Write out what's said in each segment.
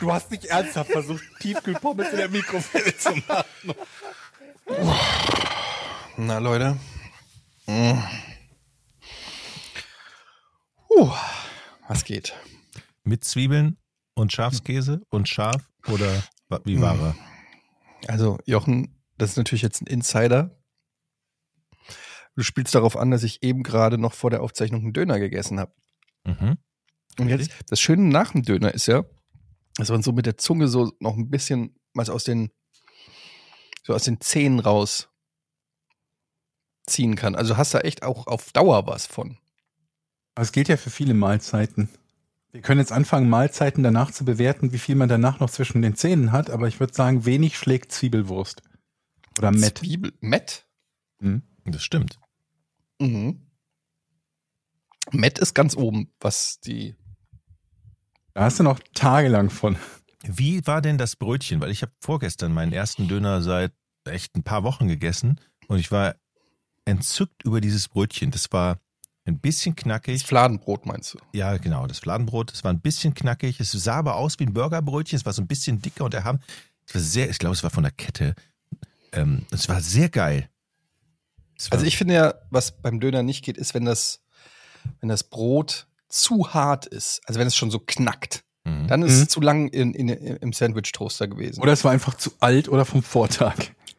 Du hast nicht ernsthaft versucht, Tiefkühlpommes in der Mikrowelle zu machen. Na, Leute. Mm. Puh, was geht? Mit Zwiebeln und Schafskäse und Schaf oder wie war er? Also, Jochen, das ist natürlich jetzt ein Insider. Du spielst darauf an, dass ich eben gerade noch vor der Aufzeichnung einen Döner gegessen habe. Mhm. Und jetzt, das Schöne nach dem Döner ist ja, dass man so mit der Zunge so noch ein bisschen was aus den, so aus den Zähnen raus ziehen kann. Also hast du echt auch auf Dauer was von. Es gilt ja für viele Mahlzeiten. Wir können jetzt anfangen, Mahlzeiten danach zu bewerten, wie viel man danach noch zwischen den Zähnen hat, aber ich würde sagen, wenig schlägt Zwiebelwurst. Oder Met. Zwiebel, Met? Hm? Das stimmt. Mhm. Met ist ganz oben, was die. Da hast du noch tagelang von. Wie war denn das Brötchen? Weil ich habe vorgestern meinen ersten Döner seit echt ein paar Wochen gegessen und ich war entzückt über dieses Brötchen. Das war ein bisschen Das knackig. Fladenbrot meinst du? Ja, genau, das Fladenbrot. Es war ein bisschen knackig. Es sah aber aus wie ein Burgerbrötchen. Es war so ein bisschen dicker und erhaben. Es war sehr, ich glaube, es war von der Kette. Ähm, es war sehr geil. Es war, Also ich finde ja, was beim Döner nicht geht, ist, wenn das, wenn das Brot zu hart ist. Also wenn es schon so knackt. Mhm. Dann ist Mhm. es zu lang in, in, im Sandwich-Toaster gewesen. Oder es war einfach zu alt oder vom Vortag.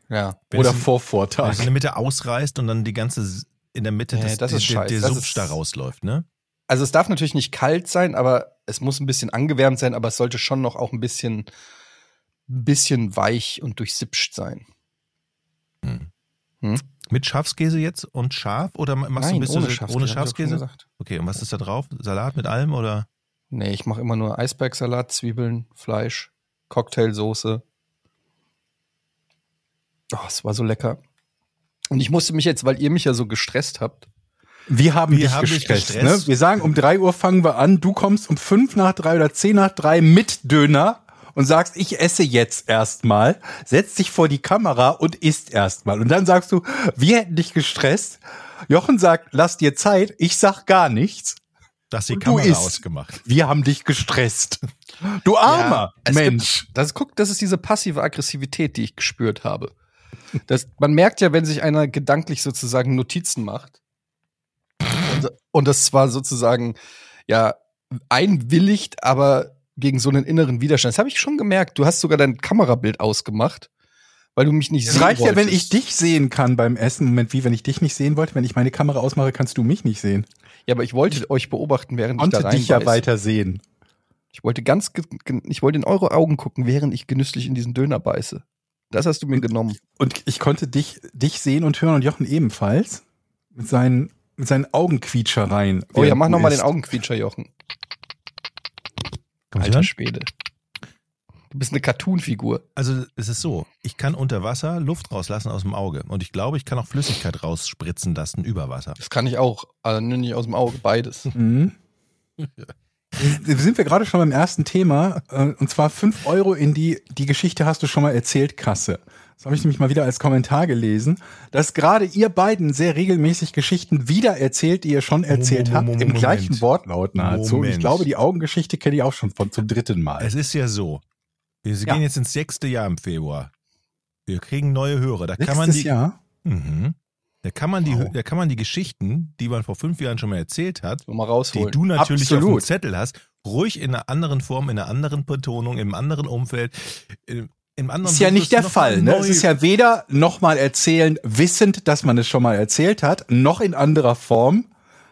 ja. Wenn oder vor Wenn Vortag. es in der Mitte ausreißt und dann die ganze in der Mitte Nee, das ist der, der, Das ist- da rausläuft, ne? Also es darf natürlich nicht kalt sein, aber es muss ein bisschen angewärmt sein, aber es sollte schon noch auch ein bisschen, ein bisschen weich und durchsipscht sein. Hm. Hm? Mit Schafskäse jetzt und scharf oder machst du Nein, ein bisschen ohne Schafskäse. ohne Schafskäse? Okay, und was ist da drauf? Salat mit allem oder? Nee, ich mache immer nur Eisbergsalat, Zwiebeln, Fleisch, Cocktailsoße. Oh, es war so lecker. Und ich musste mich jetzt, weil ihr mich ja so gestresst habt, Wir haben Wir dich haben dich gestresst. gestresst. Ne? Wir sagen, um drei Uhr fangen wir an. Du kommst um fünf nach drei oder zehn nach drei mit Döner und sagst, ich esse jetzt erstmal, setzt dich vor die Kamera und isst erstmal. Und dann sagst du, wir hätten dich gestresst. Jochen sagt, lass dir Zeit. Ich sag gar nichts. Da hast du die Kamera isst. ausgemacht. Wir haben dich gestresst. Du armer es Mensch. Gibt, das, guck, das ist diese passive Aggressivität, die ich gespürt habe. Das, man merkt ja, wenn sich einer gedanklich sozusagen Notizen macht. Und, und das zwar sozusagen, ja, einwilligt, aber gegen so einen inneren Widerstand. Das habe ich schon gemerkt. Du hast sogar dein Kamerabild ausgemacht, weil du mich nicht Es sehen reicht ja, wenn wolltest. ich dich sehen kann beim Essen. Moment, wie, wenn ich dich nicht sehen wollte? Wenn ich meine Kamera ausmache, kannst du mich nicht sehen. Ja, aber ich wollte euch beobachten, während ich da rein dich ja weiter sehen. Ich wollte ganz, ich wollte in eure Augen gucken, während ich genüsslich in diesen Döner beiße. Das hast du mir genommen. Und ich konnte dich, dich sehen und hören und Jochen ebenfalls. Mit seinen, mit seinen Augenquietschereien. Oh ja, mach du noch mal den. Augenquietscher, Jochen. Alter. Schwede. Du bist eine Cartoon-Figur. Also es ist so, ich kann unter Wasser Luft rauslassen aus dem Auge und ich glaube, ich kann auch Flüssigkeit rausspritzen lassen über Wasser. Das kann ich auch, aber nur nicht aus dem Auge, beides. Mhm. Sind wir gerade schon beim ersten Thema, äh, und zwar fünf Euro in die, die Geschichte hast du schon mal erzählt, Kasse. Das habe ich nämlich mal wieder als Kommentar gelesen, dass gerade ihr beiden sehr regelmäßig Geschichten wieder erzählt, die ihr schon erzählt Moment, habt, Moment, im Moment. gleichen Wortlaut nahezu. Und Ich Moment. glaube, die Augengeschichte kenne ich auch schon von zum dritten Mal. Es ist ja so, wir Ja. gehen jetzt ins sechste Jahr im Februar. Wir kriegen neue Hörer. Da kann man die, Jahr. Mhm. Da kann man die, Wow. da kann man die Geschichten, die man vor fünf Jahren schon mal erzählt hat, mal die du natürlich auf dem Absolut. Zettel hast, ruhig in einer anderen Form, in einer anderen Betonung, im anderen Umfeld, im, anderen Ist ja nicht der Fall. Ne? Es ist ja weder nochmal erzählen, wissend, dass man es schon mal erzählt hat, noch in anderer Form,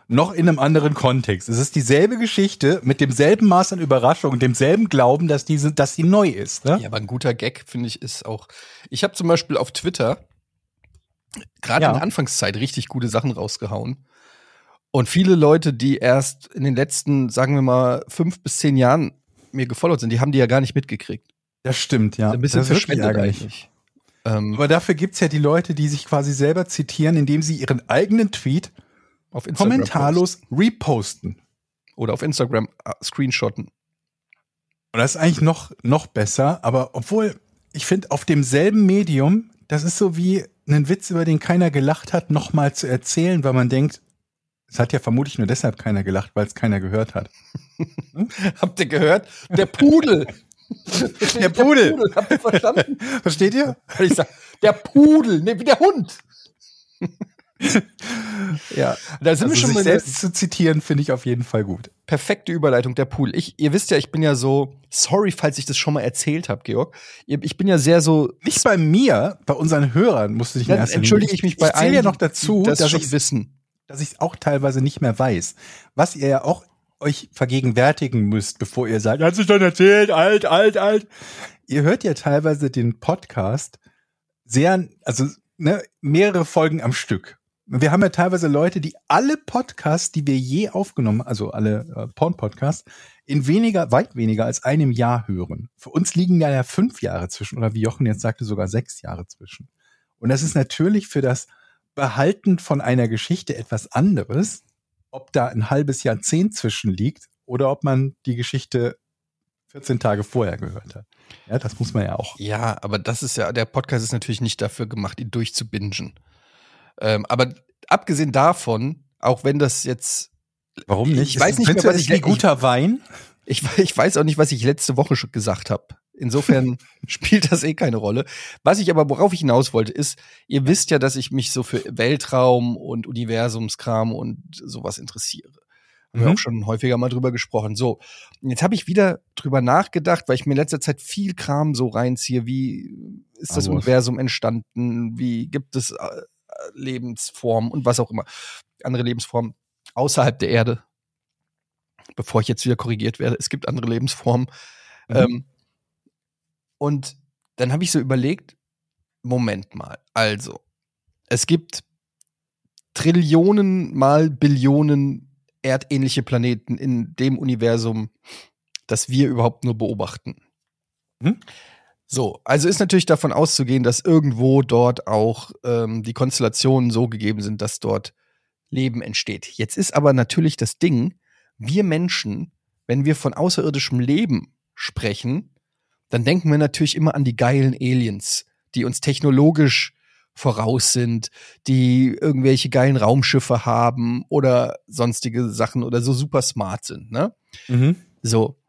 noch in einem anderen Kontext. Es ist dieselbe Geschichte mit demselben Maß an Überraschung und demselben Glauben, dass diese, dass sie neu ist. Ne? Ja, aber ein guter Gag, finde ich, ist auch. Ich habe zum Beispiel auf Twitter gerade Ja. in der Anfangszeit richtig gute Sachen rausgehauen. Und viele Leute, die erst in den letzten, sagen wir mal, fünf bis zehn Jahren mir gefollowt sind, die haben die ja gar nicht mitgekriegt. Das stimmt, ja. ein bisschen das eigentlich. Ähm, Aber dafür gibt's ja die Leute, die sich quasi selber zitieren, indem sie ihren eigenen Tweet auf Instagram kommentarlos reposten. posten. oder auf Instagram äh, screenshotten. Und das ist eigentlich noch, noch besser, aber obwohl, ich finde, auf demselben Medium, das ist so wie einen Witz, über den keiner gelacht hat, nochmal zu erzählen, weil man denkt, es hat ja vermutlich nur deshalb keiner gelacht, weil es keiner gehört hat. Habt ihr gehört? Der Pudel. Der Pudel. Habt ihr verstanden? Versteht ihr? Ich sag, der Pudel, ne, wie der Hund. ja, da sind Also wir schon sich mal selbst zu zitieren, finde ich auf jeden Fall gut. perfekte Überleitung, der Pool. Ich, ihr wisst ja, ich bin ja so, sorry, falls ich das schon mal erzählt habe, Georg. Ich bin ja sehr so, Nicht bei mir, bei unseren Hörern musst du dich in dann erster Linie- entschuldige ich mich bei Ich zähle allen, ja noch dazu, das dass ich wissen. dass ich es auch teilweise nicht mehr weiß. Was ihr ja auch euch vergegenwärtigen müsst, bevor ihr sagt, hat sich schon erzählt, alt, alt, alt. Ihr hört ja teilweise den Podcast sehr, also ne, mehrere Folgen am Stück. Wir haben ja teilweise Leute, die alle Podcasts, die wir je aufgenommen, also alle äh, Porn-Podcasts, in weniger, weit weniger als einem Jahr hören. Für uns liegen ja fünf Jahre zwischen, oder wie Jochen jetzt sagte, sogar sechs Jahre zwischen. Und das ist natürlich für das Behalten von einer Geschichte etwas anderes, ob da ein halbes Jahrzehnt zwischen liegt oder ob man die Geschichte 14 Tage vorher gehört hat. Ja, das muss man ja auch. Ja, aber das ist ja, der Podcast ist natürlich nicht dafür gemacht, ihn durchzubingen. Ähm, aber abgesehen davon, auch wenn das jetzt, Warum nicht? Ich weiß nicht mehr, was ich- wie guter Wein. ich, ich weiß auch nicht, was ich letzte Woche schon gesagt habe. Insofern spielt das eh keine Rolle. Was ich aber, worauf ich hinaus wollte, ist, ihr wisst ja, dass ich mich so für Weltraum und Universumskram und sowas interessiere. Haben wir Mhm. auch schon häufiger mal drüber gesprochen. So, jetzt habe ich wieder drüber nachgedacht, weil ich mir in letzter Zeit viel Kram so reinziehe. Wie ist das Wars. Universum entstanden? Wie gibt es äh, Lebensformen und was auch immer, andere Lebensformen außerhalb der Erde? Bevor ich jetzt wieder korrigiert werde, es gibt andere Lebensformen. Mhm. Ähm, und dann habe ich so überlegt, Moment mal, also, es gibt Trillionen mal Billionen erdähnliche Planeten in dem Universum, das wir überhaupt nur beobachten. Mhm. So, also ist natürlich davon auszugehen, dass irgendwo dort auch ähm, die Konstellationen so gegeben sind, dass dort Leben entsteht. Jetzt ist aber natürlich das Ding, wir Menschen, wenn wir von außerirdischem Leben sprechen, dann denken wir natürlich immer an die geilen Aliens, die uns technologisch voraus sind, die irgendwelche geilen Raumschiffe haben oder sonstige Sachen oder so super smart sind, ne? Mhm. So.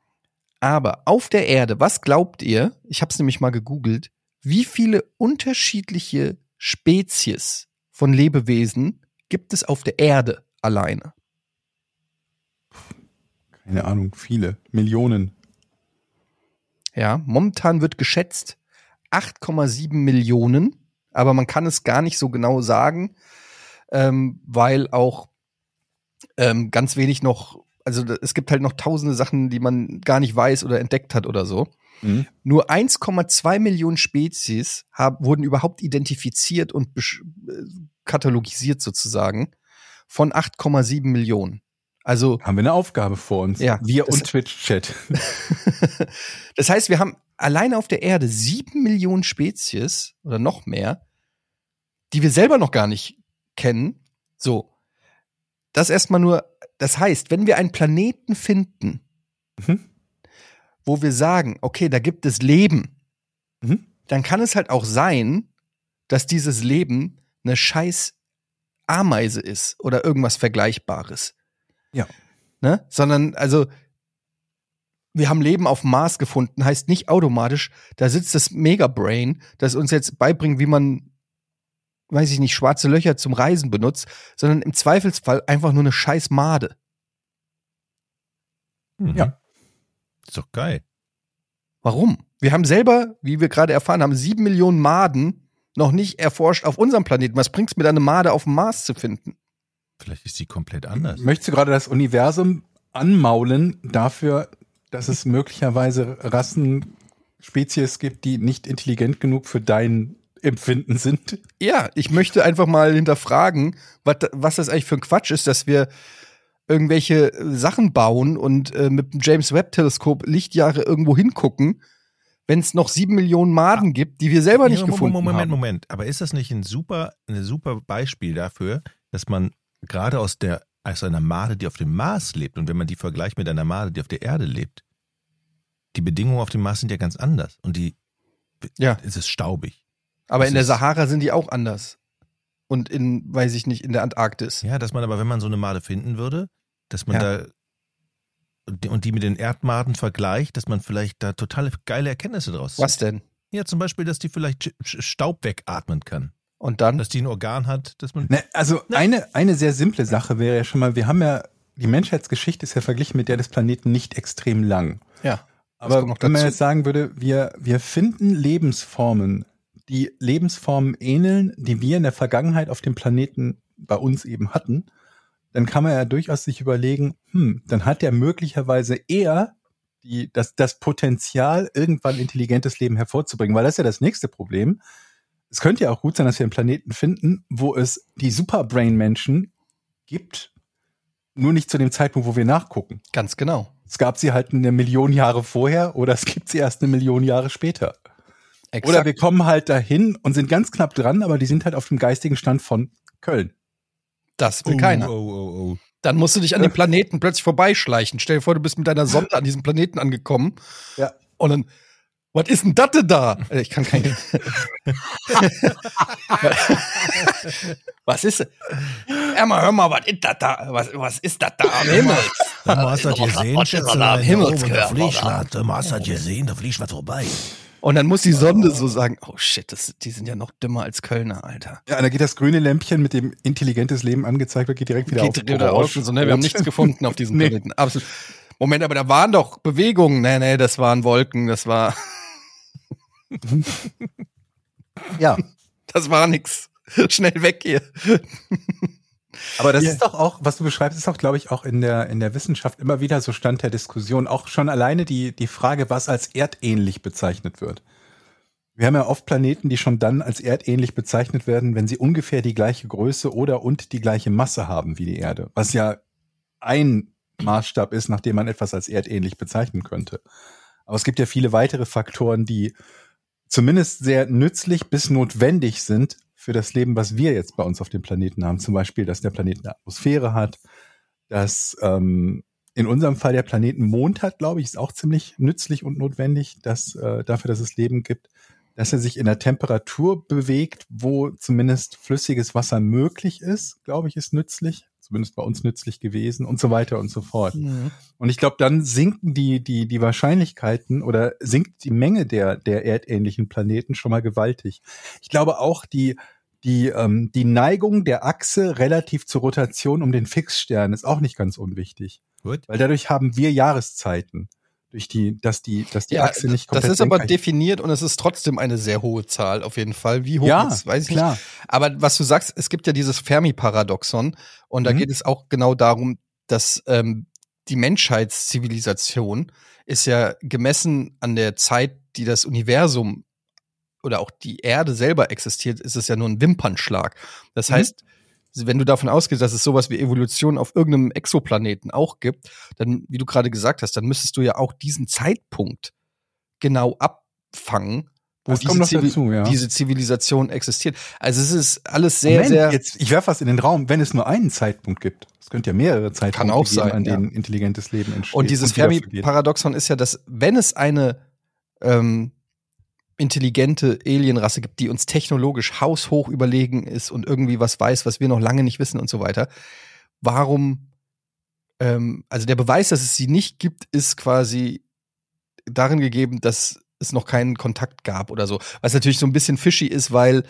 Aber auf der Erde, was glaubt ihr? Ich habe es nämlich mal gegoogelt. Wie viele unterschiedliche Spezies von Lebewesen gibt es auf der Erde alleine? Keine Ahnung, viele, Millionen. Ja, momentan wird geschätzt 8,7 Millionen, aber man kann es gar nicht so genau sagen, ähm, weil auch ähm, ganz wenig noch, also es gibt halt noch tausende Sachen, die man gar nicht weiß oder entdeckt hat oder so. Mhm. Nur 1,2 Millionen Spezies haben, wurden überhaupt identifiziert und äh, katalogisiert sozusagen von 8,7 Millionen. Also Haben wir eine Aufgabe vor uns. Ja, Wir und Twitch-Chat. das heißt, wir haben alleine auf der Erde sieben Millionen Spezies oder noch mehr, die wir selber noch gar nicht kennen. So. Das erstmal nur, das heißt, wenn wir einen Planeten finden, Mhm. wo wir sagen, okay, da gibt es Leben, Mhm. dann kann es halt auch sein, dass dieses Leben eine scheiß Ameise ist oder irgendwas Vergleichbares. Ja. Ne? Sondern, also, wir haben Leben auf dem Mars gefunden, heißt nicht automatisch, da sitzt das Megabrain, das uns jetzt beibringt, wie man, weiß ich nicht, schwarze Löcher zum Reisen benutzt, sondern im Zweifelsfall einfach nur eine scheiß Made. Mhm. Ja. Ist doch geil. Warum? Wir haben selber, wie wir gerade erfahren haben, sieben Millionen Maden noch nicht erforscht auf unserem Planeten. Was bringt's mir da eine Made auf dem Mars zu finden? Vielleicht ist die komplett anders. Möchtest du gerade das Universum anmaulen dafür, dass es möglicherweise Rassen, Spezies gibt, die nicht intelligent genug für dein Empfinden sind? Ja, ich möchte einfach mal hinterfragen, was, was das eigentlich für ein Quatsch ist, dass wir irgendwelche Sachen bauen und äh, mit dem James Webb Teleskop Lichtjahre irgendwo hingucken, wenn es noch sieben Millionen Maden gibt, die wir selber nicht Ja, gefunden Moment, haben. Moment. Aber ist das nicht ein super, ein super Beispiel dafür, dass man gerade aus der aus einer Made, die auf dem Mars lebt, und wenn man die vergleicht mit einer Made, die auf der Erde lebt, die Bedingungen auf dem Mars sind ja ganz anders. Und die Ja. es ist staubig. Aber Das in der Sahara sind die auch anders. Und in, weiß ich nicht, in der Antarktis. Ja, dass man aber, wenn man so eine Made finden würde, dass man Ja. da und die- mit den Erdmaden vergleicht, dass man vielleicht da totale geile Erkenntnisse draus Was zieht. denn? Ja, zum Beispiel, dass die vielleicht Staub wegatmen kann. Und dann? Dass die ein Organ hat, dass man. Ne, also eine, eine sehr simple Sache wäre ja schon mal, wir haben ja, die Menschheitsgeschichte ist ja verglichen mit der des Planeten nicht extrem lang. ja. Aber wenn man dazu. jetzt sagen würde, wir, wir finden Lebensformen, die Lebensformen ähneln, die wir in der Vergangenheit auf dem Planeten bei uns eben hatten, dann kann man ja durchaus sich überlegen, hm, dann hat der möglicherweise eher die, das, das Potenzial, irgendwann intelligentes Leben hervorzubringen, weil das ist ja das nächste Problem. Es könnte ja auch gut sein, dass wir einen Planeten finden, wo es die Superbrain-Menschen gibt, nur nicht zu dem Zeitpunkt, wo wir nachgucken. Ganz genau. Es gab sie halt eine Million Jahre vorher oder es gibt sie erst eine Million Jahre später. Exakt. Oder wir kommen halt dahin und sind ganz knapp dran, aber die sind halt auf dem geistigen Stand von Köln. das will keiner. Oh, oh, oh. Dann musst du dich an den Planeten plötzlich vorbeischleichen. Stell dir vor, du bist mit deiner Sonde an diesem Planeten angekommen. Ja. Und dann, was ist denn das denn da? Äh, Ich kann kein. was ist? Hör mal, hör mal, was ist das da? Was, was ist das da am Himmel? Du hast das gesehen, was ist da am Himmelskörper, fliegt da? was. Du hast das gesehen, da fliegt was vorbei. Und dann muss die Sonde so sagen, oh shit, das, die sind ja noch dümmer als Kölner, Alter. Ja, da geht das grüne Lämpchen, mit dem intelligentes Leben angezeigt wird, geht direkt wieder Geht auf. wieder aus. Orange. So, ne, wir haben nichts gefunden auf diesem Nee. Planeten. Absolut. Moment, aber da waren doch Bewegungen. Nee, nee, das waren Wolken, das war, Ja, das war nix. Schnell weg hier. aber das Ja. ist doch auch, was du beschreibst, ist auch, glaube ich, auch in der, in der Wissenschaft immer wieder so Stand der Diskussion. Auch schon alleine die, die Frage, was als erdähnlich bezeichnet wird. Wir haben ja oft Planeten, die schon dann als erdähnlich bezeichnet werden, wenn sie ungefähr die gleiche Größe oder und die gleiche Masse haben wie die Erde. Was ja ein Maßstab ist, nach dem man etwas als erdähnlich bezeichnen könnte. Aber es gibt ja viele weitere Faktoren, die zumindest sehr nützlich bis notwendig sind für das Leben, was wir jetzt bei uns auf dem Planeten haben. Zum Beispiel, dass der Planet eine Atmosphäre hat, dass ähm, in unserem Fall der Planet einen Mond hat, glaube ich, ist auch ziemlich nützlich und notwendig, dass, äh, dafür, dass es Leben gibt, dass er sich in einer Temperatur bewegt, wo zumindest flüssiges Wasser möglich ist, glaube ich, ist nützlich, zumindest bei uns nützlich gewesen und so weiter und so fort. Und ich glaube, dann sinken die, die, die Wahrscheinlichkeiten oder sinkt die Menge der, der erdähnlichen Planeten schon mal gewaltig. Ich glaube auch die, die, ähm, die Neigung der Achse relativ zur Rotation um den Fixstern ist auch nicht ganz unwichtig. Gut. Weil dadurch haben wir Jahreszeiten. Durch die, dass die, dass die Ja, Achse nicht das komplett ist aber definiert und es ist trotzdem eine sehr hohe Zahl auf jeden Fall. Wie hoch Ja, ist, weiß ich klar. nicht. Aber was du sagst, es gibt ja dieses Fermi-Paradoxon und da Mhm. geht es auch genau darum, dass ähm, die Menschheitszivilisation ist ja gemessen an der Zeit, die das Universum oder auch die Erde selber existiert, ist es ja nur ein Wimpernschlag. Das Mhm. Wenn du davon ausgehst, dass es sowas wie Evolution auf irgendeinem Exoplaneten auch gibt, dann, wie du gerade gesagt hast, dann müsstest du ja auch diesen Zeitpunkt genau abfangen, wo diese, Zivi- dazu, ja. diese Zivilisation existiert. Also es ist alles sehr, Moment, sehr. jetzt, ich werfe was in den Raum, wenn es nur einen Zeitpunkt gibt. Es könnte ja mehrere Zeitpunkte auch geben, sein, an ja. denen intelligentes Leben entsteht. Und dieses. Fermi-Paradoxon ist ja, dass wenn es eine ähm, intelligente Alienrasse gibt, die uns technologisch haushoch überlegen ist und irgendwie was weiß, was wir noch lange nicht wissen und so weiter, warum, ähm, also der Beweis, dass es sie nicht gibt, ist quasi darin gegeben, dass es noch keinen Kontakt gab oder so. Was natürlich so ein bisschen fishy ist, weil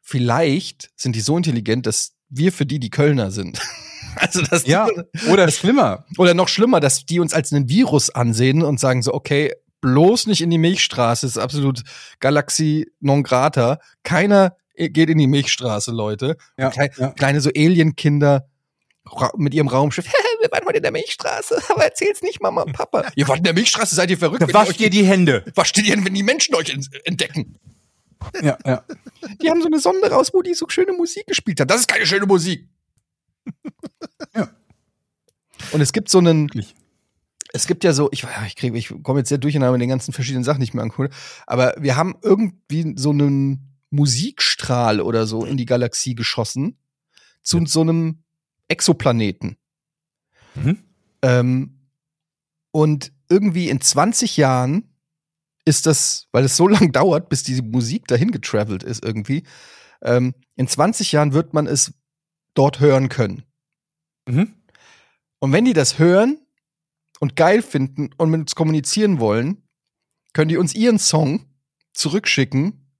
vielleicht sind die so intelligent, dass wir für die die Kölner sind. Also, die, Ja, oder schlimmer. oder noch schlimmer, dass die uns als einen Virus ansehen und sagen so, okay, bloß nicht in die Milchstraße, das ist absolut Galaxie non grata. Keiner geht in die Milchstraße, Leute. Ja, Klei ja. Kleine so Alienkinder mit ihrem Raumschiff. Wir waren heute in der Milchstraße, aber erzähl's nicht Mama und Papa. ihr wart in der Milchstraße, seid ihr verrückt? wenn Wasch ihr die Hände. wascht ihr denn, wenn die Menschen euch en- entdecken? Ja, ja. Die haben so eine Sonde raus, wo die so schöne Musik gespielt haben. Das ist keine schöne Musik. Ja. Und es gibt so einen. Es gibt ja so, ich, ich kriege, ich komme jetzt sehr durcheinander mit den ganzen verschiedenen Sachen, die ich mir angucke, aber wir haben irgendwie so einen Musikstrahl oder so in die Galaxie geschossen zu so einem Exoplaneten. Mhm. Ähm, und irgendwie in 20 Jahren ist das, weil es so lang dauert, bis diese Musik dahin getravelt ist irgendwie, ähm, in 20 Jahren wird man es dort hören können. Mhm. Und wenn die das hören und geil finden und mit uns kommunizieren wollen, können die uns ihren Song zurückschicken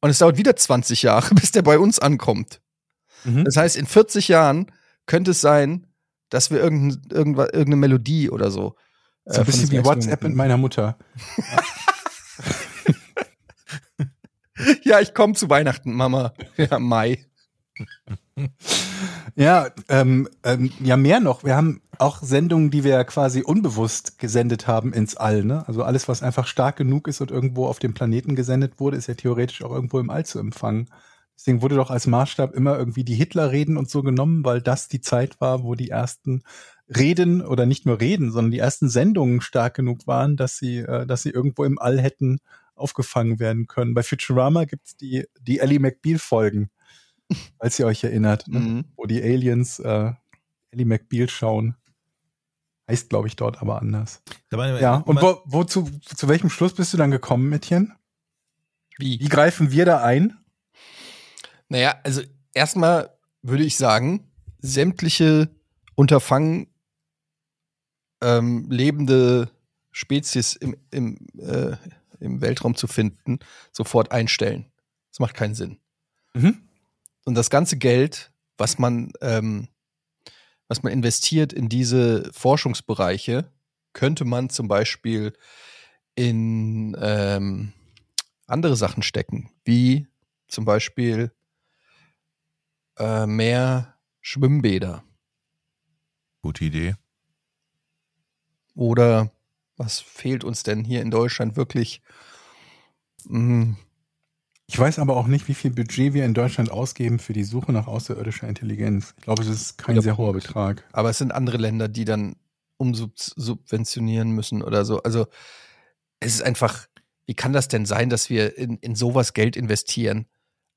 und es dauert wieder 20 Jahre, bis der bei uns ankommt. Mhm. Das heißt, in 40 Jahren könnte es sein, dass wir irgendein, irgendwa- irgendeine Melodie oder so. äh, So ein von bisschen wie WhatsApp mit meiner Mutter. Ja, ich komme zu Weihnachten, Mama. Ja, Mai. Ja, ähm, ähm, ja, mehr noch. Wir haben auch Sendungen, die wir quasi unbewusst gesendet haben ins All. Ne? Also alles, was einfach stark genug ist und irgendwo auf dem Planeten gesendet wurde, ist ja theoretisch auch irgendwo im All zu empfangen. Deswegen wurde doch als Maßstab immer irgendwie die Hitlerreden und so genommen, weil das die Zeit war, wo die ersten Reden oder nicht nur Reden, sondern die ersten Sendungen stark genug waren, dass sie, äh, dass sie irgendwo im All hätten aufgefangen werden können. Bei Futurama gibt's die, die Ellie McBeal-Folgen, falls ihr euch erinnert, ne? Mhm. wo die Aliens äh, Ellie McBeal schauen. Heißt, glaube ich, dort aber anders. Aber Ja, und wo, wo zu, zu welchem Schluss bist du dann gekommen, Mädchen? Wie Wie? greifen wir da ein? Naja, also erstmal würde ich sagen, sämtliche Unterfangen ähm, lebende Spezies im, im, äh, im Weltraum zu finden, sofort einstellen. Das macht keinen Sinn. Mhm. Und das ganze Geld, was man, ähm, was man investiert in diese Forschungsbereiche, könnte man zum Beispiel in ähm, andere Sachen stecken, wie zum Beispiel äh, mehr Schwimmbäder Gute Idee. oder was fehlt uns denn hier in Deutschland wirklich? Hm, Ich weiß aber auch nicht, wie viel Budget wir in Deutschland ausgeben für die Suche nach außerirdischer Intelligenz. Ich glaube, es ist kein Guter sehr hoher. Betrag. aber es sind andere Länder, die dann umsubventionieren müssen oder so. Also es ist einfach, wie kann das denn sein, dass wir in, in sowas Geld investieren,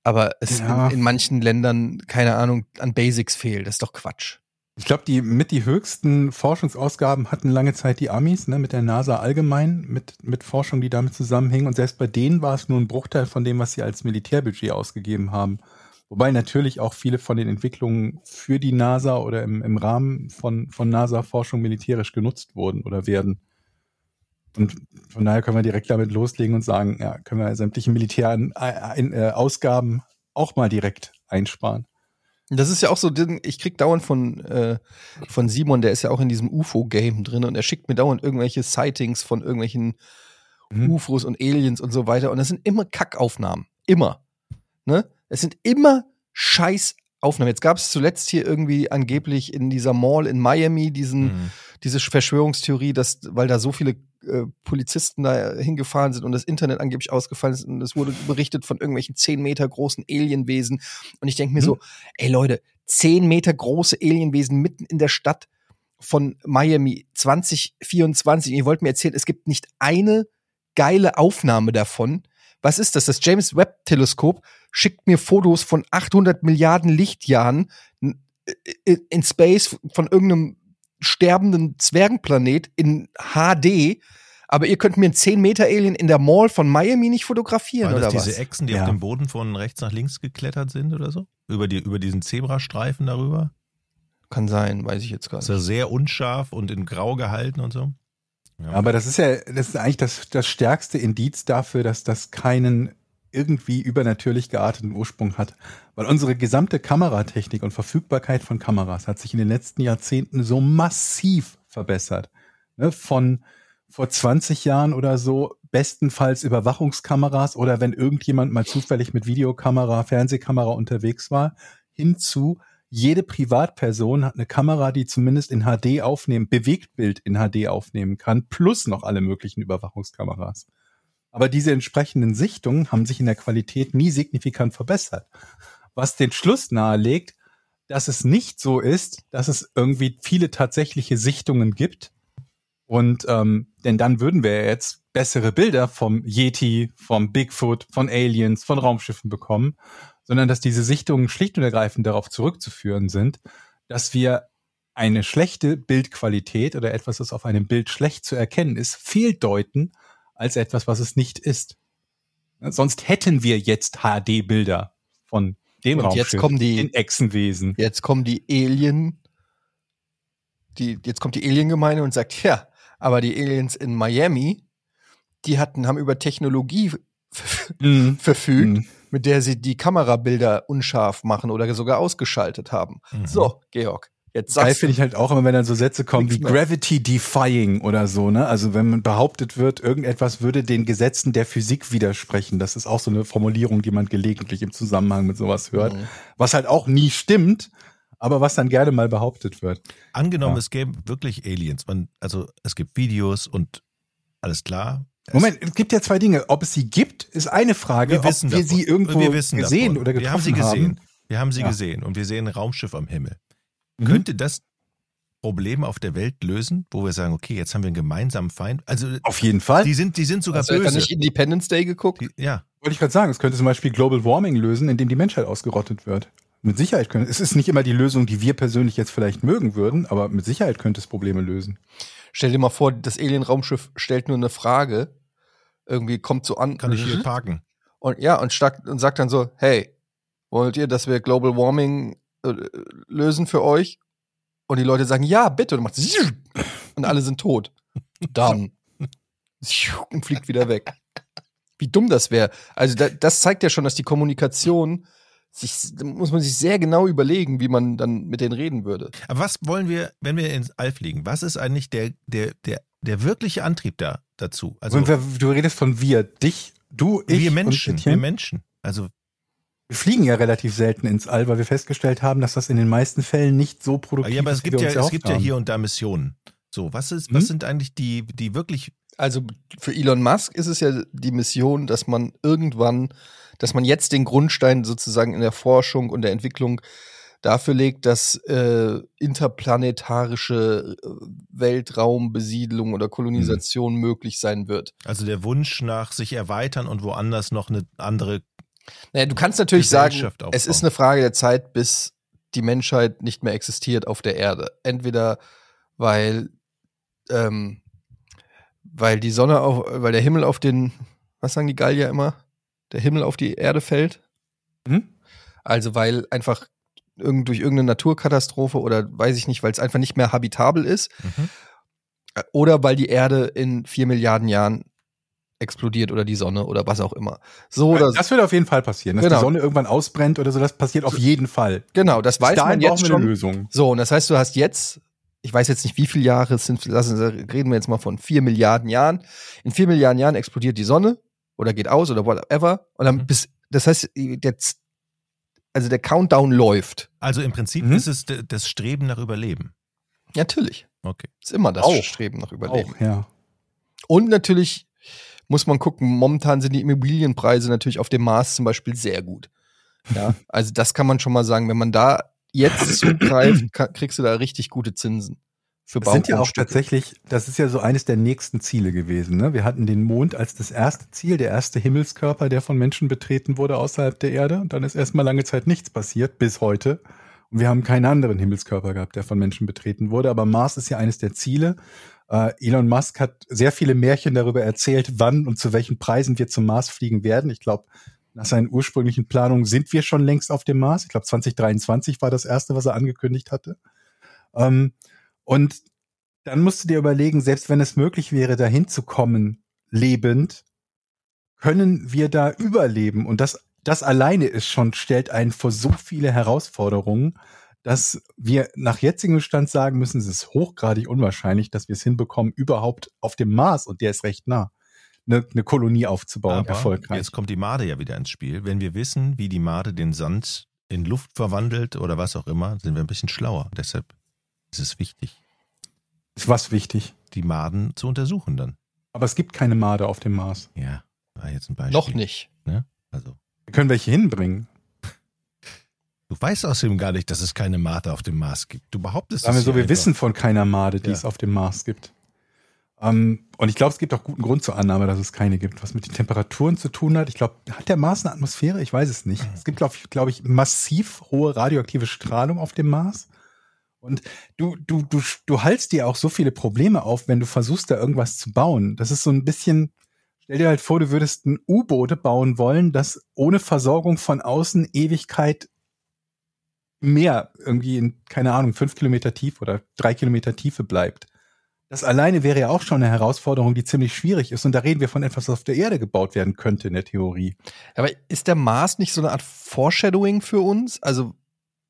aber es Ja. in, in manchen Ländern, keine Ahnung, an Basics fehlt? Das ist doch Quatsch. Ich glaube, die mit die höchsten Forschungsausgaben hatten lange Zeit die Amis, ne, mit der NASA allgemein, mit, mit Forschung, die damit zusammenhing. Und selbst bei denen war es nur ein Bruchteil von dem, was sie als Militärbudget ausgegeben haben. Wobei natürlich auch viele von den Entwicklungen für die NASA oder im, im Rahmen von, von NASA-Forschung militärisch genutzt wurden oder werden. Und von daher können wir direkt damit loslegen und sagen, ja, können wir sämtliche Militärausgaben äh, Ausgaben auch mal direkt einsparen. Das ist ja auch so, ich krieg dauernd von, äh, von Simon, der ist ja auch in diesem UFO-Game drin und er schickt mir dauernd irgendwelche Sightings von irgendwelchen Mhm. UFOs und Aliens und so weiter. Und das sind immer Kackaufnahmen. Immer. Ne? Es sind immer Scheißaufnahmen. Jetzt gab es zuletzt hier irgendwie angeblich in dieser Mall in Miami diesen, Mhm. Diese Verschwörungstheorie, dass, weil da so viele äh, Polizisten da hingefahren sind und das Internet angeblich ausgefallen ist und es wurde berichtet von irgendwelchen zehn Meter großen Alienwesen. Und ich denke mir Mhm. so, ey Leute, zehn Meter große Alienwesen mitten in der Stadt von Miami 2024. Und ihr wollt mir erzählen, es gibt nicht eine geile Aufnahme davon. Was ist das? Das James Webb Teleskop schickt mir Fotos von 800 Milliarden Lichtjahren i- in Space von irgendeinem sterbenden Zwergenplanet in HD. Aber ihr könnt mir einen 10 Meter Alien in der Mall von Miami nicht fotografieren Waren das oder diese was? Echsen, die Ja. auf dem Boden von rechts nach links geklettert sind oder so? Über, die, über diesen Zebrastreifen darüber? Kann sein, weiß ich jetzt gar Ist nicht. ja sehr unscharf und in grau gehalten und so. Ja. Aber das ist ja, das ist eigentlich das, das stärkste Indiz dafür, dass das keinen irgendwie übernatürlich gearteten Ursprung hat. Weil unsere gesamte Kameratechnik und Verfügbarkeit von Kameras hat sich in den letzten Jahrzehnten so massiv verbessert. Ne, von vor 20 Jahren oder so bestenfalls Überwachungskameras oder wenn irgendjemand mal zufällig mit Videokamera, Fernsehkamera unterwegs war, hinzu jede Privatperson hat eine Kamera, die zumindest in HD aufnehmen, Bewegtbild in HD aufnehmen kann, plus noch alle möglichen Überwachungskameras. Aber diese entsprechenden Sichtungen haben sich in der Qualität nie signifikant verbessert. Was den Schluss nahelegt, dass es nicht so ist, dass es irgendwie viele tatsächliche Sichtungen gibt, Und ähm, denn dann würden wir jetzt bessere Bilder vom Yeti, vom Bigfoot, von Aliens, von Raumschiffen bekommen, sondern dass diese Sichtungen schlicht und ergreifend darauf zurückzuführen sind, dass wir eine schlechte Bildqualität oder etwas, das auf einem Bild schlecht zu erkennen ist, fehldeuten als etwas, was es nicht ist. Sonst hätten wir jetzt HD-Bilder von dem Und Raumschiff, jetzt kommen die- den Echsenwesen. Jetzt kommen die Alien, die, jetzt kommt die Alien-Gemeinde und sagt, ja, aber die Aliens in Miami, die hatten, haben über Technologie Mhm. verfügt, Mhm. mit der sie die Kamerabilder unscharf machen oder sogar ausgeschaltet haben. Mhm. So, Georg, jetzt Geil finde ich halt auch immer, wenn dann so Sätze kommen wie. Gravity Defying oder so, ne? Also wenn man behauptet wird, irgendetwas würde den Gesetzen der Physik widersprechen. Das ist auch so eine Formulierung, die man gelegentlich im Zusammenhang mit sowas hört. Mhm. Was halt auch nie stimmt, aber was dann gerne mal behauptet wird. Angenommen, Ja. es gäbe wirklich Aliens. Man, also es gibt Videos und alles klar. Moment, es gibt ja zwei Dinge. Ob es sie gibt, ist eine Frage. wir wissen ob wir davon. sie irgendwo wir wissen gesehen davon. oder getroffen Wir haben sie gesehen. haben. Wir haben sie Ja. gesehen und wir sehen ein Raumschiff am Himmel. Mhm. Könnte das Probleme auf der Welt lösen, wo wir sagen, okay, jetzt haben wir einen gemeinsamen Feind? Also Auf jeden Fall. die sind, die sind sogar Hast du etwa böse. nicht Independence Day geguckt? Die, ja, Wollte ich gerade sagen, es könnte zum Beispiel Global Warming lösen, indem die Menschheit ausgerottet wird. Mit Sicherheit könnte es ist nicht immer die Lösung, die wir persönlich jetzt vielleicht mögen würden, aber mit Sicherheit könnte es Probleme lösen. Stell dir mal vor, das Alien-Raumschiff stellt nur eine Frage, irgendwie kommt so an kann ich hier parken. und ja und, stark, und sagt dann so, hey, wollt ihr, dass wir Global Warming äh, lösen für euch? Und die Leute sagen, ja, bitte. Und, macht und alle sind tot. Dann und fliegt wieder weg. Wie dumm das wäre. Also da, das zeigt ja schon, dass die Kommunikation sich, da muss man sich sehr genau überlegen, wie man dann mit denen reden würde. Aber was wollen wir, wenn wir ins All fliegen? Was ist eigentlich der, der, der, der wirkliche Antrieb da dazu? Also Und wer, du redest von wir, dich, du, ich wir Menschen, wir Menschen. Also Wir fliegen ja relativ selten ins All, weil wir festgestellt haben, dass das in den meisten Fällen nicht so produktiv ja, aber es ist, wie gibt wir ja, es gibt ja hier und da Missionen. So, was ist, Hm? was sind eigentlich die, die wirklich Also für Elon Musk ist es ja die Mission, dass man irgendwann, dass man jetzt den Grundstein sozusagen in der Forschung und der Entwicklung dafür legt, dass äh, interplanetarische äh, Weltraumbesiedlung oder Kolonisation möglich sein wird. Also der Wunsch nach sich erweitern und woanders noch eine andere. Naja, du kannst natürlich sagen, Gesellschaft es ist aufbauen. eine Frage der Zeit, bis die Menschheit nicht mehr existiert auf der Erde. Entweder weil, ähm, weil die Sonne auf, weil der Himmel auf den, was sagen die Gallier immer? Der Himmel auf die Erde fällt. Mhm. Also weil einfach irgend, durch irgendeine Naturkatastrophe oder weiß ich nicht, weil es einfach nicht mehr habitabel ist. Mhm. Oder weil die Erde in vier Milliarden Jahren explodiert oder die Sonne oder was auch immer. So oder das wird auf jeden Fall passieren, dass Genau. die Sonne irgendwann ausbrennt oder so. Das passiert auf jeden Fall. genau, das weiß man jetzt schon. eine Lösung. So, und das heißt, du hast jetzt, ich weiß jetzt nicht, wie viele Jahre es sind, lassen, reden wir jetzt mal von vier Milliarden Jahren. In vier Milliarden Jahren explodiert die Sonne oder geht aus oder whatever. Und dann Mhm. bis, das heißt, der, also der Countdown läuft. Also im Prinzip Mhm. ist es das Streben nach Überleben. Natürlich. Okay. Ist immer das Auch. Streben nach Überleben. Auch, ja. Und natürlich muss man gucken, momentan sind die Immobilienpreise natürlich auf dem Mars zum Beispiel sehr gut. Ja, also das kann man schon mal sagen, wenn man da jetzt zugreift, kriegst du da richtig gute Zinsen. Für Das sind ja auch tatsächlich, das ist ja so eines der nächsten Ziele gewesen. Ne? Wir hatten den Mond als das erste Ziel, der erste Himmelskörper, der von Menschen betreten wurde außerhalb der Erde. Und dann ist erstmal lange Zeit nichts passiert, bis heute. Und wir haben keinen anderen Himmelskörper gehabt, der von Menschen betreten wurde. Aber Mars ist ja eines der Ziele. Äh, Elon Musk hat sehr viele Märchen darüber erzählt, wann und zu welchen Preisen wir zum Mars fliegen werden. Ich glaube, nach seinen ursprünglichen Planungen sind wir schon längst auf dem Mars. Ich glaube, 2023 war das erste, was er angekündigt hatte. Ähm, und dann musst du dir überlegen, selbst wenn es möglich wäre, dahin zu kommen, lebend, können wir da überleben? Und das, das alleine ist schon, stellt einen vor so viele Herausforderungen, dass wir nach jetzigem Stand sagen müssen, es ist hochgradig unwahrscheinlich, dass wir es hinbekommen, überhaupt auf dem Mars, und der ist recht nah, eine, eine Kolonie aufzubauen, Aber erfolgreich. jetzt kommt die Made ja wieder ins Spiel. Wenn wir wissen, wie die Made den Sand in Luft verwandelt oder was auch immer, sind wir ein bisschen schlauer. Deshalb ist es wichtig, Ist was wichtig. die Maden zu untersuchen dann. Aber es gibt keine Made auf dem Mars. Ja, war jetzt ein Beispiel. Noch nicht. Also, Wir können welche hinbringen. Du weißt außerdem gar nicht, dass es keine Made auf dem Mars gibt. Du behauptest Sagen wir so, wir einfach. wissen von keiner Made, die Ja. es auf dem Mars gibt. Ähm, und ich glaube, es gibt auch guten Grund zur Annahme, dass es keine gibt, was mit den Temperaturen zu tun hat. Ich glaube, hat der Mars eine Atmosphäre? Ich weiß es nicht. Es gibt, glaube ich, glaube ich, massiv hohe radioaktive Strahlung auf dem Mars. Und du, du, du, du haltst dir auch so viele Probleme auf, wenn du versuchst, da irgendwas zu bauen. Das ist so ein bisschen, stell dir halt vor, du würdest ein U-Boot bauen wollen, das ohne Versorgung von außen Ewigkeit mehr irgendwie in, keine Ahnung, fünf Kilometer tief oder drei Kilometer Tiefe bleibt. Das alleine wäre ja auch schon eine Herausforderung, die ziemlich schwierig ist. Und da reden wir von etwas, was auf der Erde gebaut werden könnte in der Theorie. Aber ist der Mars nicht so eine Art Foreshadowing für uns? Also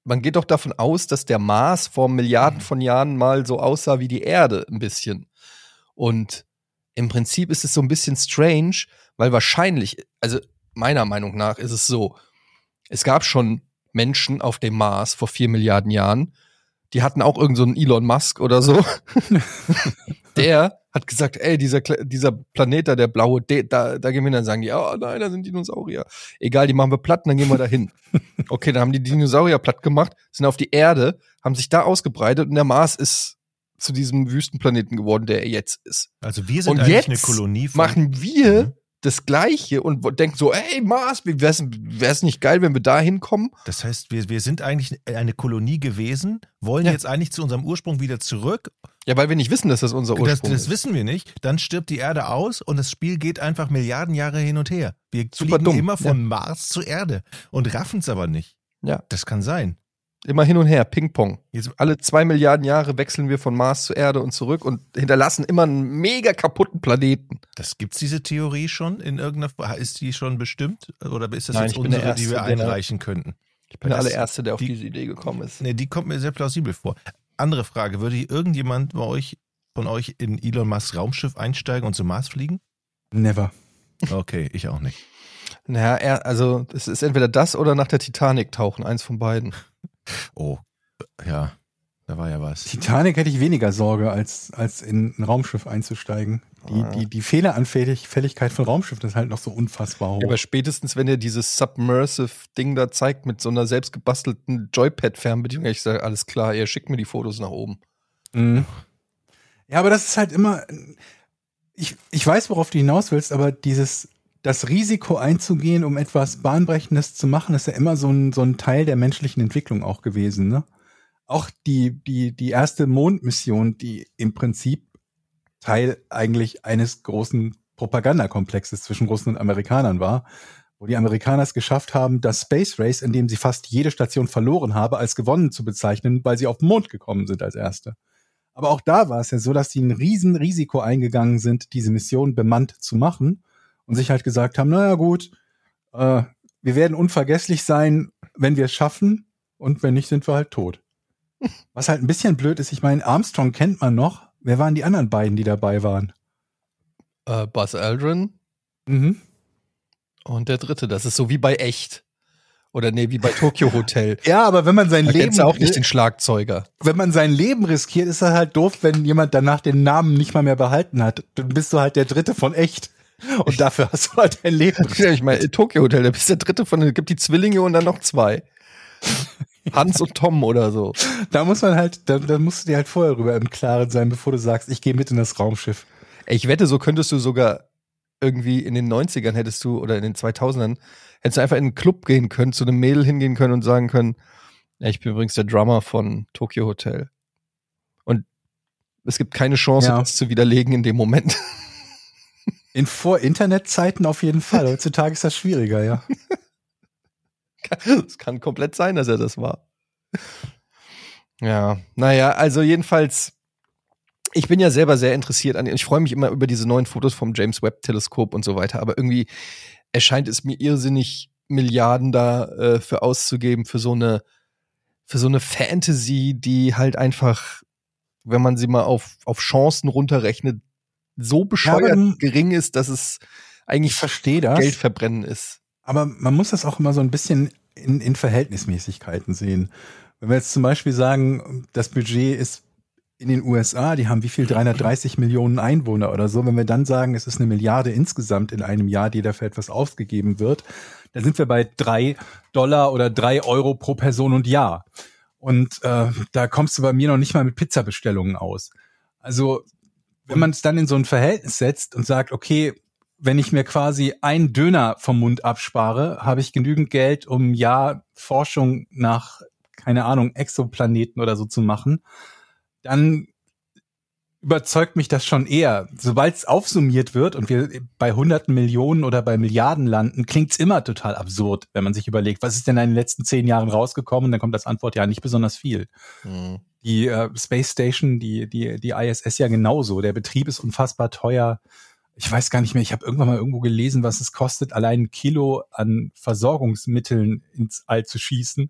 man geht doch davon aus, dass der Mars vor Milliarden von Jahren mal so aussah wie die Erde ein bisschen. Und im Prinzip ist es so ein bisschen strange, weil wahrscheinlich, also meiner Meinung nach ist es so, es gab schon Menschen auf dem Mars vor vier Milliarden Jahren, die hatten auch irgend so einen Elon Musk oder so. der hat gesagt, ey, dieser, dieser Planet da, der blaue, de, da, da gehen wir hin, dann sagen die, oh nein, da sind Dinosaurier. Egal, die machen wir platt, und dann gehen wir da hin. Okay, dann haben die Dinosaurier platt gemacht, sind auf die Erde, haben sich da ausgebreitet und der Mars ist zu diesem Wüstenplaneten geworden, der er jetzt ist. Also wir sind Und eigentlich jetzt eine Kolonie von. Machen wir Mhm. Das Gleiche und denken so, ey, Mars, wäre es nicht geil, wenn wir da hinkommen? Das heißt, wir, wir sind eigentlich eine Kolonie gewesen, wollen Ja. jetzt eigentlich zu unserem Ursprung wieder zurück. Ja, weil wir nicht wissen, dass das unser Das, Ursprung das ist. wissen wir nicht. Dann stirbt die Erde aus und das Spiel geht einfach Milliarden Jahre hin und her. Wir Super fliegen dumm, immer von Mars zur Erde und raffen es aber nicht. Ja. Das kann sein. Immer hin und her, Ping-Pong. Alle zwei Milliarden Jahre wechseln wir von Mars zur Erde und zurück und hinterlassen immer einen mega kaputten Planeten. das gibt's diese Theorie schon in irgendeiner Form? Ist die schon bestimmt? Oder ist das Nein, jetzt unsere, die wir Erste, der- einreichen könnten? Ich bin der allererste, der auf die- diese Idee gekommen ist. Nee, die kommt mir sehr plausibel vor. Andere Frage, würde irgendjemand bei euch, von euch in Elon Musks Raumschiff einsteigen und zum Mars fliegen? Never. Okay, ich auch nicht. Naja, er, also es ist entweder das oder nach der Titanic tauchen, eins von beiden. Oh, ja, da war ja was. Titanic hätte ich weniger Sorge, als, als in ein Raumschiff einzusteigen. Die, die, die Fehleranfälligkeit von Raumschiffen ist halt noch so unfassbar hoch. Ja, aber spätestens, wenn er dieses Submersive-Ding da zeigt mit so einer selbstgebastelten Joypad-Fernbedienung, ich sage, alles klar, ihr schickt mir die Fotos nach oben. Mhm. Ja, aber das ist halt immer. Ich, ich weiß, worauf du hinaus willst, aber dieses, das Risiko einzugehen, um etwas Bahnbrechendes zu machen, ist ja immer so ein, so ein Teil der menschlichen Entwicklung auch gewesen. Ne? Auch die, die, die erste Mondmission, die im Prinzip Teil eigentlich eines großen Propagandakomplexes zwischen Russen und Amerikanern war, wo die Amerikaner es geschafft haben, das Space Race, in dem sie fast jede Station verloren habe, als gewonnen zu bezeichnen, weil sie auf den Mond gekommen sind als erste. Aber auch da war es ja so, dass sie ein riesen Risiko eingegangen sind, diese Mission bemannt zu machen und sich halt gesagt haben, naja gut, äh, wir werden unvergesslich sein, wenn wir es schaffen und wenn nicht, sind wir halt tot. Was halt ein bisschen blöd ist, ich meine, Armstrong kennt man noch. Wer waren die anderen beiden, die dabei waren? Äh, Buzz Aldrin Mhm. und der dritte, das ist so wie bei Echt. Oder nee, wie bei Tokyo Hotel. Ja, aber wenn man sein Da Leben auch nicht den Schlagzeuger. wenn man sein Leben riskiert, ist das halt doof, wenn jemand danach den Namen nicht mal mehr behalten hat. Dann bist du halt der Dritte von echt. Und dafür hast du halt dein Leben. Ja, ich meine, Tokyo Hotel, da bist der dritte von, es gibt die Zwillinge und dann noch zwei. Hans und Tom oder so. Da muss man halt, da, da musst du dir halt vorher rüber im Klaren sein, bevor du sagst, ich gehe mit in das Raumschiff. Ich wette, so könntest du sogar irgendwie in den 90ern hättest du oder in den 2000ern hättest du einfach in einen Club gehen können, zu einem Mädel hingehen können und sagen können, ja, ich bin übrigens der Drummer von Tokyo Hotel. Und es gibt keine Chance, Ja. das zu widerlegen in dem Moment. In Vor-Internet-Zeiten auf jeden Fall. Heutzutage ist das schwieriger, ja. Es kann komplett sein, dass er das war. Ja, naja, also jedenfalls, ich bin ja selber sehr interessiert an, ich freue mich immer über diese neuen Fotos vom James Webb Teleskop und so weiter, aber irgendwie erscheint es mir irrsinnig, Milliarden da äh, für auszugeben, für so eine, für so eine Fantasy, die halt einfach, wenn man sie mal auf, auf Chancen runterrechnet, so bescheuert du- gering ist, dass es eigentlich Ich verstehe das. Geld verbrennen ist. Aber man muss das auch immer so ein bisschen in, in Verhältnismäßigkeiten sehen. Wenn wir jetzt zum Beispiel sagen, das Budget ist in den USA, die haben wie viel? 330 Millionen Einwohner oder so. Wenn wir dann sagen, es ist eine Milliarde insgesamt in einem Jahr, die dafür etwas ausgegeben wird, dann sind wir bei drei Dollar oder drei Euro pro Person und Jahr. Und äh, da kommst du bei mir noch nicht mal mit Pizzabestellungen aus. Also wenn man es dann in so ein Verhältnis setzt und sagt, okay, wenn ich mir quasi einen Döner vom Mund abspare, habe ich genügend Geld, um ja Forschung nach, keine Ahnung, Exoplaneten oder so zu machen, dann überzeugt mich das schon eher. Sobald es aufsummiert wird und wir bei hunderten Millionen oder bei Milliarden landen, klingt's immer total absurd, wenn man sich überlegt, was ist denn in den letzten zehn Jahren rausgekommen? Dann kommt das Antwort ja nicht besonders viel. Mhm. Die äh, Space Station, die, die, die ISS ja genauso. Der Betrieb ist unfassbar teuer. Ich weiß gar nicht mehr, ich habe irgendwann mal irgendwo gelesen, was es kostet, allein ein Kilo an Versorgungsmitteln ins All zu schießen.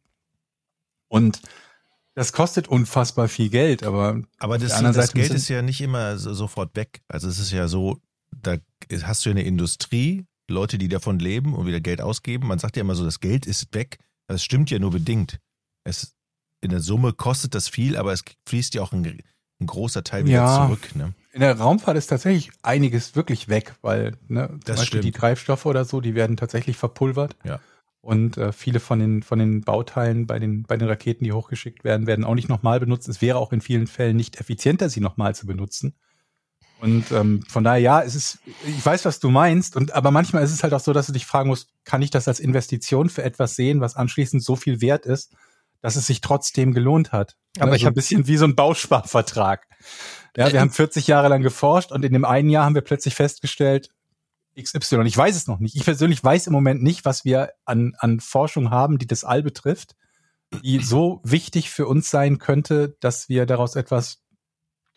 Und das kostet unfassbar viel Geld, aber Aber das, das Seite Geld ist ja nicht immer so, sofort weg. Also es ist ja so, da hast du ja eine Industrie, Leute, die davon leben und wieder Geld ausgeben. Man sagt ja immer so, das Geld ist weg. Das stimmt ja nur bedingt. Es, in der Summe kostet das viel, aber es fließt ja auch ein, ein großer Teil wieder Ja. zurück. Ne? In der Raumfahrt ist tatsächlich einiges wirklich weg, weil ne, zum Das Beispiel die stimmt. Treibstoffe oder so, die werden tatsächlich verpulvert. Ja. Und äh, viele von den, von den Bauteilen bei den, bei den Raketen, die hochgeschickt werden, werden auch nicht nochmal benutzt. Es wäre auch in vielen Fällen nicht effizienter, sie nochmal zu benutzen. Und ähm, von daher, ja, es ist, ich weiß, was du meinst, und aber manchmal ist es halt auch so, dass du dich fragen musst, kann ich das als Investition für etwas sehen, was anschließend so viel wert ist, dass es sich trotzdem gelohnt hat. Aber Ja, ich so ein hab- bisschen wie so ein Bausparvertrag. Ja, Äh, wir haben 40 Jahre lang geforscht und in dem einen Jahr haben wir plötzlich festgestellt, XY. Ich weiß es noch nicht. Ich persönlich weiß im Moment nicht, was wir an, an Forschung haben, die das All betrifft, die so wichtig für uns sein könnte, dass wir daraus etwas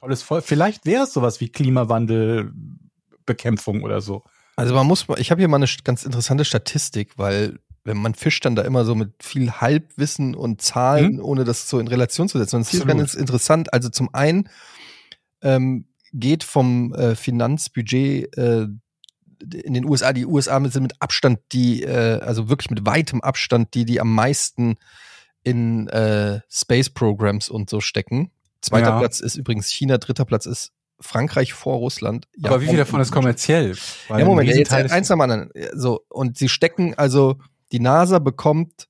Tolles voll. Vielleicht wäre es sowas wie Klimawandelbekämpfung oder so. Also man muss, ich habe hier mal eine ganz interessante Statistik, weil wenn man fischt dann da immer so mit viel Halbwissen und Zahlen, ohne das so in Relation zu setzen. Und es ist ganz interessant. Also zum einen ähm, geht vom äh, Finanzbudget äh, in den USA, die USA mit- sind mit Abstand die, äh, also wirklich mit weitem Abstand, die, die am meisten in äh, Space Programs und so stecken. Zweiter Ja. Platz ist übrigens China, dritter Platz ist Frankreich vor Russland. Aber wie viel davon ist kommerziell? Ja, Moment, ja, jetzt eins nach dem anderen. So, und sie stecken, also die NASA bekommt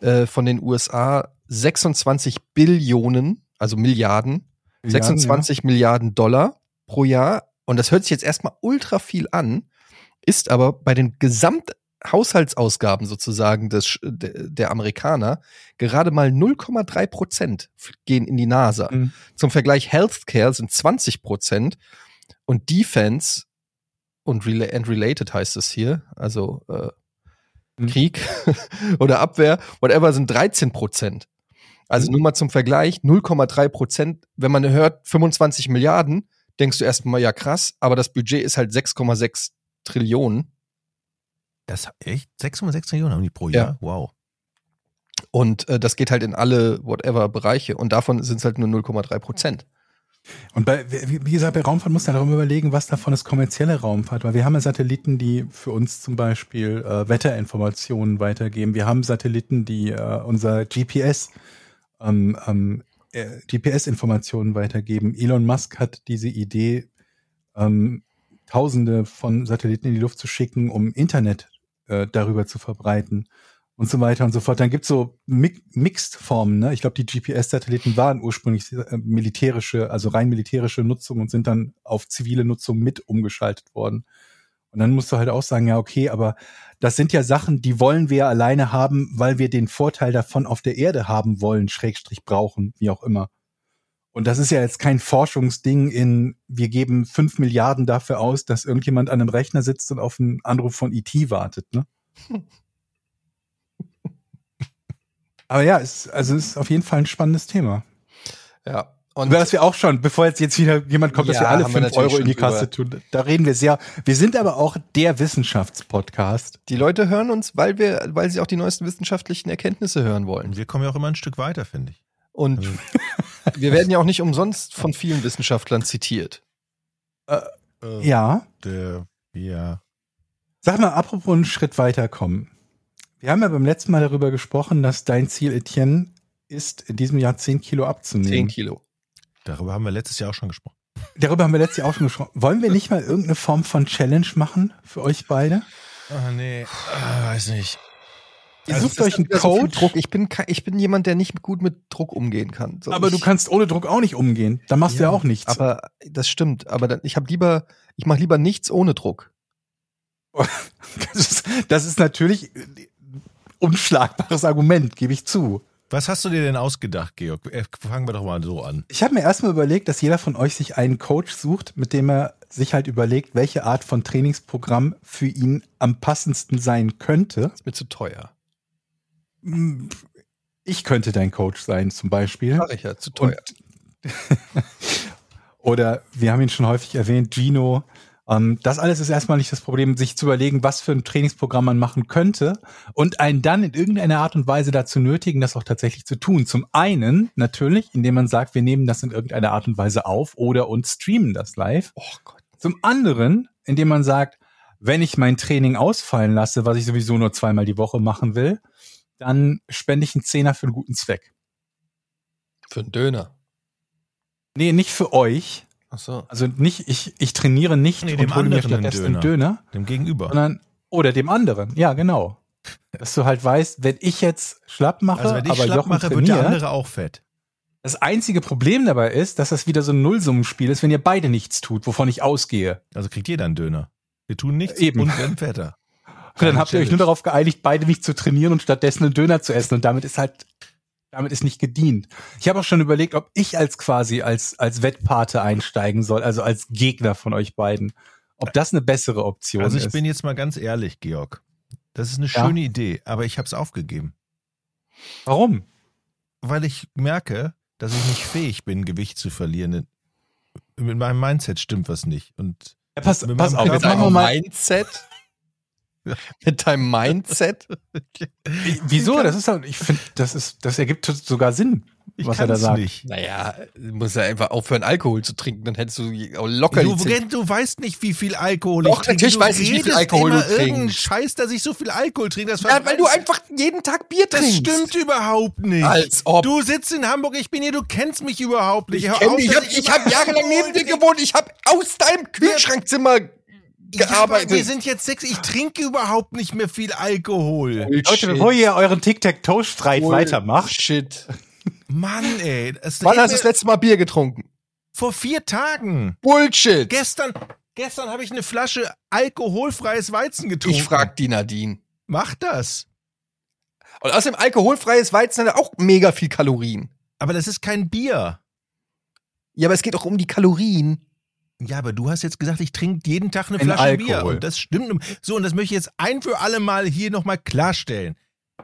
äh, von den USA 26 Billionen, also Milliarden, Milliarden, 26 Milliarden Dollar pro Jahr. Und das hört sich jetzt erstmal ultra viel an, ist aber bei den Gesamthaushaltsausgaben sozusagen des, der, Amerikaner gerade mal 0,3 Prozent gehen in die NASA. Ja. Mhm. Zum Vergleich Healthcare sind 20 Prozent und Defense und and related heißt es hier, also äh. Krieg oder Abwehr, whatever, sind 13 Prozent. Also Mhm. nur mal zum Vergleich, 0,3 Prozent. Wenn man hört 25 Milliarden, denkst du erstmal, ja krass, aber das Budget ist halt 6,6 Trillionen. Das echt? 6,6 Millionen haben die pro Ja. Jahr? Wow. Und äh, das geht halt in alle whatever Bereiche und davon sind es halt nur 0,3 Prozent. Und bei, wie gesagt, bei Raumfahrt muss man darum überlegen, was davon ist kommerzielle Raumfahrt, weil wir haben ja Satelliten, die für uns zum Beispiel äh, Wetterinformationen weitergeben. Wir haben Satelliten, die äh, unser GPS ähm, ähm, äh, GPS-Informationen weitergeben. Elon Musk hat diese Idee, ähm, Tausende von Satelliten in die Luft zu schicken, um Internet äh, darüber zu verbreiten und so weiter und so fort. Dann gibt's so Mi Mixed-Formen. Ne? Ich glaube, die GPS-Satelliten waren ursprünglich äh, militärische, also rein militärische Nutzung und sind dann auf zivile Nutzung mit umgeschaltet worden. Und dann musst du halt auch sagen, ja, okay, aber das sind ja Sachen, die wollen wir alleine haben, weil wir den Vorteil davon auf der Erde haben wollen, Schrägstrich brauchen, wie auch immer. Und das ist ja jetzt kein Forschungsding in, wir geben fünf Milliarden dafür aus, dass irgendjemand an einem Rechner sitzt und auf einen Anruf von IT wartet, ne? Aber ja, es, also es ist auf jeden Fall ein spannendes Thema. Ja. Und Über das wir auch schon, bevor jetzt, jetzt wieder jemand kommt, dass Ja, wir alle haben wir fünf natürlich Euro in die Kasse tun. Da reden wir sehr. Wir sind aber auch der Wissenschaftspodcast. die Leute hören uns, weil wir, weil sie auch die neuesten wissenschaftlichen Erkenntnisse hören wollen. Wir kommen ja auch immer ein Stück weiter, finde ich. Und Also, wir werden ja auch nicht umsonst von vielen Wissenschaftlern zitiert. äh, Ja. Der, ja. Sag mal, apropos einen Schritt weiterkommen. Wir haben ja beim letzten Mal darüber gesprochen, dass dein Ziel, Etienne, ist, in diesem Jahr 10 Kilo abzunehmen. 10 Kilo. Darüber haben wir letztes Jahr auch schon gesprochen. Darüber haben wir letztes Jahr auch schon gesprochen. Wollen wir nicht mal irgendeine Form von Challenge machen für euch beide? Ah, nee. Ah, weiß nicht. Ihr Also sucht euch einen wieder so. Ich bin, ich bin jemand, der nicht gut mit Druck umgehen kann. So, aber ich, du kannst ohne Druck auch nicht umgehen. Da machst du ja auch nichts. Aber das stimmt. Aber dann, ich habe lieber, ich mache lieber nichts ohne Druck. Das ist, das ist natürlich unschlagbares Argument, gebe ich zu. Was hast du dir denn ausgedacht, Georg? Äh, Fangen wir doch mal so an. Ich habe mir erstmal überlegt, dass jeder von euch sich einen Coach sucht, mit dem er sich halt überlegt, welche Art von Trainingsprogramm für ihn am passendsten sein könnte. Ist mir zu teuer. Ich könnte dein Coach sein, zum Beispiel. Sag ich ja, zu teuer. Oder wir haben ihn schon häufig erwähnt, Gino. Ähm, das alles ist erstmal nicht das Problem, sich zu überlegen, was für ein Trainingsprogramm man machen könnte und einen dann in irgendeiner Art und Weise dazu nötigen, das auch tatsächlich zu tun. Zum einen natürlich, indem man sagt, wir nehmen das in irgendeiner Art und Weise auf oder und streamen das live. oh. Zum anderen, indem man sagt, wenn ich mein Training ausfallen lasse, was ich sowieso nur zweimal die Woche machen will, dann spende ich einen Zehner für einen guten Zweck. Für einen Döner. Nee, nicht für euch. Ach so. Also nicht, ich, ich trainiere nicht Nee, und dem hole mir stattdessen einen Döner, Dem Gegenüber. sondern oder dem anderen. Ja, genau. Dass du halt weißt, wenn ich jetzt schlapp mache, Also wenn ich aber schlapp Jochen mache, wird der andere auch fett. das einzige Problem dabei ist, dass das wieder so ein Nullsummenspiel ist, wenn ihr beide nichts tut, wovon ich ausgehe. Also kriegt jeder einen Döner. Wir tun nichts Eben. und werden fetter. Und dann habt ihr euch nur darauf geeinigt, beide nicht zu trainieren und stattdessen einen Döner zu essen. Und damit ist halt, damit ist nicht gedient. Ich habe auch schon überlegt, ob ich als quasi als, als Wettpate einsteigen soll, also als Gegner von euch beiden. Ob das eine bessere Option Also ich ist. bin jetzt mal ganz ehrlich, Georg. Das ist eine Ja. schöne Idee, aber ich habe es aufgegeben. Warum? Weil ich merke, dass ich nicht fähig bin, Gewicht zu verlieren. Mit meinem Mindset stimmt was nicht. Und Ja, pass, pass meinem auf, jetzt machen wir mal. Mindset? Mit deinem Mindset? Wieso? Das ist halt, ich finde, das ist, das ergibt sogar Sinn, ich was er da sagt. nicht. Naja, du musst ja einfach aufhören, Alkohol zu trinken, dann hättest du locker Du, du weißt nicht, wie viel Alkohol Doch, ich trinke. natürlich Du weiß ich, wie viel Alkohol du trinkst. Scheiß, dass ich so viel Alkohol trinke. Das Ja, weil du einfach jeden Tag Bier Das trinkst. stimmt überhaupt nicht. Als ob. Du sitzt in Hamburg, ich bin hier, du kennst mich überhaupt nicht. Ich, ich habe ich immer hab jahrelang neben dir gewohnt. Ich habe aus deinem Kühlschrankzimmer Ja, gearbeitet. wir sind jetzt sechs, ich trinke überhaupt nicht mehr viel Alkohol. Leute, bevor ihr euren Tic-Tac-Toe-Streit weitermacht, Shit. Mann, ey. Das Wann hast du das letzte Mal Bier getrunken? Vor vier Tagen. Bullshit. Gestern, gestern habe ich eine Flasche alkoholfreies Weizen getrunken. Ich frag die Nadine. Mach das. Und außerdem alkoholfreies Weizen hat auch mega viel Kalorien. Aber das ist kein Bier. Ja, aber es geht auch um die Kalorien. Ja, aber du hast jetzt gesagt, ich trinke jeden Tag eine Ein Flasche Alkohol. Bier. Und das stimmt. So, und das möchte ich jetzt ein für alle Mal hier nochmal klarstellen.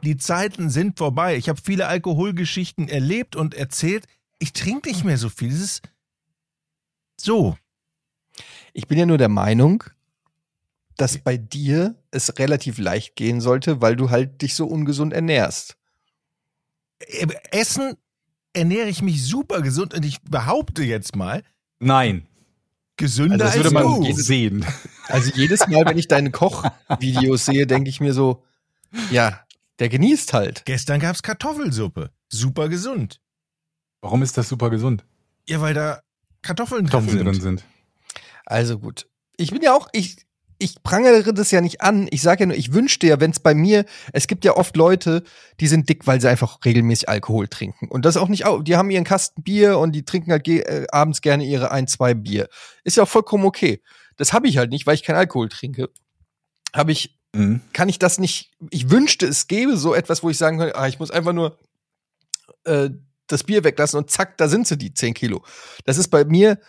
Die Zeiten sind vorbei. Ich habe viele Alkoholgeschichten erlebt und erzählt. Ich trinke nicht mehr so viel. Das ist so. Ich bin ja nur der Meinung, dass bei dir es relativ leicht gehen sollte, weil du halt dich so ungesund ernährst. Äh, Essen ernähre ich mich super gesund und ich behaupte jetzt mal, nein. Gesünder Also das würde als man du. sehen. Also jedes Mal, wenn ich deine Kochvideos sehe, denke ich mir so, ja, der genießt halt. Gestern gab's Kartoffelsuppe. Super gesund. Warum ist das super gesund? Ja, weil da Kartoffeln, Kartoffeln drin drin sind. sind. Also gut. Ich bin ja auch, ich, ich prangere das ja nicht an. Ich sage ja nur, ich wünschte ja, wenn es bei mir, es gibt ja oft Leute, die sind dick, weil sie einfach regelmäßig Alkohol trinken. Und das auch nicht, die haben ihren Kasten Bier und die trinken halt äh, abends gerne ihre ein, zwei Bier. Ist ja auch vollkommen okay. Das habe ich halt nicht, weil ich keinen Alkohol trinke. Habe ich Mhm. kann ich das nicht, ich wünschte, es gäbe so etwas, wo ich sagen könnte, ah, ich muss einfach nur äh, das Bier weglassen und zack, da sind sie, die 10 Kilo. Das ist bei mir,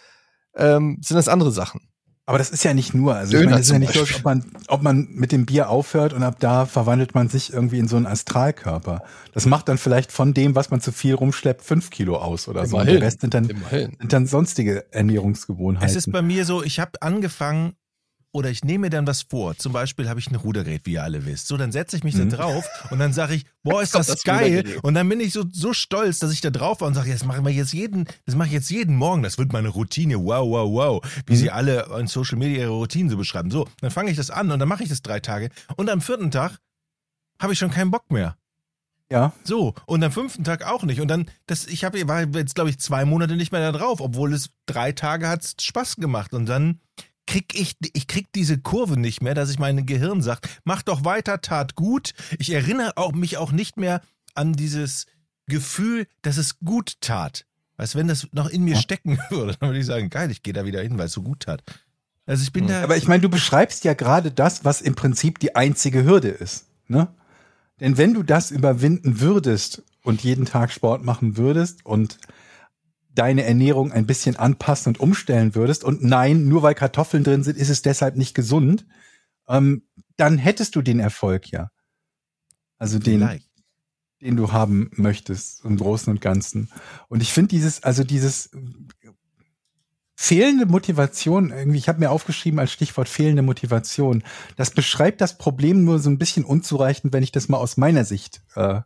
ähm, sind das andere Sachen. Aber das ist ja nicht nur. Also ich Döner meine, es ist ja nicht so, als ob man, ob man mit dem Bier aufhört und ab da verwandelt man sich irgendwie in so einen Astralkörper. Das macht dann vielleicht von dem, was man zu viel rumschleppt, fünf Kilo aus oder so. Und der Rest sind dann, Immerhin. sind dann sonstige Ernährungsgewohnheiten. Es ist bei mir so, ich habe angefangen oder ich nehme mir dann was vor. Zum Beispiel habe ich ein Rudergerät, wie ihr alle wisst. So, dann setze ich mich Mhm. da drauf und dann sage ich, boah, ist das, das geil. Und dann bin ich so, so stolz, dass ich da drauf war und sage, das machen wir jetzt jeden, das mache ich jetzt jeden Morgen. Das wird meine Routine. Wow, wow, wow. Wie Mhm. sie alle in Social Media ihre Routinen so beschreiben. So, dann fange ich das an und dann mache ich das drei Tage. Und am vierten Tag habe ich schon keinen Bock mehr. ja. So, und am fünften Tag auch nicht. Und dann, das, ich habe war jetzt, glaube ich, zwei Monate nicht mehr da drauf, obwohl es drei Tage hat Spaß gemacht. Und dann krieg ich, ich krieg diese Kurve nicht mehr, dass ich mein Gehirn sagt, mach doch weiter, tat gut. Ich erinnere auch, mich auch nicht mehr an dieses Gefühl, dass es gut tat. Weißt du, wenn das noch in mir stecken würde, dann würde ich sagen, geil, ich gehe da wieder hin, weil es so gut tat. Also ich bin da. Aber ich meine, du beschreibst ja gerade das, was im Prinzip die einzige Hürde ist. Ne? Denn wenn du das überwinden würdest und jeden Tag Sport machen würdest und deine Ernährung ein bisschen anpassen und umstellen würdest und nein, nur weil Kartoffeln drin sind, ist es deshalb nicht gesund, ähm, dann hättest du den Erfolg ja. Also den, Vielleicht. den du haben möchtest im Großen und Ganzen. Und ich finde dieses, also dieses fehlende Motivation, irgendwie, ich habe mir aufgeschrieben als Stichwort fehlende Motivation, das beschreibt das Problem nur so ein bisschen unzureichend, wenn ich das mal aus meiner Sicht äh,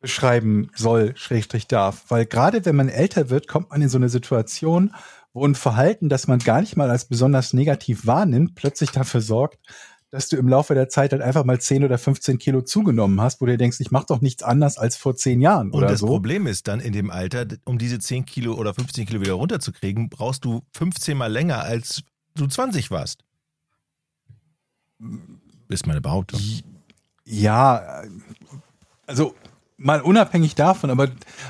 beschreiben soll, schrägstrich darf. Weil gerade wenn man älter wird, kommt man in so eine Situation, wo ein Verhalten, das man gar nicht mal als besonders negativ wahrnimmt, plötzlich dafür sorgt, dass du im Laufe der Zeit halt einfach mal 10 oder 15 Kilo zugenommen hast, wo du denkst, ich mache doch nichts anders als vor 10 Jahren Und das so. Problem ist dann in dem Alter, um diese 10 Kilo oder 15 Kilo wieder runterzukriegen, brauchst du 15 mal länger, als du 20 warst. Ist meine Behauptung. Ja, also mal unabhängig davon, aber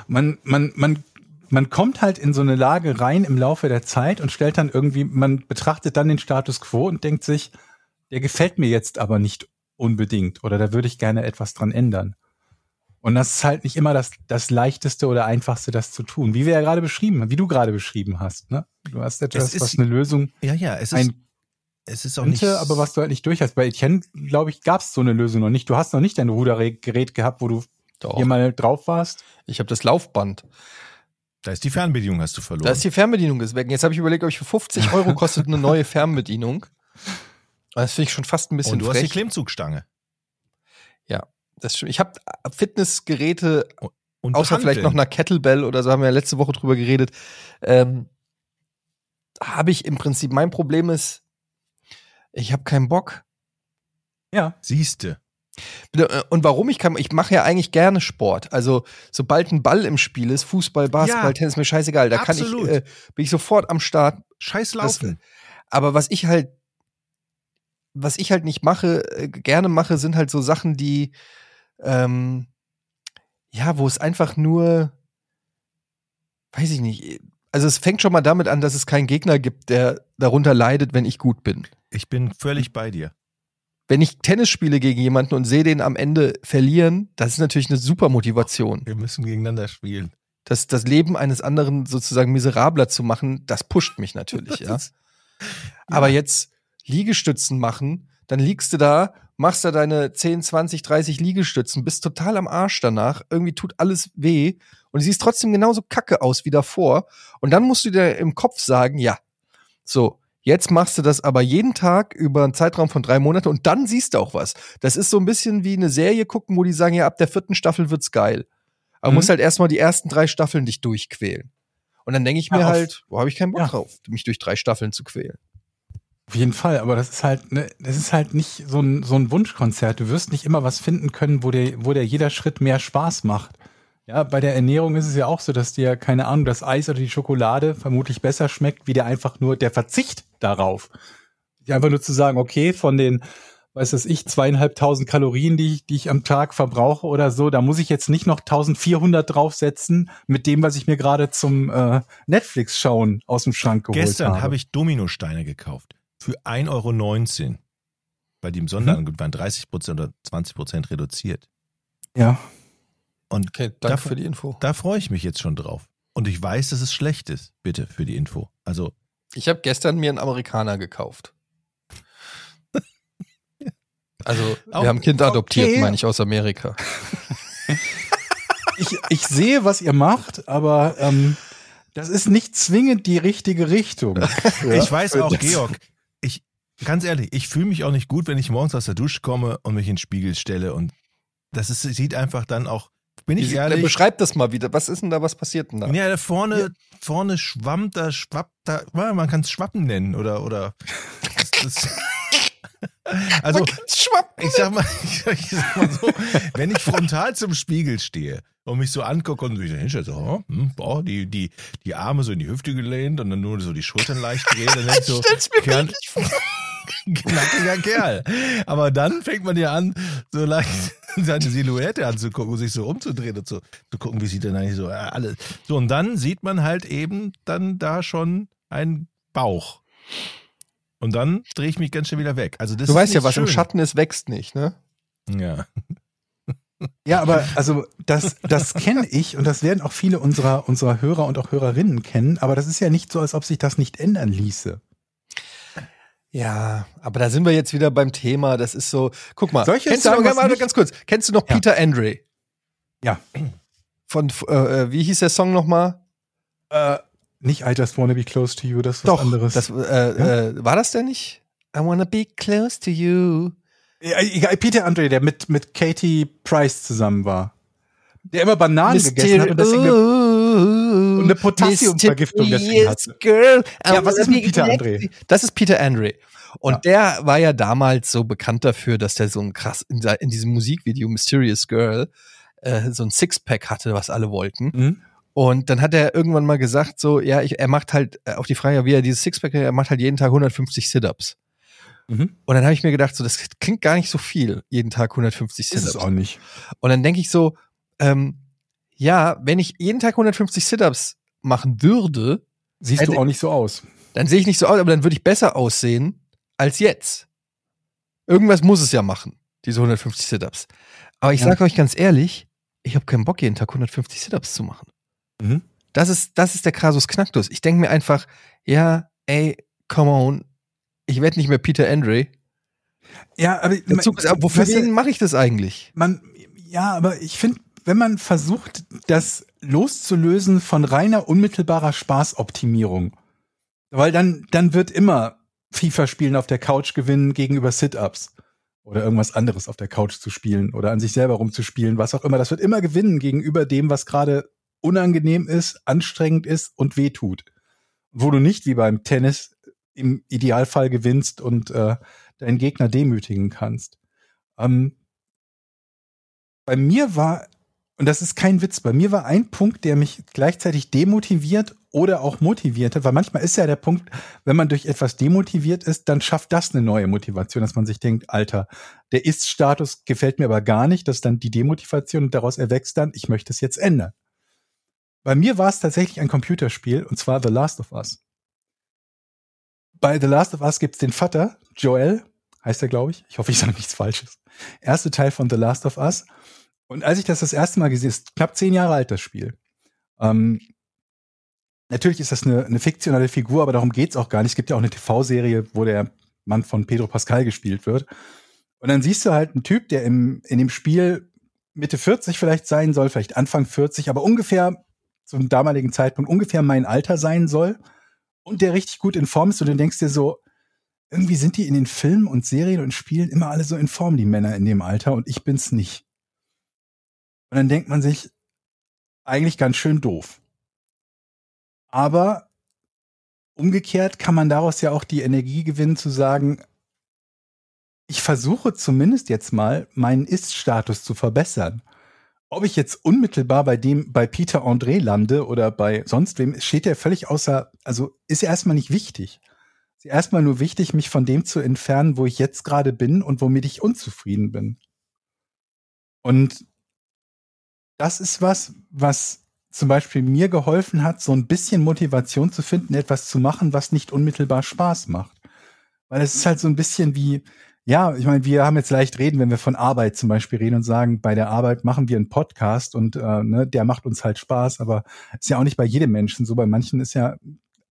man, man, man, man kommt halt in so eine Lage rein im Laufe der Zeit und stellt dann irgendwie, man betrachtet dann den Status quo und denkt sich, der gefällt mir jetzt aber nicht unbedingt oder da würde ich gerne etwas dran ändern. Und das ist halt nicht immer das, das leichteste oder einfachste, das zu tun. Wie wir ja gerade beschrieben haben, wie du gerade beschrieben hast. Ne? Du hast etwas, ist- was eine Lösung Ja, ja, es ist, ein es ist auch nicht. könnte, aber was du halt nicht durch hast. Bei Etienne, glaube ich, gab es so eine Lösung noch nicht. Du hast noch nicht dein Rudergerät gehabt, wo du Doch. hier mal drauf warst. Ich habe das Laufband. Da ist die Fernbedienung, hast du verloren. Da ist die Fernbedienung deswegen. Jetzt habe ich überlegt, ob ich für 50 Euro kostet eine neue Fernbedienung. Das finde ich schon fast ein bisschen Und du hast die frech. Klimmzugstange. Das stimmt. Ich habe Fitnessgeräte, Und außer vielleicht noch einer Kettlebell oder so, haben wir ja letzte Woche drüber geredet. Ähm, habe ich im Prinzip, mein Problem ist, ich habe keinen Bock. Ja. Siehste. Äh, Und warum ich kann, ich mache ja eigentlich gerne Sport. Also sobald ein Ball im Spiel ist, Fußball, Basketball, Ja. Tennis, mir scheißegal. Da Absolut. kann ich, äh, bin ich sofort am Start. Scheiß Das- laufen. Aber was ich halt, was ich halt nicht mache, äh, gerne mache, sind halt so Sachen, die, ähm, ja, wo es einfach nur, weiß ich nicht. Also es fängt schon mal damit an, dass es keinen Gegner gibt, der darunter leidet, wenn ich gut bin. Ich bin völlig bei dir. Wenn ich Tennis spiele gegen jemanden und sehe den am Ende verlieren, das ist natürlich eine super Motivation. Wir müssen gegeneinander spielen. Das, das Leben eines anderen sozusagen miserabler zu machen, das pusht mich natürlich, ja. Aber jetzt Liegestützen machen, dann liegst du da, machst da deine 10, 20, 30 Liegestützen, bist total am Arsch danach, irgendwie tut alles weh und du siehst trotzdem genauso kacke aus wie davor. Und dann musst du dir im Kopf sagen, ja, so, jetzt machst du das aber jeden Tag über einen Zeitraum von drei Monaten und dann siehst du auch was. Das ist so ein bisschen wie eine Serie gucken, wo die sagen, ja, ab der vierten Staffel wird's geil. Aber Mhm. musst halt erstmal die ersten drei Staffeln dich durchquälen. Und dann denke ich mir Ja, halt, wo habe ich keinen Bock Ja. drauf, mich durch drei Staffeln zu quälen. Auf jeden Fall, aber das ist halt, ne, das ist halt nicht so ein, so ein Wunschkonzert. Du wirst nicht immer was finden können, wo dir, wo dir jeder Schritt mehr Spaß macht. Ja, bei der Ernährung ist es ja auch so, dass dir, keine Ahnung, das Eis oder die Schokolade vermutlich besser schmeckt, wie dir einfach nur der Verzicht darauf. Einfach nur zu sagen, okay, von den, weiß das ich, zweieinhalbtausend Kalorien, die ich, die ich am Tag verbrauche oder so, da muss ich jetzt nicht noch 1400 draufsetzen mit dem, was ich mir gerade zum äh, Netflix-Schauen aus dem Schrank geholt Gestern habe. habe ich Dominosteine gekauft. Für 1,19 Euro. Weil die im Mhm. Sonderangebot waren 30% oder 20% reduziert. Ja. Und Okay, danke da, für die Info. da freue ich mich jetzt schon drauf. Und ich weiß, dass es schlecht ist. Bitte für die Info. Also, Ich habe gestern mir einen Amerikaner gekauft. Also, Auch- wir haben ein Kind adoptiert, okay. meine ich, aus Amerika. ich, ich sehe, was ihr macht, aber ähm, das ist nicht zwingend die richtige Richtung. ich weiß auch, Georg, ich, ganz ehrlich, ich fühle mich auch nicht gut, wenn ich morgens aus der Dusche komme und mich in den Spiegel stelle. Und das ist, sieht einfach dann auch, bin ich ehrlich. Beschreib das mal wieder. Was ist denn da, was passiert denn da? Ja, da vorne, vorne schwammt, da schwappt, da, ja, man kann es Schwappen nennen oder, oder, das, das, Also, ich sag mal, ich, sag mal so, wenn ich frontal zum Spiegel stehe und mich so angucke und mich so hinstelle, so, oh, hm, boah, die, die, die Arme so in die Hüfte gelehnt und dann nur so die Schultern leicht drehe, dann denk ich so, Kern. knackiger Kerl. Aber dann fängt man ja an, so leicht seine Silhouette anzugucken und sich so umzudrehen und so zu gucken, wie sieht denn eigentlich so äh, alles. So, und dann sieht man halt eben dann da schon einen Bauch. Und dann drehe ich mich ganz schnell wieder weg. Also das Du weißt ja, was im schön. Schatten ist, wächst nicht, ne? Ja. Ja, aber also das, das kenne ich und das werden auch viele unserer, unserer Hörer und auch Hörerinnen kennen, aber das ist ja nicht so, als ob sich das nicht ändern ließe. Ja, aber da sind wir jetzt wieder beim Thema. Das ist so, guck mal, jetzt kennst du noch, nicht- ganz kurz, kennst du noch Ja. Peter Andre? Ja. Von, äh, äh, wie hieß der Song nochmal? Äh, nicht I just wanna be close to you, das ist was Doch, anderes. das, äh, äh, war das denn nicht? I wanna be close to you. ja, Peter Andre, der mit, mit Katie Price zusammen war. Der immer Bananen gegessen hat und deswegen und eine Potassiumvergiftung deswegen hatte. Girl, Ja, was ist mit Peter Andre? Das ist Peter Andre. Und Ja. der war ja damals so bekannt dafür, dass der so ein krass in, in diesem Musikvideo Mysterious Girl äh, so ein Sixpack hatte, was alle wollten. Mhm. Und dann hat er irgendwann mal gesagt, so, ja, ich, er macht halt, äh, auf die Frage, wie er dieses Sixpack, er macht halt jeden Tag 150 Sit-Ups. Mhm. Und dann habe ich mir gedacht, so, das klingt gar nicht so viel, jeden Tag 150 Ist es Sit-Ups. auch nicht. Und dann denke ich so, ähm, ja, wenn ich jeden Tag 150 Sit-Ups machen würde, Siehst Hätte- du auch nicht so aus. dann sehe ich nicht so aus, aber dann würde ich besser aussehen als jetzt. Irgendwas muss es ja machen, diese 150 Sit-Ups. Aber ich Ja. sage euch ganz ehrlich, ich habe keinen Bock, jeden Tag 150 Sit-Ups zu machen. Mhm. Das ist, das ist der Krasus Knacktus. Ich denke mir einfach, ja, ey, come on, ich werde nicht mehr Peter Andre. Ja, aber Der Zug ist, ab. wofür weißt du, wen mache ich das eigentlich? man, ja, aber ich finde, wenn man versucht, das loszulösen von reiner unmittelbarer Spaßoptimierung, weil dann, dann wird immer FIFA spielen auf der Couch gewinnen gegenüber Sit-Ups oder irgendwas anderes auf der Couch zu spielen oder an sich selber rumzuspielen, was auch immer. Das wird immer gewinnen gegenüber dem, was gerade unangenehm ist, anstrengend ist und weh tut. Wo du nicht wie beim Tennis im Idealfall gewinnst und äh, deinen Gegner demütigen kannst. Ähm, bei mir war, und das ist kein Witz, bei mir war ein Punkt, der mich gleichzeitig demotiviert oder auch motiviert hat, weil manchmal ist ja der Punkt, wenn man durch etwas demotiviert ist, dann schafft das eine neue Motivation, dass man sich denkt, Alter, der Ist-Status gefällt mir aber gar nicht, das ist dann die Demotivation und daraus erwächst dann, ich möchte es jetzt ändern. Bei mir war es tatsächlich ein Computerspiel und zwar The Last of Us. Bei The Last of Us gibt's den Vater, Joel, heißt er, glaube ich. Ich hoffe, ich sage nichts Falsches. Erste Teil von The Last of Us. Und als ich das das erste Mal gesehen, ist knapp zehn Jahre alt, das Spiel. Ähm, natürlich ist das eine, eine fiktionale Figur, aber darum geht's auch gar nicht. Es gibt ja auch eine TV-Serie, wo der Mann von Pedro Pascal gespielt wird. Und dann siehst du halt einen Typ, der im, in dem Spiel Mitte 40 vielleicht sein soll, vielleicht Anfang 40, aber ungefähr zum damaligen Zeitpunkt ungefähr mein Alter sein soll und der richtig gut in Form ist und du denkst dir so, irgendwie sind die in den Filmen und Serien und Spielen immer alle so in Form, die Männer in dem Alter, und ich bin's nicht. Und dann denkt man sich, eigentlich ganz schön doof. Aber umgekehrt kann man daraus ja auch die Energie gewinnen zu sagen, ich versuche zumindest jetzt mal, meinen Ist-Status zu verbessern. Ob ich jetzt unmittelbar bei dem, bei Peter André lande oder bei sonst wem, steht ja völlig außer, also ist ja erstmal nicht wichtig. Ist ja erstmal nur wichtig, mich von dem zu entfernen, wo ich jetzt gerade bin und womit ich unzufrieden bin. Und das ist was, was zum Beispiel mir geholfen hat, so ein bisschen Motivation zu finden, etwas zu machen, was nicht unmittelbar Spaß macht. Weil es ist halt so ein bisschen wie, ja, ich meine, wir haben jetzt leicht reden, wenn wir von Arbeit zum Beispiel reden und sagen, bei der Arbeit machen wir einen Podcast und äh, ne, der macht uns halt Spaß, aber ist ja auch nicht bei jedem Menschen so. Bei manchen ist ja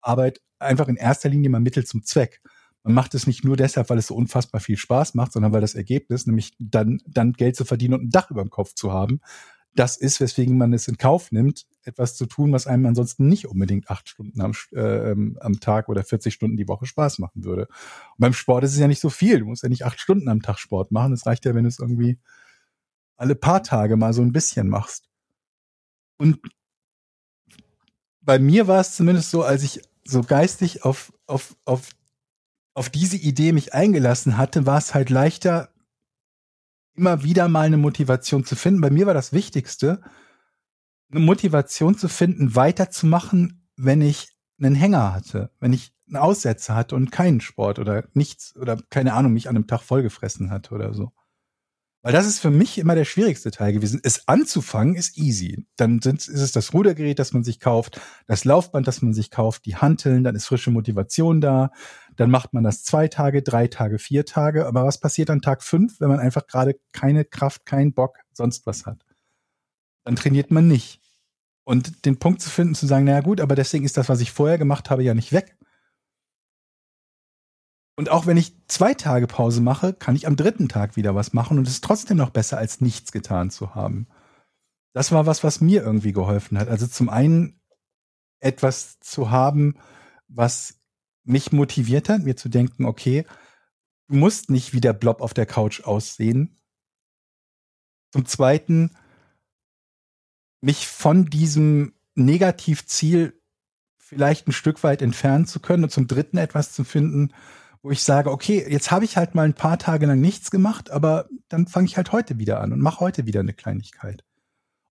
Arbeit einfach in erster Linie mal Mittel zum Zweck. Man macht es nicht nur deshalb, weil es so unfassbar viel Spaß macht, sondern weil das Ergebnis, nämlich dann, dann Geld zu verdienen und ein Dach über dem Kopf zu haben, das ist, weswegen man es in Kauf nimmt, etwas zu tun, was einem ansonsten nicht unbedingt acht Stunden am, äh, am Tag oder 40 Stunden die Woche Spaß machen würde. Und beim Sport ist es ja nicht so viel. Du musst ja nicht acht Stunden am Tag Sport machen. Es reicht ja, wenn du es irgendwie alle paar Tage mal so ein bisschen machst. Und bei mir war es zumindest so, als ich so geistig auf, auf, auf auf diese Idee mich eingelassen hatte, war es halt leichter, immer wieder mal eine Motivation zu finden. Bei mir war das Wichtigste, eine Motivation zu finden, weiterzumachen, wenn ich einen Hänger hatte, wenn ich einen Aussetzer hatte und keinen Sport oder nichts oder keine Ahnung, mich an einem Tag vollgefressen hatte oder so. Weil das ist für mich immer der schwierigste Teil gewesen. Es anzufangen ist easy. Dann sind, ist es das Rudergerät, das man sich kauft, das Laufband, das man sich kauft, die Hanteln, dann ist frische Motivation da. Dann macht man das zwei Tage, drei Tage, vier Tage. Aber was passiert an Tag fünf, wenn man einfach gerade keine Kraft, keinen Bock, sonst was hat? Dann trainiert man nicht. Und den Punkt zu finden, zu sagen, naja gut, aber deswegen ist das, was ich vorher gemacht habe, ja nicht weg. Und auch wenn ich zwei Tage Pause mache, kann ich am dritten Tag wieder was machen und es ist trotzdem noch besser, als nichts getan zu haben. Das war was, was mir irgendwie geholfen hat. Also zum einen etwas zu haben, was mich motiviert hat, mir zu denken, okay, du musst nicht wie der Blob auf der Couch aussehen. Zum zweiten, mich von diesem Negativziel vielleicht ein Stück weit entfernen zu können und zum dritten etwas zu finden, wo ich sage, okay, jetzt habe ich halt mal ein paar Tage lang nichts gemacht, aber dann fange ich halt heute wieder an und mache heute wieder eine Kleinigkeit.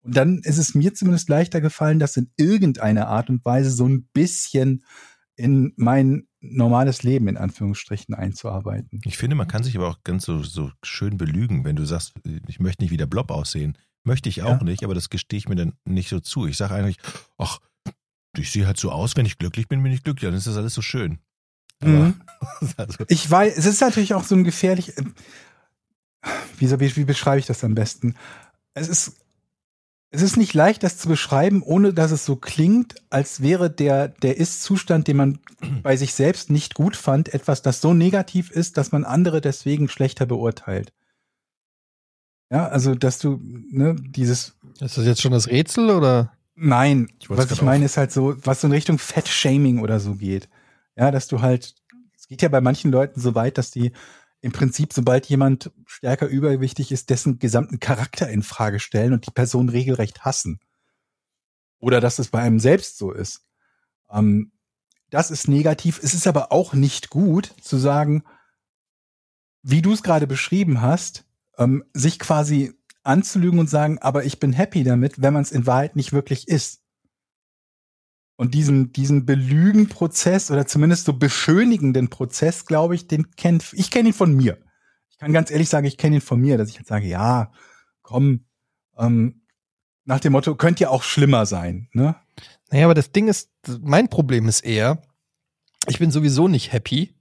Und dann ist es mir zumindest leichter gefallen, das in irgendeiner Art und Weise so ein bisschen in mein normales Leben in Anführungsstrichen einzuarbeiten. Ich finde, man kann sich aber auch ganz so, so schön belügen, wenn du sagst, ich möchte nicht wie der Blob aussehen. Möchte ich auch Ja. nicht, aber das gestehe ich mir dann nicht so zu. Ich sage eigentlich, ach, ich sehe halt so aus, wenn ich glücklich bin, bin ich glücklich, dann ist das alles so schön. Mhm. also, Ich weiß, es ist natürlich auch so ein gefährlich. äh, Wie, wie, beschreibe ich das am besten? Es ist, es ist nicht leicht, das zu beschreiben, ohne dass es so klingt, als wäre der, der Ist-Zustand, den man bei sich selbst nicht gut fand, etwas, das so negativ ist, dass man andere deswegen schlechter beurteilt. Ja, also, dass du, ne, dieses, Ist das jetzt schon das Rätsel oder? Nein, Ich was ich meine, ist halt so, was so in Richtung Fett-Shaming oder so geht. Ja, dass du halt, es geht ja bei manchen Leuten so weit, dass die im Prinzip, sobald jemand stärker übergewichtig ist, dessen gesamten Charakter in Frage stellen und die Person regelrecht hassen. Oder dass es bei einem selbst so ist. Ähm, das ist negativ. Es ist aber auch nicht gut zu sagen, wie du es gerade beschrieben hast, ähm, sich quasi anzulügen und sagen, aber ich bin happy damit, wenn man es in Wahrheit nicht wirklich ist. Und diesen, diesen Belügen-Prozess oder zumindest so beschönigenden Prozess, glaube ich, den kennt, ich kenne ihn von mir. Ich kann ganz ehrlich sagen, ich kenne ihn von mir, dass ich jetzt sage, ja, komm, ähm, nach dem Motto, könnte ja auch schlimmer sein, ne? Naja, aber das Ding ist, mein Problem ist eher, ich bin sowieso nicht happy.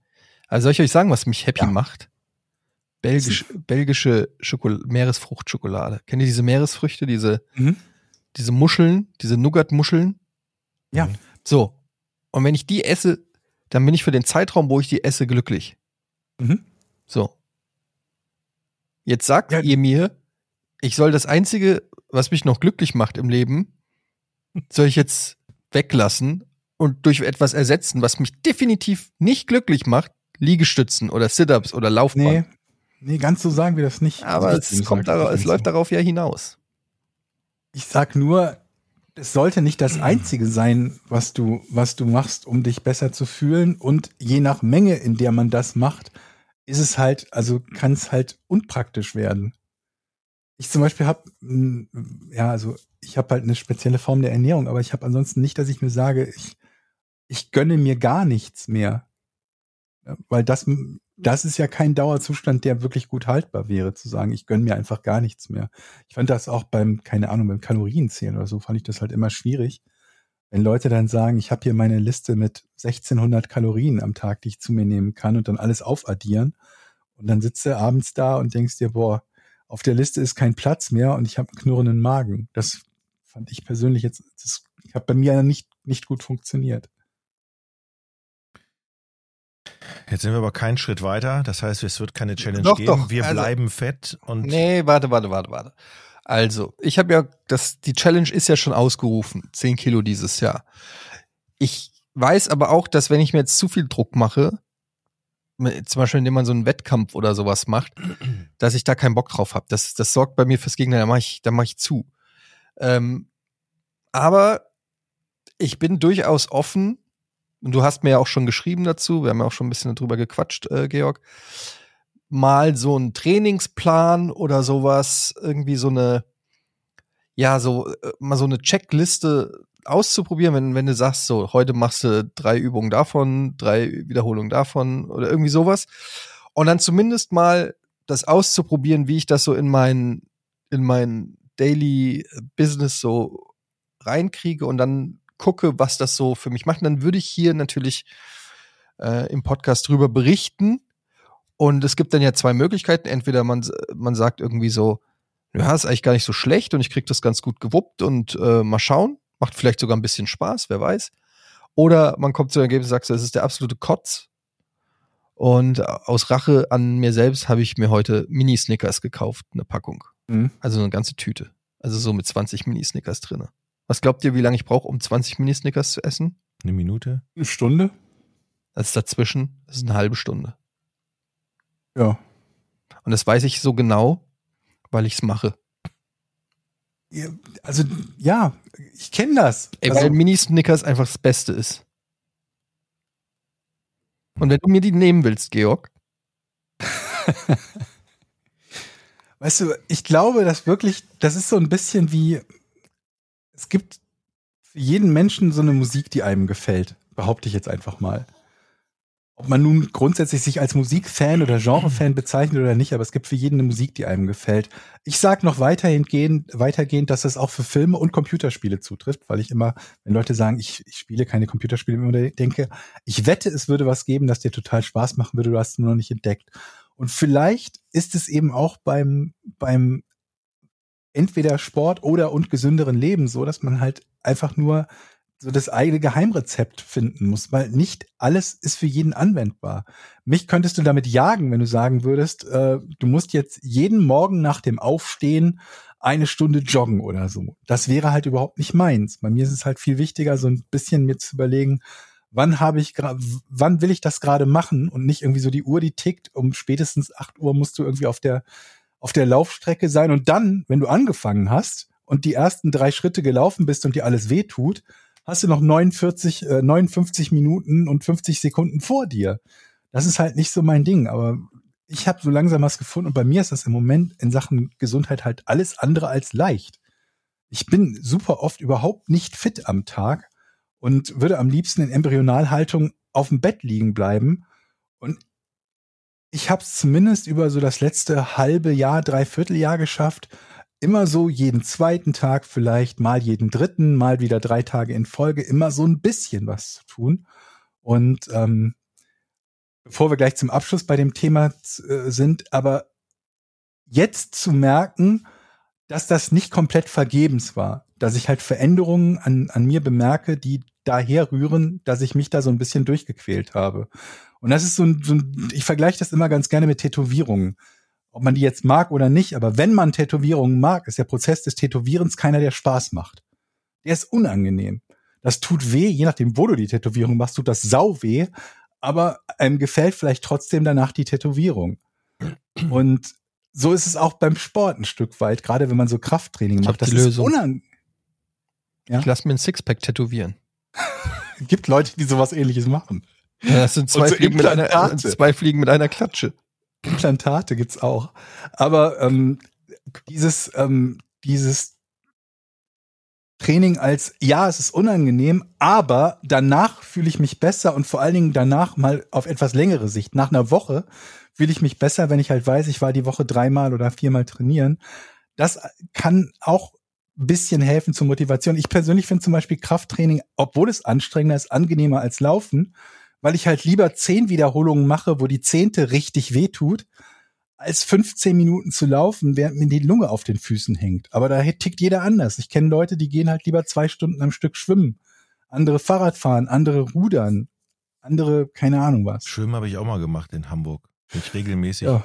Also soll ich euch sagen, was mich happy Ja. macht? Belgisch, belgische Schokol Meeresfruchtschokolade. Kennt ihr diese Meeresfrüchte, diese, Mhm. diese Muscheln, diese Nougat-Muscheln? Ja. So. Und wenn ich die esse, dann bin ich für den Zeitraum, wo ich die esse, glücklich. Mhm. So. Jetzt sagt Ja. ihr mir, ich soll das Einzige, was mich noch glücklich macht im Leben, soll ich jetzt weglassen und durch etwas ersetzen, was mich definitiv nicht glücklich macht, Liegestützen oder Sit-Ups oder Laufband. Nee, nee, ganz so sagen wir das nicht. Aber Also es, ich kommt darauf, das es läuft so. darauf ja hinaus. Ich sag nur, es sollte nicht das einzige sein, was du, was du machst, um dich besser zu fühlen. Und je nach Menge, in der man das macht, ist es halt, also kann es halt unpraktisch werden. Ich zum Beispiel habe, ja, also ich habe halt eine spezielle Form der Ernährung, aber ich habe ansonsten nicht, dass ich mir sage, ich, ich gönne mir gar nichts mehr. Weil das, das ist ja kein Dauerzustand, der wirklich gut haltbar wäre, zu sagen, ich gönne mir einfach gar nichts mehr. Ich fand das auch beim, keine Ahnung, beim Kalorienzählen oder so, fand ich das halt immer schwierig. Wenn Leute dann sagen, ich habe hier meine Liste mit 1600 Kalorien am Tag, die ich zu mir nehmen kann und dann alles aufaddieren. Und dann sitzt du abends da und denkst dir, boah, auf der Liste ist kein Platz mehr und ich habe einen knurrenden Magen. Das fand ich persönlich jetzt, das hat bei mir nicht, nicht gut funktioniert. Jetzt sind wir aber keinen Schritt weiter. Das heißt, es wird keine Challenge Doch, geben. doch. Wir Also- bleiben fett und Nee, warte, warte, warte, warte. Also, ich habe ja, das, die Challenge ist ja schon ausgerufen. 10 Kilo dieses Jahr. Ich weiß aber auch, dass wenn ich mir jetzt zu viel Druck mache, zum Beispiel indem man so einen Wettkampf oder sowas macht, dass ich da keinen Bock drauf habe. Das, das sorgt bei mir fürs Gegenteil, da mache ich, da mach ich zu. Ähm, aber ich bin durchaus offen, und du hast mir ja auch schon geschrieben dazu, wir haben ja auch schon ein bisschen darüber gequatscht, äh, Georg, mal so einen Trainingsplan oder sowas, irgendwie so eine, ja, so, äh, mal so eine Checkliste auszuprobieren, wenn, wenn du sagst, so, heute machst du drei Übungen davon, drei Wiederholungen davon oder irgendwie sowas. Und dann zumindest mal das auszuprobieren, wie ich das so in mein, in mein Daily Business so reinkriege und dann gucke, was das so für mich macht. Dann würde ich hier natürlich äh, im Podcast drüber berichten. Und es gibt dann ja zwei Möglichkeiten. Entweder man, man sagt irgendwie so, ja, ist eigentlich gar nicht so schlecht und ich krieg das ganz gut gewuppt und äh, mal schauen. Macht vielleicht sogar ein bisschen Spaß, wer weiß. Oder man kommt zu dem Ergebnis und sagt, das ist der absolute Kotz. Und aus Rache an mir selbst habe ich mir heute Mini-Snickers gekauft, eine Packung. Mhm. Also eine ganze Tüte. Also so mit 20 Mini-Snickers drinne. Was glaubt ihr, wie lange ich brauche, um 20 Mini-Snickers zu essen? Eine Minute? Eine Stunde? Das ist dazwischen, das ist eine halbe Stunde. Ja. Und das weiß ich so genau, weil ich es mache. Ja, Also, ja, ich kenne das. Ey, also, weil Mini-Snickers einfach das Beste ist. Und wenn du mir die nehmen willst, Georg, Weißt du, ich glaube, dass wirklich, das ist so ein bisschen wie, es gibt für jeden Menschen so eine Musik, die einem gefällt. Behaupte ich jetzt einfach mal. Ob man nun grundsätzlich sich als Musikfan oder Genrefan bezeichnet oder nicht, aber es gibt für jeden eine Musik, die einem gefällt. Ich sag noch weiterhin gehen, weitergehend, dass das auch für Filme und Computerspiele zutrifft, weil ich immer, wenn Leute sagen, ich, ich spiele keine Computerspiele, immer denke, ich wette, es würde was geben, das dir total Spaß machen würde, du hast es nur noch nicht entdeckt. Und vielleicht ist es eben auch beim, beim entweder Sport oder und gesünderen Leben so, dass man halt einfach nur so das eigene Geheimrezept finden muss, weil nicht alles ist für jeden anwendbar. Mich könntest du damit jagen, wenn du sagen würdest, äh, du musst jetzt jeden Morgen nach dem Aufstehen eine Stunde joggen oder so. Das wäre halt überhaupt nicht meins. Bei mir ist es halt viel wichtiger, so ein bisschen mir zu überlegen, wann habe ich wann will ich das gerade machen und nicht irgendwie so die Uhr, die tickt, um spätestens 8 Uhr musst du irgendwie auf der auf der Laufstrecke sein und dann, wenn du angefangen hast und die ersten drei Schritte gelaufen bist und dir alles weh tut, hast du noch 49, äh, 59 Minuten und 50 Sekunden vor dir. Das ist halt nicht so mein Ding, aber ich habe so langsam was gefunden und bei mir ist das im Moment in Sachen Gesundheit halt alles andere als leicht. Ich bin super oft überhaupt nicht fit am Tag und würde am liebsten in Embryonalhaltung auf dem Bett liegen bleiben. Und ich habe es zumindest über so das letzte halbe Jahr, dreiviertel Jahr geschafft, immer so jeden zweiten Tag vielleicht, mal jeden dritten, mal wieder drei Tage in Folge, immer so ein bisschen was zu tun. Und ähm, bevor wir gleich zum Abschluss bei dem Thema äh, sind, aber jetzt zu merken, dass das nicht komplett vergebens war, dass ich halt Veränderungen an, an mir bemerke, die daher rühren, dass ich mich da so ein bisschen durchgequält habe. Und das ist so ein, so ein ich vergleiche das immer ganz gerne mit Tätowierungen. Ob man die jetzt mag oder nicht, aber wenn man Tätowierungen mag, ist der Prozess des Tätowierens keiner, der Spaß macht. Der ist unangenehm. Das tut weh, je nachdem, wo du die Tätowierung machst, tut das sau weh, aber einem gefällt vielleicht trotzdem danach die Tätowierung. Und so ist es auch beim Sport ein Stück weit, gerade wenn man so Krafttraining Ich macht. Das ist Lösung. unang Ja? ich lass mir ein Sixpack tätowieren. gibt Leute, die sowas ähnliches machen. Ja, das sind zwei, so Fliegen mit einer, Implantate. zwei Fliegen mit einer Klatsche. Implantate gibt's auch. Aber ähm, dieses, ähm, dieses Training als, ja, es ist unangenehm, aber danach fühle ich mich besser und vor allen Dingen danach mal auf etwas längere Sicht. Nach einer Woche fühle ich mich besser, wenn ich halt weiß, ich war die Woche dreimal oder viermal trainieren. Das kann auch ein bisschen helfen zur Motivation. Ich persönlich finde zum Beispiel Krafttraining, obwohl es anstrengender ist, angenehmer als Laufen, weil ich halt lieber zehn Wiederholungen mache, wo die zehnte richtig weh tut, als 15 Minuten zu laufen, während mir die Lunge auf den Füßen hängt. Aber da tickt jeder anders. Ich kenne Leute, die gehen halt lieber zwei Stunden am Stück schwimmen. Andere Fahrrad fahren, andere rudern, andere keine Ahnung was. Schwimmen habe ich auch mal gemacht in Hamburg. Bin ich regelmäßig. Ja.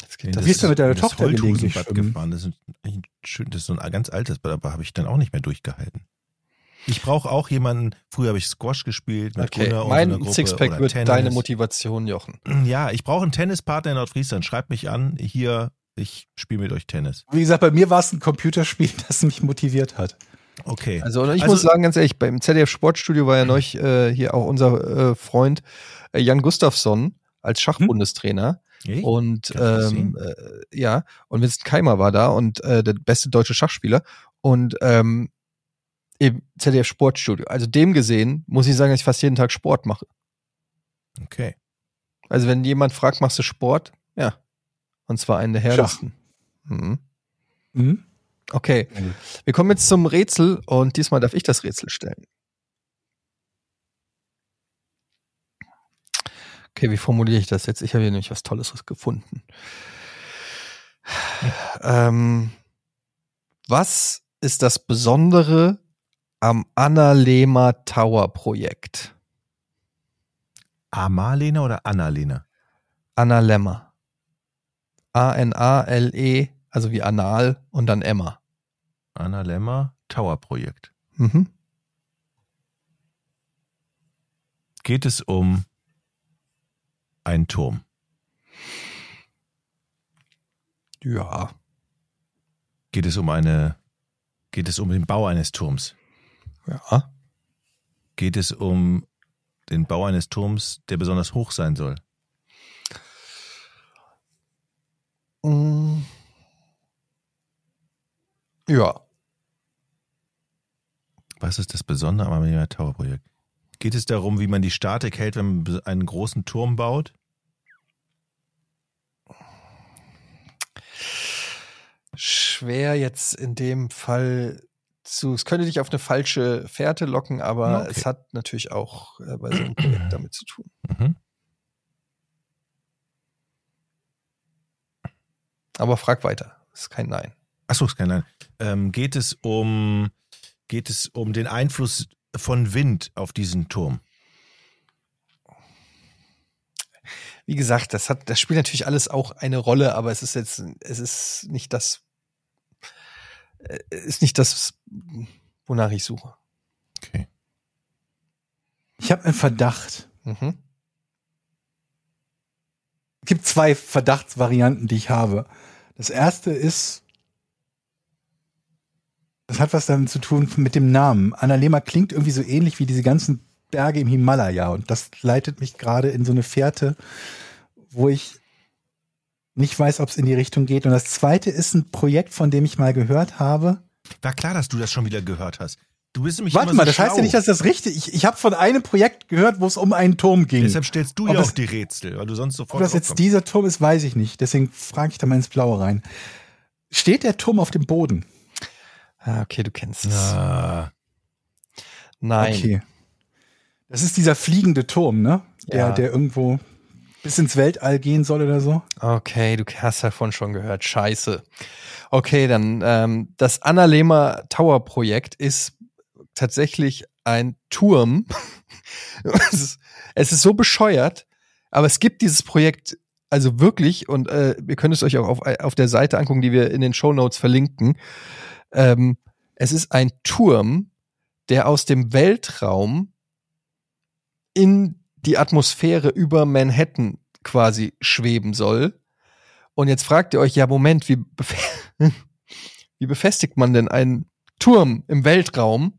Das geht Gehst du mit deiner Tochter gelegentlich schwimmen? gefahren. Das ist, ein, das ist so ein ganz altes Bad, aber habe ich dann auch nicht mehr durchgehalten. Ich brauche auch jemanden, früher habe ich Squash gespielt mit Okay, Gunnar und so mein einer Gruppe Sixpack oder wird Tennis. deine Motivation, Jochen. Ja, ich brauche einen Tennispartner in Nordfriesland. Schreibt mich an. Hier, ich spiele mit euch Tennis. Wie gesagt, bei mir war es ein Computerspiel, das mich motiviert hat. Okay. Also und ich Also- muss sagen, ganz ehrlich, beim ZDF Sportstudio war ja neulich äh, hier auch unser äh, Freund äh, Jan Gustafsson als Schachbundestrainer. Hey, Und ähm, äh, ja, und Vincent Keimer war da und äh, der beste deutsche Schachspieler. Und ähm, im ZDF Sportstudio. Also dem gesehen, muss ich sagen, dass ich fast jeden Tag Sport mache. okay. Also wenn jemand fragt, machst du Sport? Ja. Und zwar einen der herrlichsten. Mhm. Mhm. Okay. Wir kommen jetzt zum Rätsel und diesmal darf ich das Rätsel stellen. Okay, wie formuliere ich das jetzt? Ich habe hier nämlich was Tolles gefunden. Ähm, was ist das Besondere am Annalema Tower Projekt? Amalena oder Annalena? Annalema. A-N-A-L-E, also wie Anal und dann Emma. Annalema Tower Projekt. Mhm. Geht es um einen Turm? Ja. Geht es um eine, geht es um den Bau eines Turms? Ja. Geht es um den Bau eines Turms, der besonders hoch sein soll? Mm. Ja. Was ist das Besondere am Amalena Tower Projekt? Geht es darum, wie man die Statik hält, wenn man einen großen Turm baut? Schwer jetzt in dem Fall zu. Es könnte dich auf eine falsche Fährte locken, aber Okay. es hat natürlich auch äh, bei so einem Projekt damit zu tun. Mhm. Aber frag weiter. Ist kein Nein. Achso, ist kein Nein. Ähm, geht es um, geht es um den Einfluss von Wind auf diesen Turm? Wie gesagt, das hat, das spielt natürlich alles auch eine Rolle, aber es ist jetzt, es ist nicht das, ist nicht das, wonach ich suche. Okay. Ich habe einen Verdacht. Mhm. Es gibt zwei Verdachtsvarianten, die ich habe. Das erste ist, das hat was damit zu tun mit dem Namen. Annalema klingt irgendwie so ähnlich wie diese ganzen Berge im Himalaya und das leitet mich gerade in so eine Fährte, wo ich nicht weiß, ob es in die Richtung geht. Und das zweite ist ein Projekt, von dem ich mal gehört habe. War klar, dass du das schon wieder gehört hast. Du bist nämlich Warte immer mal, so das heißt ja schlau. nicht, dass das richtig Ich, ich habe von einem Projekt gehört, wo es um einen Turm ging. Deshalb stellst du Ob ja das- auch die Rätsel, weil du sonst Ob sofort das jetzt dieser Turm ist, weiß ich nicht. Deswegen frage ich da mal ins Blaue rein. Steht der Turm auf dem Boden? Ah, okay, du kennst es. Ah, Nein. Okay. Das ist dieser fliegende Turm, ne? Der, Ja. der irgendwo bis ins Weltall gehen soll oder so. Okay, du hast davon schon gehört. Scheiße. Okay, dann ähm, das Annalema Tower Projekt ist tatsächlich ein Turm. es, ist, es ist so bescheuert, aber es gibt dieses Projekt also wirklich und äh, ihr könnt es euch auch auf, auf der Seite angucken, die wir in den Show Notes verlinken. Ähm, es ist ein Turm, der aus dem Weltraum in die Atmosphäre über Manhattan quasi schweben soll. Und jetzt fragt ihr euch, ja, Moment, wie, bef wie befestigt man denn einen Turm im Weltraum,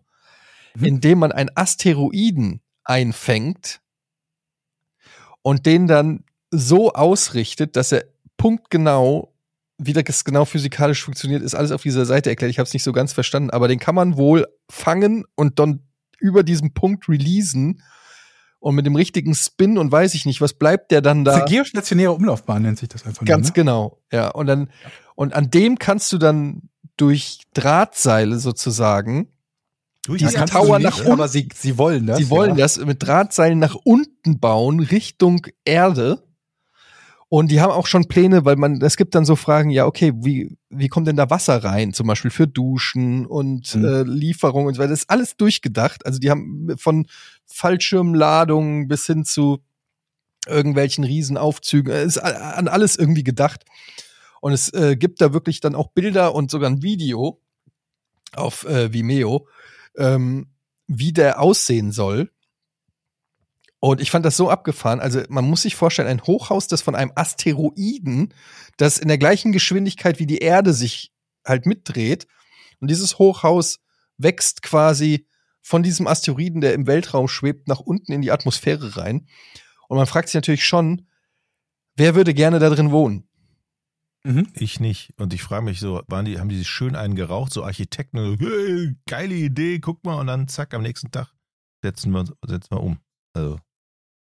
Mhm. indem man einen Asteroiden einfängt und den dann so ausrichtet, dass er punktgenau, wie das genau physikalisch funktioniert, ist alles auf dieser Seite erklärt. Ich habe es nicht so ganz verstanden, aber den kann man wohl fangen und dann über diesen Punkt releasen und mit dem richtigen Spin und weiß ich nicht, was bleibt der dann da? geostationäre Umlaufbahn nennt sich das einfach Ganz nur. Ne? genau, ja. Und dann, und an dem kannst du dann durch Drahtseile sozusagen, durch Tower nach nicht, unten- aber sie, sie wollen das. sie wollen ja. das mit Drahtseilen nach unten bauen, Richtung Erde. Und die haben auch schon Pläne, weil man, es gibt dann so Fragen, ja, okay, wie, wie kommt denn da Wasser rein? Zum Beispiel für Duschen und Mhm. äh, Lieferung und so weiter. Das ist alles durchgedacht. Also die haben von Fallschirmladungen bis hin zu irgendwelchen Riesenaufzügen, es ist an alles irgendwie gedacht. Und es äh, gibt da wirklich dann auch Bilder und sogar ein Video auf äh, Vimeo, ähm, wie der aussehen soll. Und ich fand das so abgefahren. Also man muss sich vorstellen, ein Hochhaus, das von einem Asteroiden, das in der gleichen Geschwindigkeit wie die Erde sich halt mitdreht. Und dieses Hochhaus wächst quasi von diesem Asteroiden, der im Weltraum schwebt, nach unten in die Atmosphäre rein. Und man fragt sich natürlich schon, wer würde gerne da drin wohnen? Mhm. Ich nicht. Und ich frage mich so, waren die, haben die sich schön einen geraucht, so Architekten, so, hey, geile Idee, guck mal, und dann zack, am nächsten Tag setzen wir, setzen wir um. Also,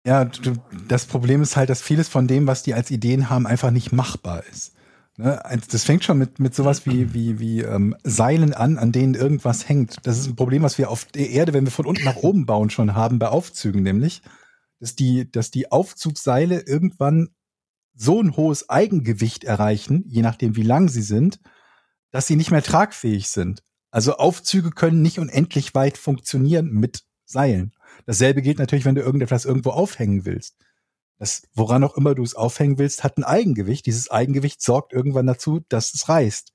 Ja, du, das Problem ist halt, dass vieles von dem, was die als Ideen haben, einfach nicht machbar ist. Ne? Das fängt schon mit, mit sowas wie, wie, wie ähm, Seilen an, an denen irgendwas hängt. Das ist ein Problem, was wir auf der Erde, wenn wir von unten nach oben bauen, schon haben, bei Aufzügen nämlich, dass die, dass die Aufzugseile irgendwann so ein hohes Eigengewicht erreichen, je nachdem wie lang sie sind, dass sie nicht mehr tragfähig sind. Also Aufzüge können nicht unendlich weit funktionieren mit Seilen. Dasselbe gilt natürlich, wenn du irgendetwas irgendwo aufhängen willst. Das, woran auch immer du es aufhängen willst, hat ein Eigengewicht. Dieses Eigengewicht sorgt irgendwann dazu, dass es reißt.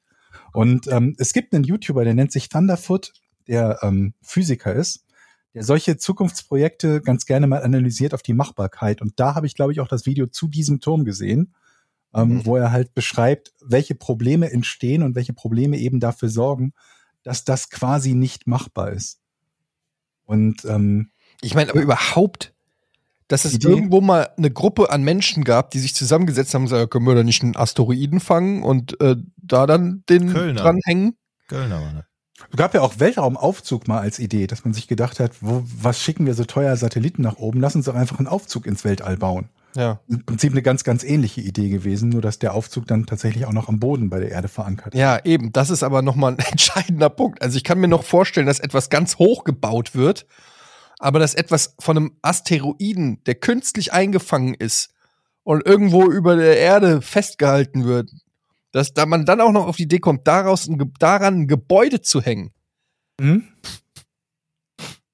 Und ähm, es gibt einen YouTuber, der nennt sich Thunderfoot, der ähm, Physiker ist, der solche Zukunftsprojekte ganz gerne mal analysiert auf die Machbarkeit. Und da habe ich, glaube ich, auch das Video zu diesem Turm gesehen, ähm, Mhm. wo er halt beschreibt, welche Probleme entstehen und welche Probleme eben dafür sorgen, dass das quasi nicht machbar ist. Und ähm, Ich meine, aber überhaupt, dass es Idee. irgendwo mal eine Gruppe an Menschen gab, die sich zusammengesetzt haben und gesagt, können wir da nicht einen Asteroiden fangen und äh, da dann den Kölner. dranhängen? Kölner war das. Es gab ja auch Weltraumaufzug mal als Idee, dass man sich gedacht hat, wo, was schicken wir so teuer Satelliten nach oben? Lass uns doch einfach einen Aufzug ins Weltall bauen. Ja. Im Prinzip eine ganz, ganz ähnliche Idee gewesen, nur dass der Aufzug dann tatsächlich auch noch am Boden bei der Erde verankert. Ja, eben. Das ist aber nochmal ein entscheidender Punkt. Also ich kann mir noch vorstellen, dass etwas ganz hoch gebaut wird, aber dass etwas von einem Asteroiden, der künstlich eingefangen ist und irgendwo über der Erde festgehalten wird, dass da man dann auch noch auf die Idee kommt, daraus ein, daran ein Gebäude zu hängen. Mhm.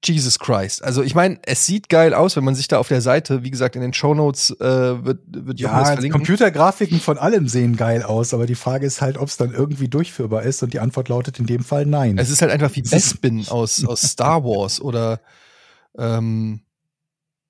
Jesus Christ. Also ich meine, es sieht geil aus, wenn man sich da auf der Seite, wie gesagt, in den Shownotes äh, wird, wird Ja, verlinken. Computergrafiken von allem sehen geil aus, aber die Frage ist halt, ob es dann irgendwie durchführbar ist und die Antwort lautet in dem Fall nein. Es ist halt einfach wie Bespin aus, aus Star Wars oder ähm,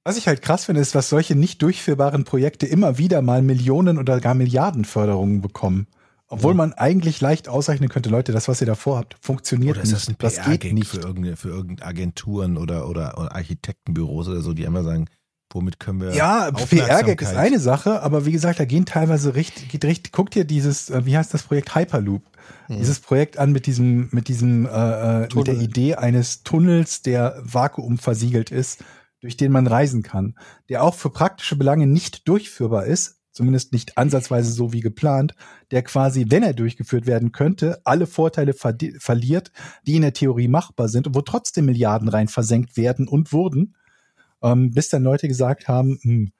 Was ich halt krass finde, ist, was solche nicht durchführbaren Projekte immer wieder mal Millionen oder gar Milliarden Förderungen bekommen. Obwohl Ja. man eigentlich leicht ausrechnen könnte, Leute, das, was ihr da vorhabt, funktioniert Oder ist das ein nicht. Das geht PR-Gag nicht. für irgendeine, für irgendeine Agenturen oder, oder, oder Architektenbüros oder so, die einfach sagen, womit können wir Ja, PR-Gag ist eine Sache, aber wie gesagt, da gehen teilweise richtig, geht richtig, guckt dir dieses, äh, wie heißt das Projekt Hyperloop? Dieses Projekt an mit diesem, mit diesem, äh, äh, mit der. Idee eines Tunnels, der vakuumversiegelt ist, durch den man reisen kann, der auch für praktische Belange nicht durchführbar ist, zumindest nicht ansatzweise so wie geplant, der quasi, wenn er durchgeführt werden könnte, alle Vorteile verliert, die in der Theorie machbar sind und wo trotzdem Milliarden rein versenkt werden und wurden, ähm, bis dann Leute gesagt haben, hm,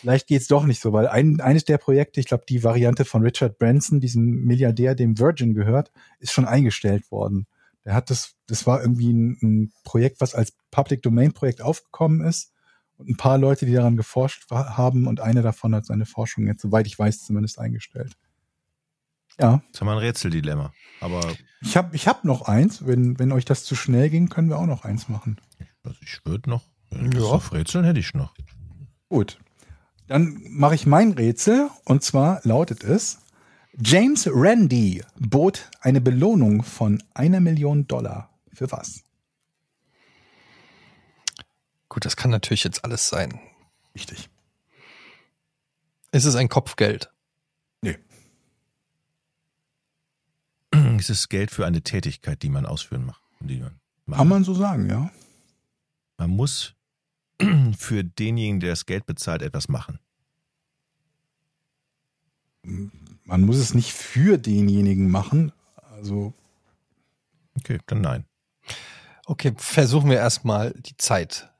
vielleicht geht's doch nicht so, weil ein, eines der Projekte, ich glaube, die Variante von Richard Branson, diesem Milliardär, dem Virgin gehört, ist schon eingestellt worden. Der hat das, das war irgendwie ein, ein Projekt, was als Public Domain Projekt aufgekommen ist. Und ein paar Leute, die daran geforscht haben, und einer davon hat seine Forschung jetzt, soweit ich weiß, zumindest eingestellt. Ja, Das haben wir ein Rätseldilemma. Aber ich habe ich hab noch eins. Wenn, wenn euch das zu schnell ging, können wir auch noch eins machen. also ich würde noch, Ja. auf Rätseln hätte ich noch. Gut. Dann mache ich mein Rätsel und zwar lautet es: James Randi bot eine Belohnung von einer Million Dollar. Für was? gut, das kann natürlich jetzt alles sein. Richtig. Ist es ein Kopfgeld? Es ist Geld für eine Tätigkeit, die man ausführen macht. Die man, macht. Kann man so sagen, ja. man muss für denjenigen, der das Geld bezahlt, etwas machen. Man muss es nicht für denjenigen machen. Also, Okay, dann nein. Okay, versuchen wir erstmal die Zeit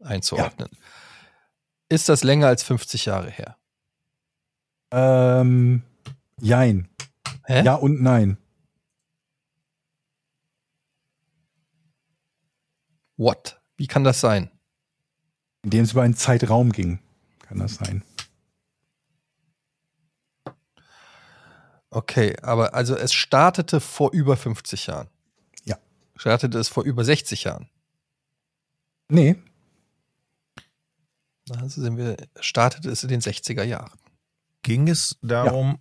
einzuordnen. Ist das länger als 50 Jahre her? ähm, jein. Hä? Ja und nein. What? Wie kann das sein? Indem es über einen Zeitraum ging. Kann das sein. Okay, aber also es startete vor über 50 Jahren. Ja. Startete es vor über 60 Jahren. Nee. Also sind wir, startete es in den 60er Jahren. Ging es darum,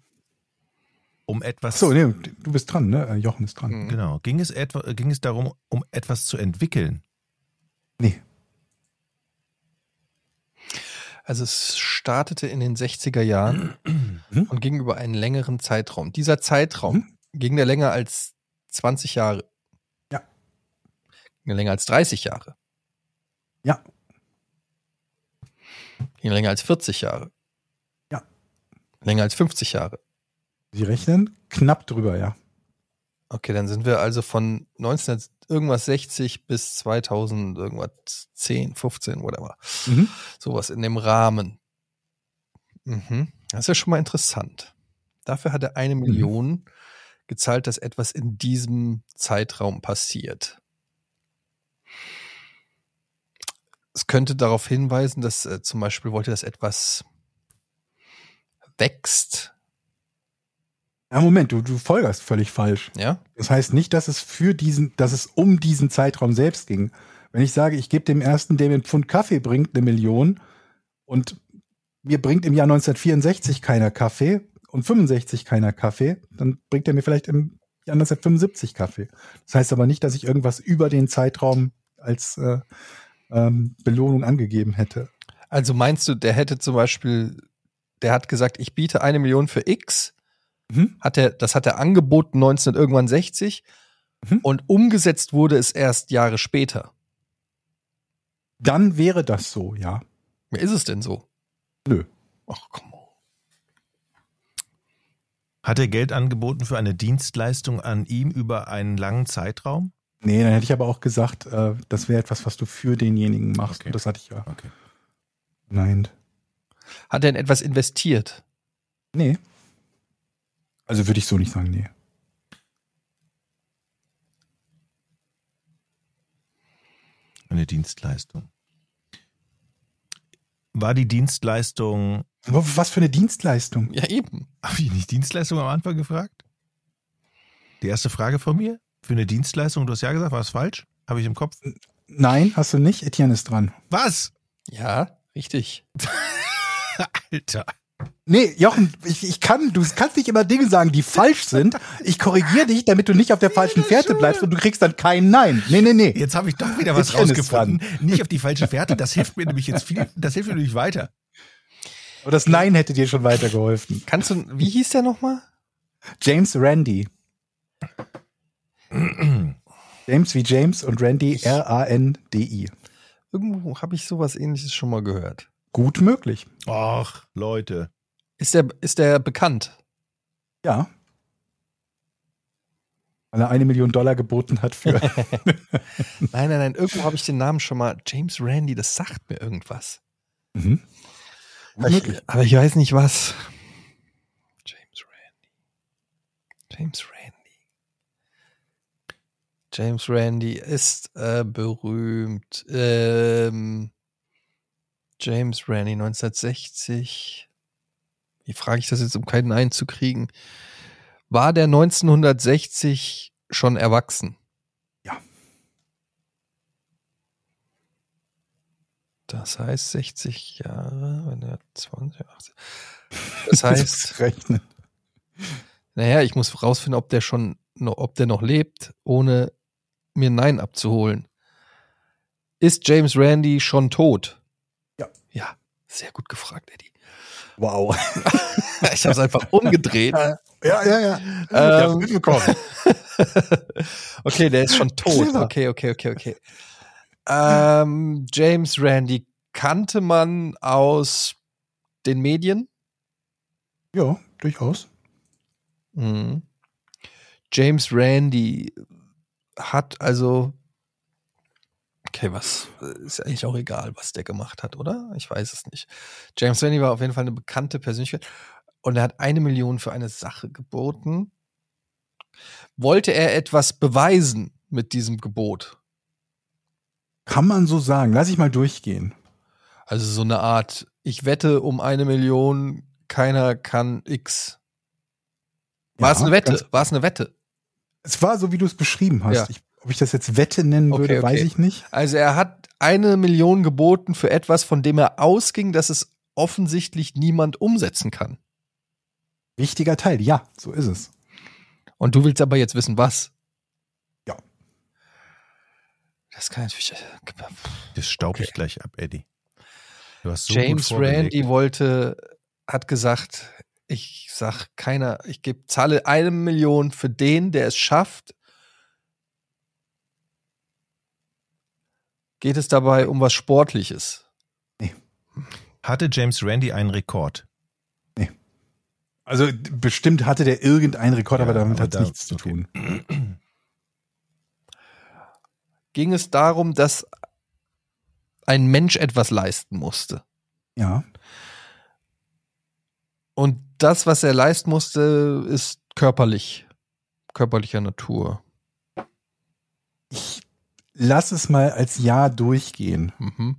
um etwas. So, nee, du bist dran, ne? Jochen ist dran. Mhm. Genau. Ging es, etwa, ging es darum, um etwas zu entwickeln? Nee. Also es startete in den 60er Jahren Mhm. und ging über einen längeren Zeitraum. Dieser Zeitraum Mhm. ging der länger als 20 Jahre. Ja. Ging länger als 30 Jahre. Ja. Ging länger als 40 Jahre. Ja. Länger als 50 Jahre. Sie rechnen knapp drüber, ja. Okay, dann sind wir also von 19 irgendwas 60 bis 2000 irgendwas 10, 15, whatever. Mhm. Sowas in dem Rahmen. Mhm. Das ist ja schon mal interessant. Dafür hat er eine Million gezahlt, dass etwas in diesem Zeitraum passiert. Es könnte darauf hinweisen, dass äh, zum Beispiel wollte, dass etwas wächst. Ja, Moment, du, du folgerst völlig falsch. Ja? Das heißt nicht, dass es für diesen, dass es um diesen Zeitraum selbst ging. Wenn ich sage, ich gebe dem ersten, der mir einen Pfund Kaffee bringt, eine Million und mir bringt im Jahr 1964 keiner Kaffee und 65 keiner Kaffee, dann bringt er mir vielleicht im Jahr 1975 Kaffee. Das heißt aber nicht, dass ich irgendwas über den Zeitraum als äh, ähm, Belohnung angegeben hätte. Also meinst du, der hätte zum Beispiel, der hat gesagt, ich biete eine Million für X, Mhm. hat er, das hat er angeboten 19 irgendwann 60 Mhm. und umgesetzt wurde es erst Jahre später. Dann wäre das so, ja. Ist es denn so? Nö. Ach, komm. on. Hat er Geld angeboten für eine Dienstleistung an ihm über einen langen Zeitraum? Nee, dann hätte ich aber auch gesagt, äh, das wäre etwas, was du für denjenigen machst. Okay. Und das hatte ich ja. Okay. Nein. Hat er in etwas investiert? Nee. Also würde ich so nicht sagen, nee. Eine Dienstleistung. War die Dienstleistung. Was für eine Dienstleistung? Ja, eben. Habe ich nicht Dienstleistung am Anfang gefragt? Die erste Frage von mir? Für eine Dienstleistung, du hast ja gesagt, war es falsch? Habe ich im Kopf? Nein, hast du nicht. Etienne ist dran. Was? Ja, richtig. Alter. Nee, Jochen, ich, ich kann, du kannst nicht immer Dinge sagen, die falsch sind. Ich korrigiere dich, damit du nicht auf der falschen Fährte bleibst und du kriegst dann kein Nein. Nee, nee, nee. Jetzt habe ich doch wieder was ist rausgefunden. Nicht auf die falsche Fährte. Das hilft mir nämlich jetzt viel. Das hilft mir nämlich weiter. Aber das Nein hätte dir schon weitergeholfen. Kannst du, wie hieß der nochmal? James Randy. James wie James und Randy R-A-N-D-I. Irgendwo habe ich sowas ähnliches schon mal gehört. Gut möglich. Ach, Leute. Ist der, ist der bekannt? Ja. Weil er eine Million Dollar geboten hat für. Nein, nein, nein, irgendwo habe ich den Namen schon mal. James Randy, das sagt mir irgendwas. mhm. Aber ich, aber ich weiß nicht was. James Randy. James Randy. James Randy ist äh, berühmt. Ähm, James Randy 1960. Wie frage ich das jetzt, um keinen Nein zu kriegen? War der 1960 schon erwachsen? Ja. Das heißt 60 Jahre, wenn er 20, 80. Das heißt, rechnen. naja, ich muss rausfinden, ob der schon, noch, ob der noch lebt, ohne mir Nein abzuholen. Ist James Randy schon tot? Sehr gut gefragt, Eddie. Wow. Ich habe es einfach umgedreht. Ja, ja, ja. Ähm, ich hab's mitbekommen. okay, der ist schon tot. Okay, okay, okay, okay. Ähm, James Randy kannte man aus den Medien. Ja, durchaus. Mhm. James Randy hat also. Okay, was ist eigentlich auch egal, was der gemacht hat, oder? Ich weiß es nicht. James Randy war auf jeden Fall eine bekannte Persönlichkeit und er hat eine Million für eine Sache geboten. Wollte er etwas beweisen mit diesem Gebot? Kann man so sagen. Lass ich mal durchgehen. Also so eine Art, ich wette um eine Million, keiner kann X. War Ja, es eine Wette? War es eine Wette? Es war so, wie du es beschrieben hast. Ja. Ich, ob ich das jetzt Wette nennen Okay, würde, okay. weiß ich nicht. Also er hat eine Million geboten für etwas, von dem er ausging, dass es offensichtlich niemand umsetzen kann. Wichtiger Teil, ja, so ist es. Und du willst aber jetzt wissen, was? Ja. Das kann natürlich. Das staub ich Okay. gleich ab, Eddie. Du hast so James. Randy wollte, hat gesagt, ich sag keiner, ich gebe, zahle eine Million für den, der es schafft. Geht es dabei um was Sportliches? Hatte James Randy einen Rekord? Also d- bestimmt hatte der irgendeinen Rekord, Ja, aber damit hat es da- nichts zu okay. tun. Ging es darum, dass ein Mensch etwas leisten musste? Ja. Und das, was er leisten musste, ist körperlich, körperlicher Natur. Ich lass es mal als Ja durchgehen. Mhm.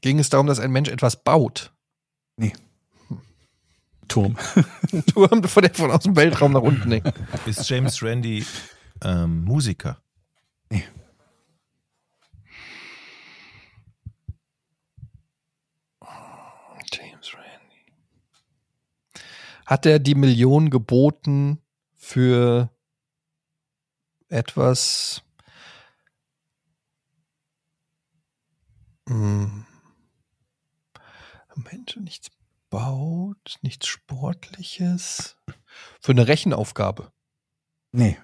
Ging es darum, dass ein Mensch etwas baut? Turm. Turm, von der von aus dem Weltraum nach unten hängt. Ist James Randy ähm, Musiker? James Randy. Hat er die Million geboten für etwas? Hm. Mensch der nichts baut, nichts Sportliches. Für eine Rechenaufgabe. Nee.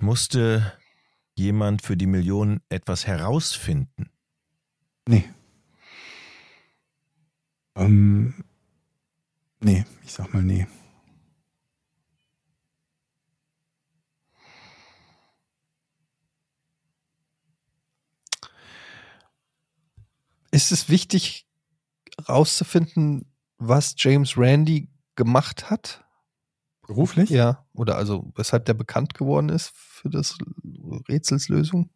Musste jemand für die Million etwas herausfinden? Nee. Ähm, nee, ich sag mal nee. Ist es wichtig, rauszufinden, was James Randy gemacht hat? Beruflich? Ja, oder also weshalb der bekannt geworden ist für das Rätselslösung?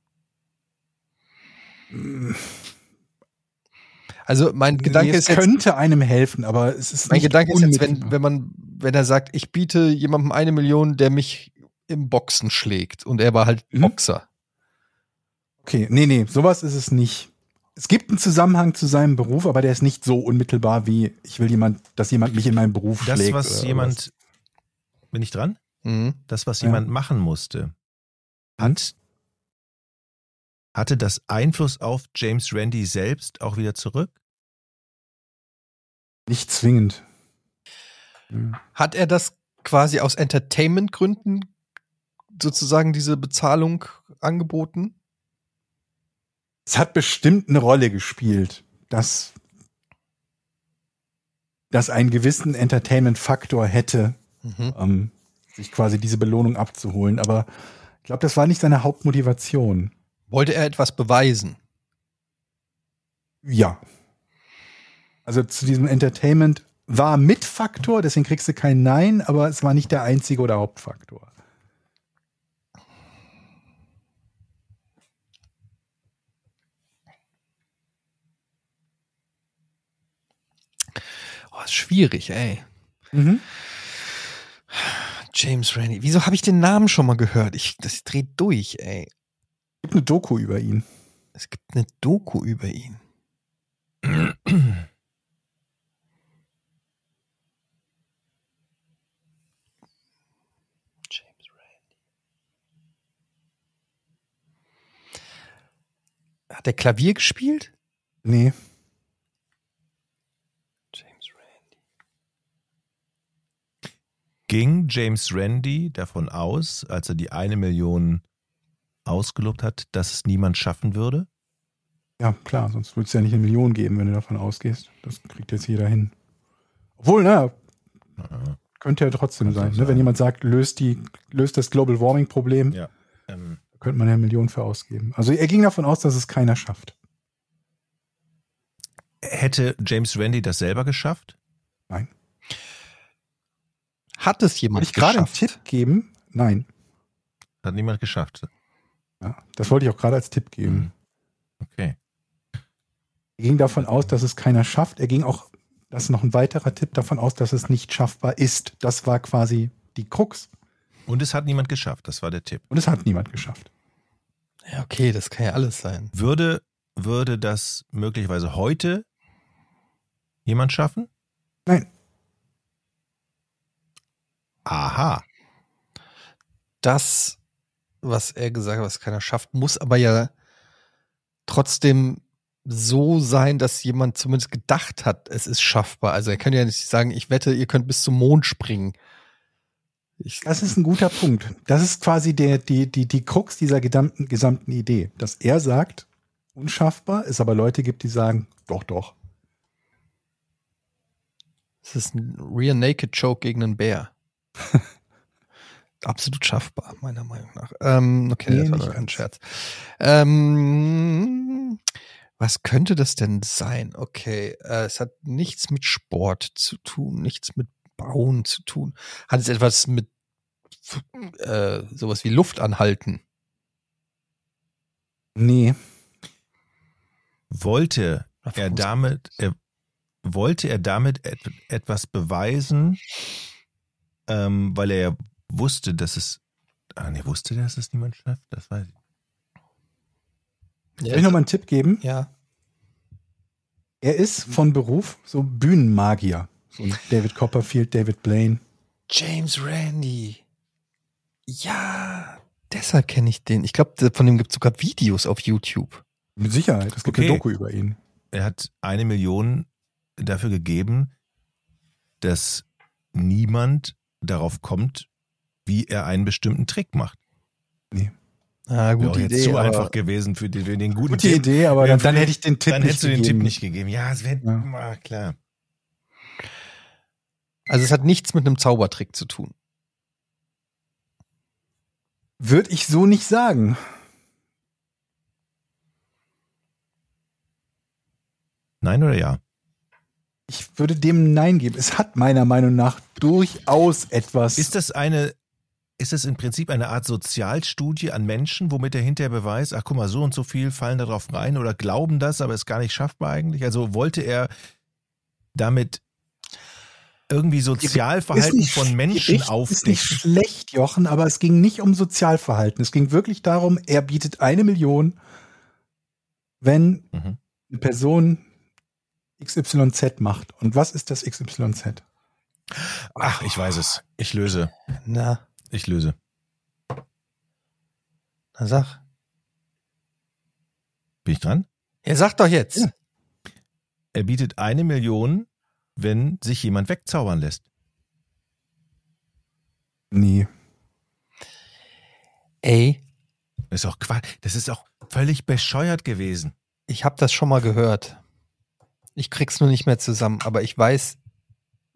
Also mein Gedanke nee, ist es jetzt, könnte einem helfen, aber es ist mein nicht Gedanke ist jetzt, wenn, wenn man, wenn er sagt, ich biete jemandem eine Million, der mich im Boxen schlägt und er war halt Mhm. Boxer. Okay, nee, nee, sowas ist es nicht. Es gibt einen Zusammenhang zu seinem Beruf, aber der ist nicht so unmittelbar wie ich will jemand, dass jemand mich in meinem Beruf Das, schlägt. was oder jemand. Bin ich dran? Mhm. Das, was Ja. jemand machen musste, hat, hatte das Einfluss auf James Randy selbst auch wieder zurück? Nicht zwingend. Hat er das quasi aus Entertainment-Gründen sozusagen diese Bezahlung angeboten? Es hat bestimmt eine Rolle gespielt, dass das einen gewissen Entertainment-Faktor hätte, Mhm. ähm, sich quasi diese Belohnung abzuholen. Aber ich glaube, das war nicht seine Hauptmotivation. Wollte er etwas beweisen? Ja. Also zu diesem Entertainment war Mitfaktor, deswegen kriegst du kein Nein, aber es war nicht der einzige oder Hauptfaktor. Oh, ist schwierig, ey. Mhm. James Randy. Wieso habe ich den Namen schon mal gehört? Ich, das dreht durch, ey. Gibt eine Doku über ihn. Es gibt eine Doku über ihn. James Randy. Hat er Klavier gespielt? Nee. James Randy. Ging James Randy davon aus, als er die eine Million ausgelobt hat, dass es niemand schaffen würde? Ja, klar, sonst würde es ja nicht eine Million geben, wenn du davon ausgehst. Das kriegt jetzt jeder hin. Obwohl, na, könnte ja trotzdem sein. auch Ne? Wenn sein. jemand sagt, löst, die, löst das Global Warming Problem, Ja. Ähm, da könnte man ja eine Million für ausgeben. Also er ging davon aus, dass es keiner schafft. hätte James Randy das selber geschafft? Nein. Hat es jemand Wollte ich gerade einen geschafft? Tipp geben? Nein. Hat niemand geschafft. Ja, das wollte ich auch gerade als Tipp geben. Mhm. Okay. Er ging davon aus, dass es keiner schafft. Er ging auch, das ist noch ein weiterer Tipp, davon aus, dass es nicht schaffbar ist. Das war quasi die Krux. Und es hat niemand geschafft, das war der Tipp. Und es hat niemand geschafft. Ja, okay, das kann ja alles sein. Würde, würde das möglicherweise heute jemand schaffen? Nein. Aha. Das, was er gesagt hat, was keiner schafft, muss aber ja trotzdem so sein, dass jemand zumindest gedacht hat, es ist schaffbar. Also er kann ja nicht sagen, ich wette, ihr könnt bis zum Mond springen. Ich, Das ist ein guter Punkt. Das ist quasi der, die, die, die Krux dieser gesamten, gesamten Idee. Dass er sagt, unschaffbar, es aber Leute gibt, die sagen, doch, doch. es ist ein Rear Naked Choke gegen einen Bär. Absolut schaffbar, meiner Meinung nach. Ähm, okay, Nee, das war nur ein. Scherz. Ähm, was könnte das denn sein? Okay, äh, es hat nichts mit Sport zu tun, nichts mit Bauen zu tun. Hat es etwas mit äh, sowas wie Luft anhalten? Nee. Wollte er damit, er, wollte er damit et, etwas beweisen, ähm, weil er ja wusste, dass es, ah nee, wusste der, dass es niemand schafft? Das weiß ich. Soll ich noch mal einen Tipp geben? Ja. Er ist von Beruf so Bühnenmagier. So ein David Copperfield, David Blaine. James Randy. Ja, deshalb kenne ich den. Ich glaube, von dem gibt es sogar Videos auf YouTube. Mit Sicherheit. Es gibt Okay. eine Doku über ihn. Er hat eine Million dafür gegeben, dass niemand darauf kommt, wie er einen bestimmten Trick macht. Ah, Wäre gute Idee. zu einfach gewesen für den, für den guten Gute Tipp. Idee, aber Ja, dann, dann hätte ich den Tipp Dann nicht hättest du den gegeben. Tipp nicht gegeben. Ja, es wäre Ja. ah, klar. Also es hat nichts mit einem Zaubertrick zu tun. Würde ich so nicht sagen. Nein oder ja? Ich würde dem Nein geben. Es hat meiner Meinung nach durchaus etwas. Ist das eine, ist das im Prinzip eine Art Sozialstudie an Menschen, womit er hinterher beweist, ach guck mal, so und so viel fallen da drauf rein oder glauben das, aber ist gar nicht schaffbar eigentlich? Also wollte er damit irgendwie Sozialverhalten nicht- von Menschen Ist nicht aufdecken? schlecht, Jochen, aber es ging nicht um Sozialverhalten. Es ging wirklich darum, er bietet eine Million, wenn Mhm. eine Person XYZ macht. Und was ist das XYZ? Ach, ich weiß es. Ich löse. Na, Ich löse. na sag. Bin ich dran? Ja, sag doch jetzt. Ja. Er bietet eine Million, wenn sich jemand wegzaubern lässt. Nee. Ey, Das ist auch Quatsch. Das ist auch völlig bescheuert gewesen. ich habe das schon mal gehört. Ich krieg's nur nicht mehr zusammen, aber ich weiß,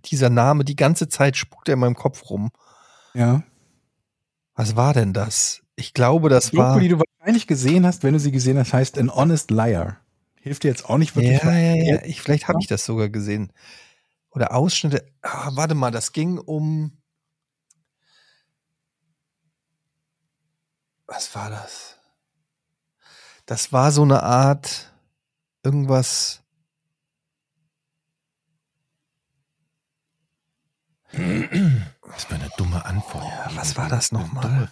dieser Name, die ganze Zeit spukt er in meinem Kopf rum. Ja. Was war denn das? Ich glaube, das Die Doku, war. die du wahrscheinlich gesehen hast, wenn du sie gesehen hast, heißt An Honest Liar. Hilft dir jetzt auch nicht wirklich. Ja, ja, ja. Ich, vielleicht habe ich das sogar gesehen. Oder Ausschnitte. Ah, warte mal, das ging um. Was war das? Das war so eine Art irgendwas. Das war eine dumme Antwort. Ja, was war das nochmal?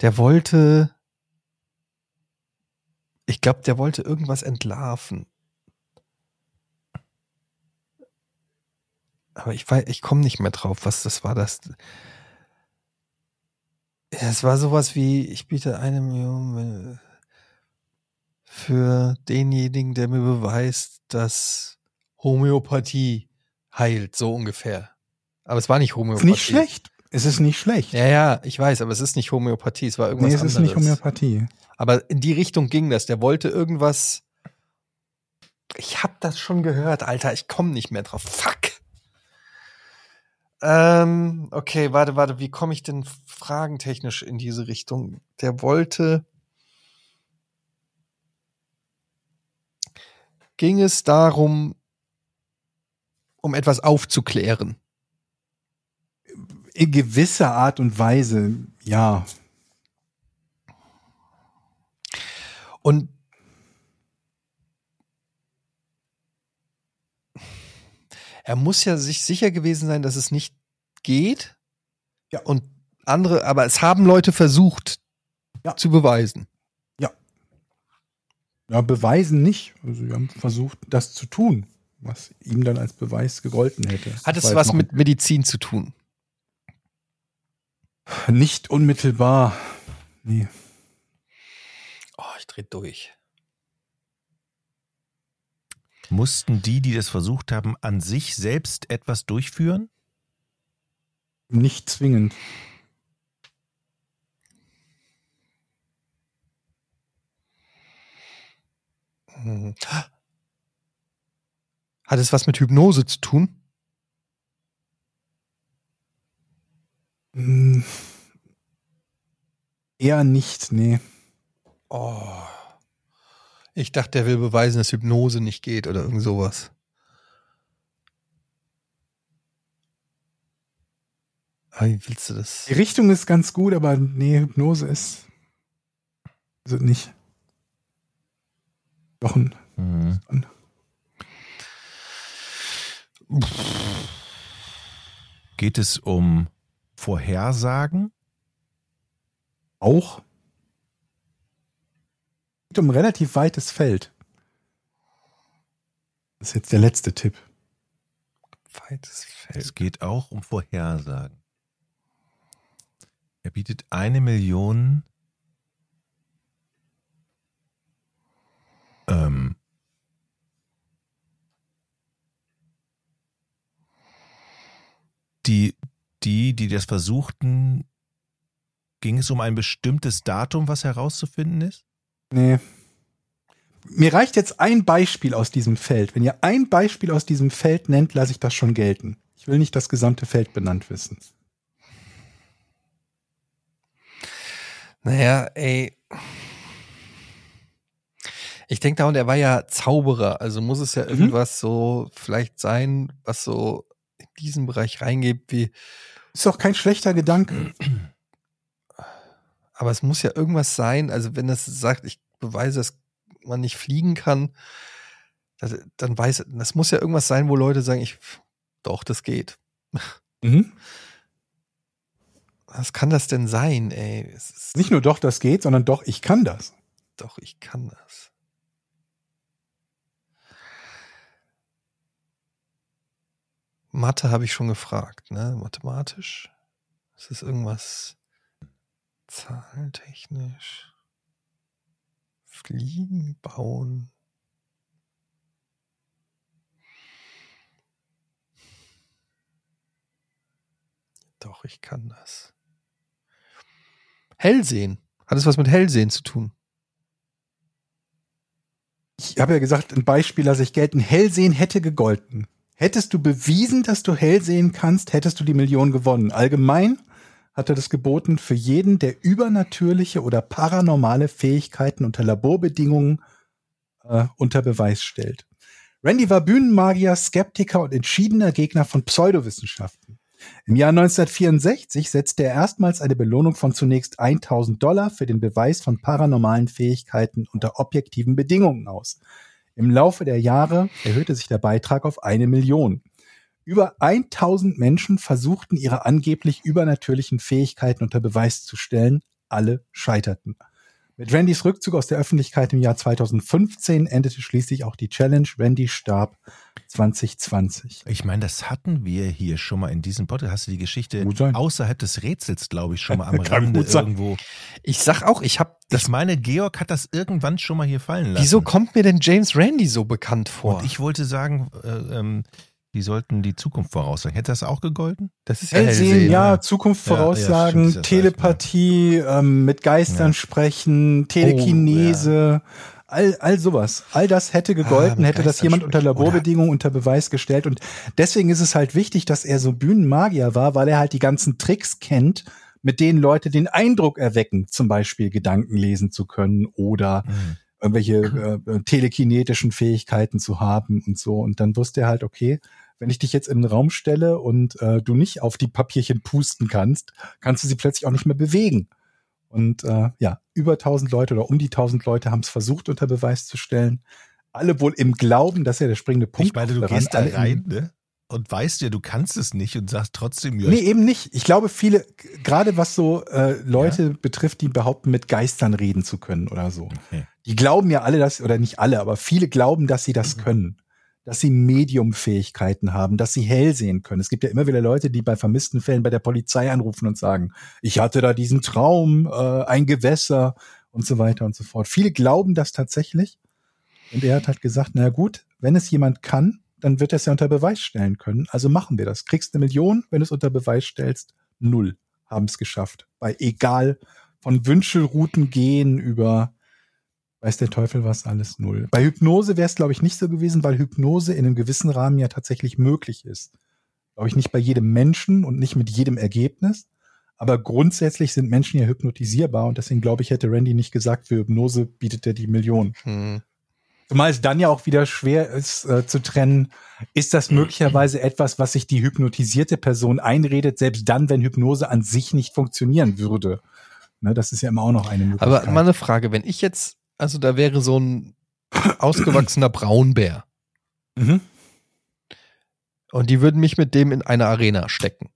Der wollte. Ich glaube, der wollte irgendwas entlarven. Aber ich weiß, ich komme nicht mehr drauf, was das war. Das. Es war sowas wie, ich biete eine Million für denjenigen, der mir beweist, dass Homöopathie heilt, so ungefähr. Aber es war nicht Ist Homöopathie. nicht schlecht. Es ist nicht schlecht. Ja, ja, ich weiß, aber es ist nicht Homöopathie, es war irgendwas nee, es ist anderes. nicht Homöopathie. Aber in die Richtung ging das. Der wollte irgendwas. Ich hab das schon gehört, Alter. Ich komme nicht mehr drauf. Fuck. Ähm, okay, warte, warte. Wie komme ich denn fragentechnisch in diese Richtung? Der wollte. Ging es darum, um etwas aufzuklären? In gewisser Art und Weise, ja. Und er muss ja sich sicher gewesen sein, dass es nicht geht. Ja. Und andere, aber es haben Leute versucht Ja. zu beweisen. Ja, beweisen nicht. Also sie haben versucht, das zu tun, was ihm dann als Beweis gegolten hätte. Hat es was mit Medizin zu tun? Nicht unmittelbar. Nee. Oh, ich dreh durch. Mussten die, die das versucht haben, an sich selbst etwas durchführen? Nicht zwingend. Hat es was mit Hypnose zu tun? Hm. Eher nicht, nee. Oh. Ich dachte, der will beweisen, dass Hypnose nicht geht oder irgend sowas. Aber wie willst du das? Die Richtung ist ganz gut, aber nee, Hypnose ist. Also nicht. Doch ein. Mhm. Geht es um Vorhersagen? Auch. Geht um ein relativ weites Feld. Das ist jetzt der letzte Tipp. Weites Feld. Es geht auch um Vorhersagen. Er bietet eine Million ähm, die, die, die das versuchten, ging es um ein bestimmtes Datum, was herauszufinden ist? Nee. Mir reicht jetzt ein Beispiel aus diesem Feld. Wenn ihr ein Beispiel aus diesem Feld nennt, lasse ich das schon gelten. Ich will nicht das gesamte Feld benannt wissen. Naja, ey. Ich denke da, und er war ja Zauberer, also muss es ja Mhm. irgendwas so vielleicht sein, was so in diesen Bereich reingeht, wie, Ist doch kein schlechter Gedanke. aber es muss ja irgendwas sein, also wenn das sagt, ich beweise, dass man nicht fliegen kann, dann weiß, das muss ja irgendwas sein, wo Leute sagen, ich, doch, das geht. Mhm. Was kann das denn sein, ey? Es ist, Nicht nur doch, das geht, sondern doch, ich kann das. Doch, ich kann das. Mathe habe ich schon gefragt, ne? Mathematisch? Ist das irgendwas zahlentechnisch? Fliegen, bauen? Doch, ich kann das. Hellsehen. Hat es was mit Hellsehen zu tun? Ich habe ja gesagt, ein Beispiel lasse ich gelten. Hellsehen hätte gegolten. Hättest du bewiesen, dass du hell sehen kannst, hättest du die Million gewonnen. Allgemein hat er das geboten für jeden, der übernatürliche oder paranormale Fähigkeiten unter Laborbedingungen äh, unter Beweis stellt. Randy war Bühnenmagier, Skeptiker und entschiedener Gegner von Pseudowissenschaften. Im Jahr 1964 setzte er erstmals eine Belohnung von zunächst 1000 Dollar für den Beweis von paranormalen Fähigkeiten unter objektiven Bedingungen aus. Im Laufe der Jahre erhöhte sich der Beitrag auf eine Million. Über 1000 Menschen versuchten ihre angeblich übernatürlichen Fähigkeiten unter Beweis zu stellen. Alle scheiterten. Mit Randys Rückzug aus der Öffentlichkeit im Jahr 2015 endete schließlich auch die Challenge. Randy starb 2020. Ich meine, das hatten wir hier schon mal in diesem Podcast. Hast du die Geschichte außerhalb des Rätsels, glaube ich, schon mal am Rande irgendwo. Ich sag auch, ich habe Ich meine, Georg hat das irgendwann schon mal hier fallen lassen. Wieso kommt mir denn James Randy so bekannt vor? Und ich wollte sagen, äh, ähm, die sollten die Zukunft voraussagen. Hätte das auch gegolten? das ist ja Hellsehen, Hellsehen. ja, ja. Zukunft Ja, ja, voraussagen, stimmt, das Telepathie, ähm, mit Geistern Ja. sprechen, Telekinese, all, all sowas. All das hätte gegolten, Ah, hätte das jemand unter. Laborbedingungen unter Beweis gestellt. Und deswegen ist es halt wichtig, dass er so Bühnenmagier war, weil er halt die ganzen Tricks kennt, mit denen Leute den Eindruck erwecken, zum Beispiel Gedanken lesen zu können oder Mhm. irgendwelche äh, telekinetischen Fähigkeiten zu haben und so. Und dann wusste er halt, okay, wenn ich dich jetzt in den Raum stelle und äh, du nicht auf die Papierchen pusten kannst, kannst du sie plötzlich auch nicht mehr bewegen. Und äh, ja, über 1000 Leute oder um die 1000 Leute haben es versucht, unter Beweis zu stellen. Alle wohl im Glauben, dass er der springende Punkt Ich meine, du daran, gehst da rein, ne? und weißt ja, du kannst es nicht und sagst trotzdem, ja, Nee, eben nicht. Ich glaube, viele, gerade was so äh, Leute betrifft, die behaupten, mit Geistern reden zu können oder so. Okay. Die glauben ja alle, dass, oder nicht alle, aber viele glauben, dass sie das können. Dass sie Mediumfähigkeiten haben, dass sie hell sehen können. Es gibt ja immer wieder Leute, die bei vermissten Fällen bei der Polizei anrufen und sagen, ich hatte da diesen Traum, äh, ein Gewässer und so weiter und so fort. Viele glauben das tatsächlich. Und er hat halt gesagt, na gut, wenn es jemand kann, dann wird er es ja unter Beweis stellen können. Also machen wir das. Kriegst eine Million, wenn du es unter Beweis stellst. Null haben es geschafft. Bei egal von Wünschelrouten gehen über weiß der Teufel was alles null. Bei Hypnose wäre es, glaube ich, nicht so gewesen, weil Hypnose in einem gewissen Rahmen ja tatsächlich möglich ist. Glaube ich nicht bei jedem Menschen und nicht mit jedem Ergebnis. Aber grundsätzlich sind Menschen ja hypnotisierbar und deswegen glaube ich, hätte Randy nicht gesagt, für Hypnose bietet er die Million. Hm. Zumal es dann ja auch wieder schwer ist äh, zu trennen, ist das möglicherweise etwas, was sich die hypnotisierte Person einredet, selbst dann, wenn Hypnose an sich nicht funktionieren würde. Ne, das ist ja immer auch noch eine Möglichkeit. Aber mal eine Frage, wenn ich jetzt, also da wäre so ein ausgewachsener Braunbär mhm. und die würden mich mit dem in eine Arena stecken.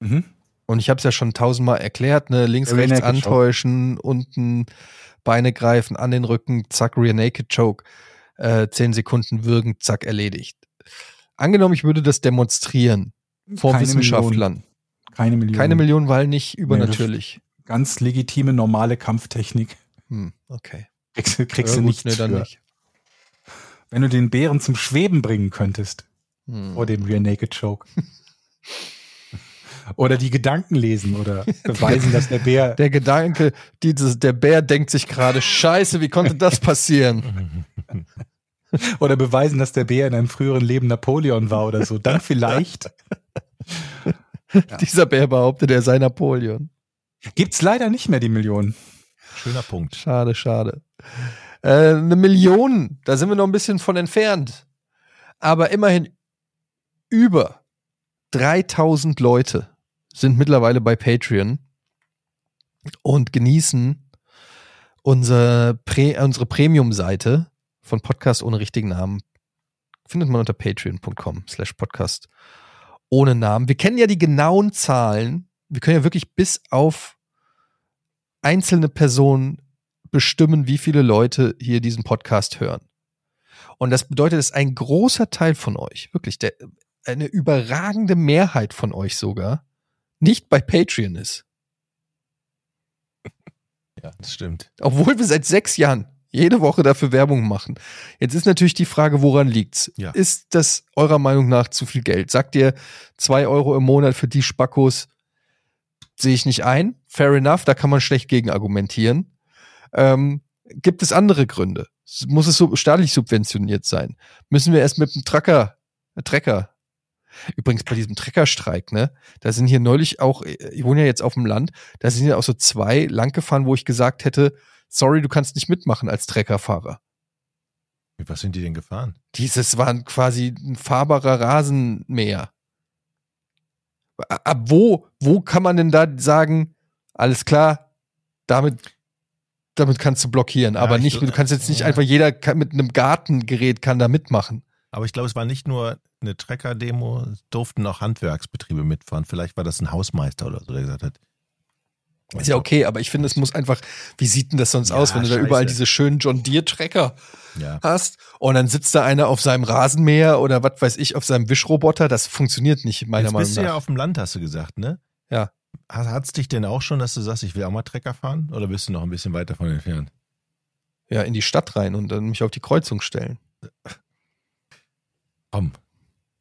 Mhm. Und ich habe es ja schon tausendmal erklärt, ne, links, Rear rechts Naked Choke. antäuschen, unten Beine greifen, an den Rücken, zack, Rear Naked Choke, äh, zehn Sekunden würgen, zack, erledigt. Angenommen, ich würde das demonstrieren vor Keine Wissenschaftlern. Million. Keine Million. Keine Million, weil nicht übernatürlich. Ganz legitime, normale Kampftechnik. Hm, okay. Kriegst, du- kriegst Ja, du nichts nee, dann für. nicht. Wenn du den Bären zum Schweben bringen könntest, Hm. vor dem Rear Naked Choke. oder die Gedanken lesen oder beweisen, dass der Bär Der Gedanke, dieses, der Bär denkt sich gerade, scheiße, wie konnte das passieren? oder beweisen, dass der Bär in einem früheren Leben Napoleon war oder so. Dann vielleicht. Dieser Bär behauptet, er sei Napoleon. Gibt's leider nicht mehr die Millionen. Schöner Punkt. Schade, schade. Äh, eine Million, da sind wir noch ein bisschen von entfernt. Aber immerhin über 3000 Leute sind mittlerweile bei Patreon und genießen unsere, Prä unsere Premium-Seite von Podcast ohne richtigen Namen. Findet man unter patreon.com slash podcast ohne Namen. Wir kennen ja die genauen Zahlen. Wir können ja wirklich bis auf einzelne Personen bestimmen, wie viele Leute hier diesen Podcast hören. Und das bedeutet, dass ein großer Teil von euch, wirklich der, eine überragende Mehrheit von euch sogar, nicht bei Patreon ist. Ja, das stimmt. Obwohl wir seit sechs Jahren jede Woche dafür Werbung machen. Jetzt ist natürlich die Frage, woran liegt's? Ja. Ist das eurer Meinung nach zu viel Geld? Sagt ihr zwei Euro im Monat für die Spackos? Sehe ich nicht ein. Fair enough, da kann man schlecht gegen argumentieren. Ähm, gibt es andere Gründe? Muss es so staatlich subventioniert sein? Müssen wir erst mit dem Tracker, äh, Trecker, übrigens bei diesem Treckerstreik, ne, da sind hier neulich auch, äh, ich wohne ja jetzt auf dem Land, da sind ja auch so zwei langgefahren, wo ich gesagt hätte, sorry, du kannst nicht mitmachen als Treckerfahrer. Mit was sind die denn gefahren? Dieses war quasi ein fahrbarer Rasenmäher. Ab wo, wo kann man denn da sagen, alles klar, damit, damit kannst du blockieren, Ja, aber ich nicht, du kannst jetzt nicht ja. einfach, jeder kann, mit einem Gartengerät kann da mitmachen. Aber ich glaube, es war nicht nur eine Trecker-Demo, es durften auch Handwerksbetriebe mitfahren. Vielleicht war das ein Hausmeister oder so, der gesagt hat. Ist ja okay, aber ich finde, es muss einfach, wie sieht denn das sonst Ja, aus, wenn du da scheiße. überall diese schönen John Deere Trecker Ja. hast und dann sitzt da einer auf seinem Rasenmäher oder was weiß ich, auf seinem Wischroboter, das funktioniert nicht, meiner Jetzt Meinung bist du nach. ja auf dem Land, hast du gesagt, ne? Ja. Hat es dich denn auch schon, dass du sagst, ich will auch mal Trecker fahren? Oder bist du noch ein bisschen weiter von entfernt? ja, in die Stadt rein und dann mich auf die Kreuzung stellen. Komm.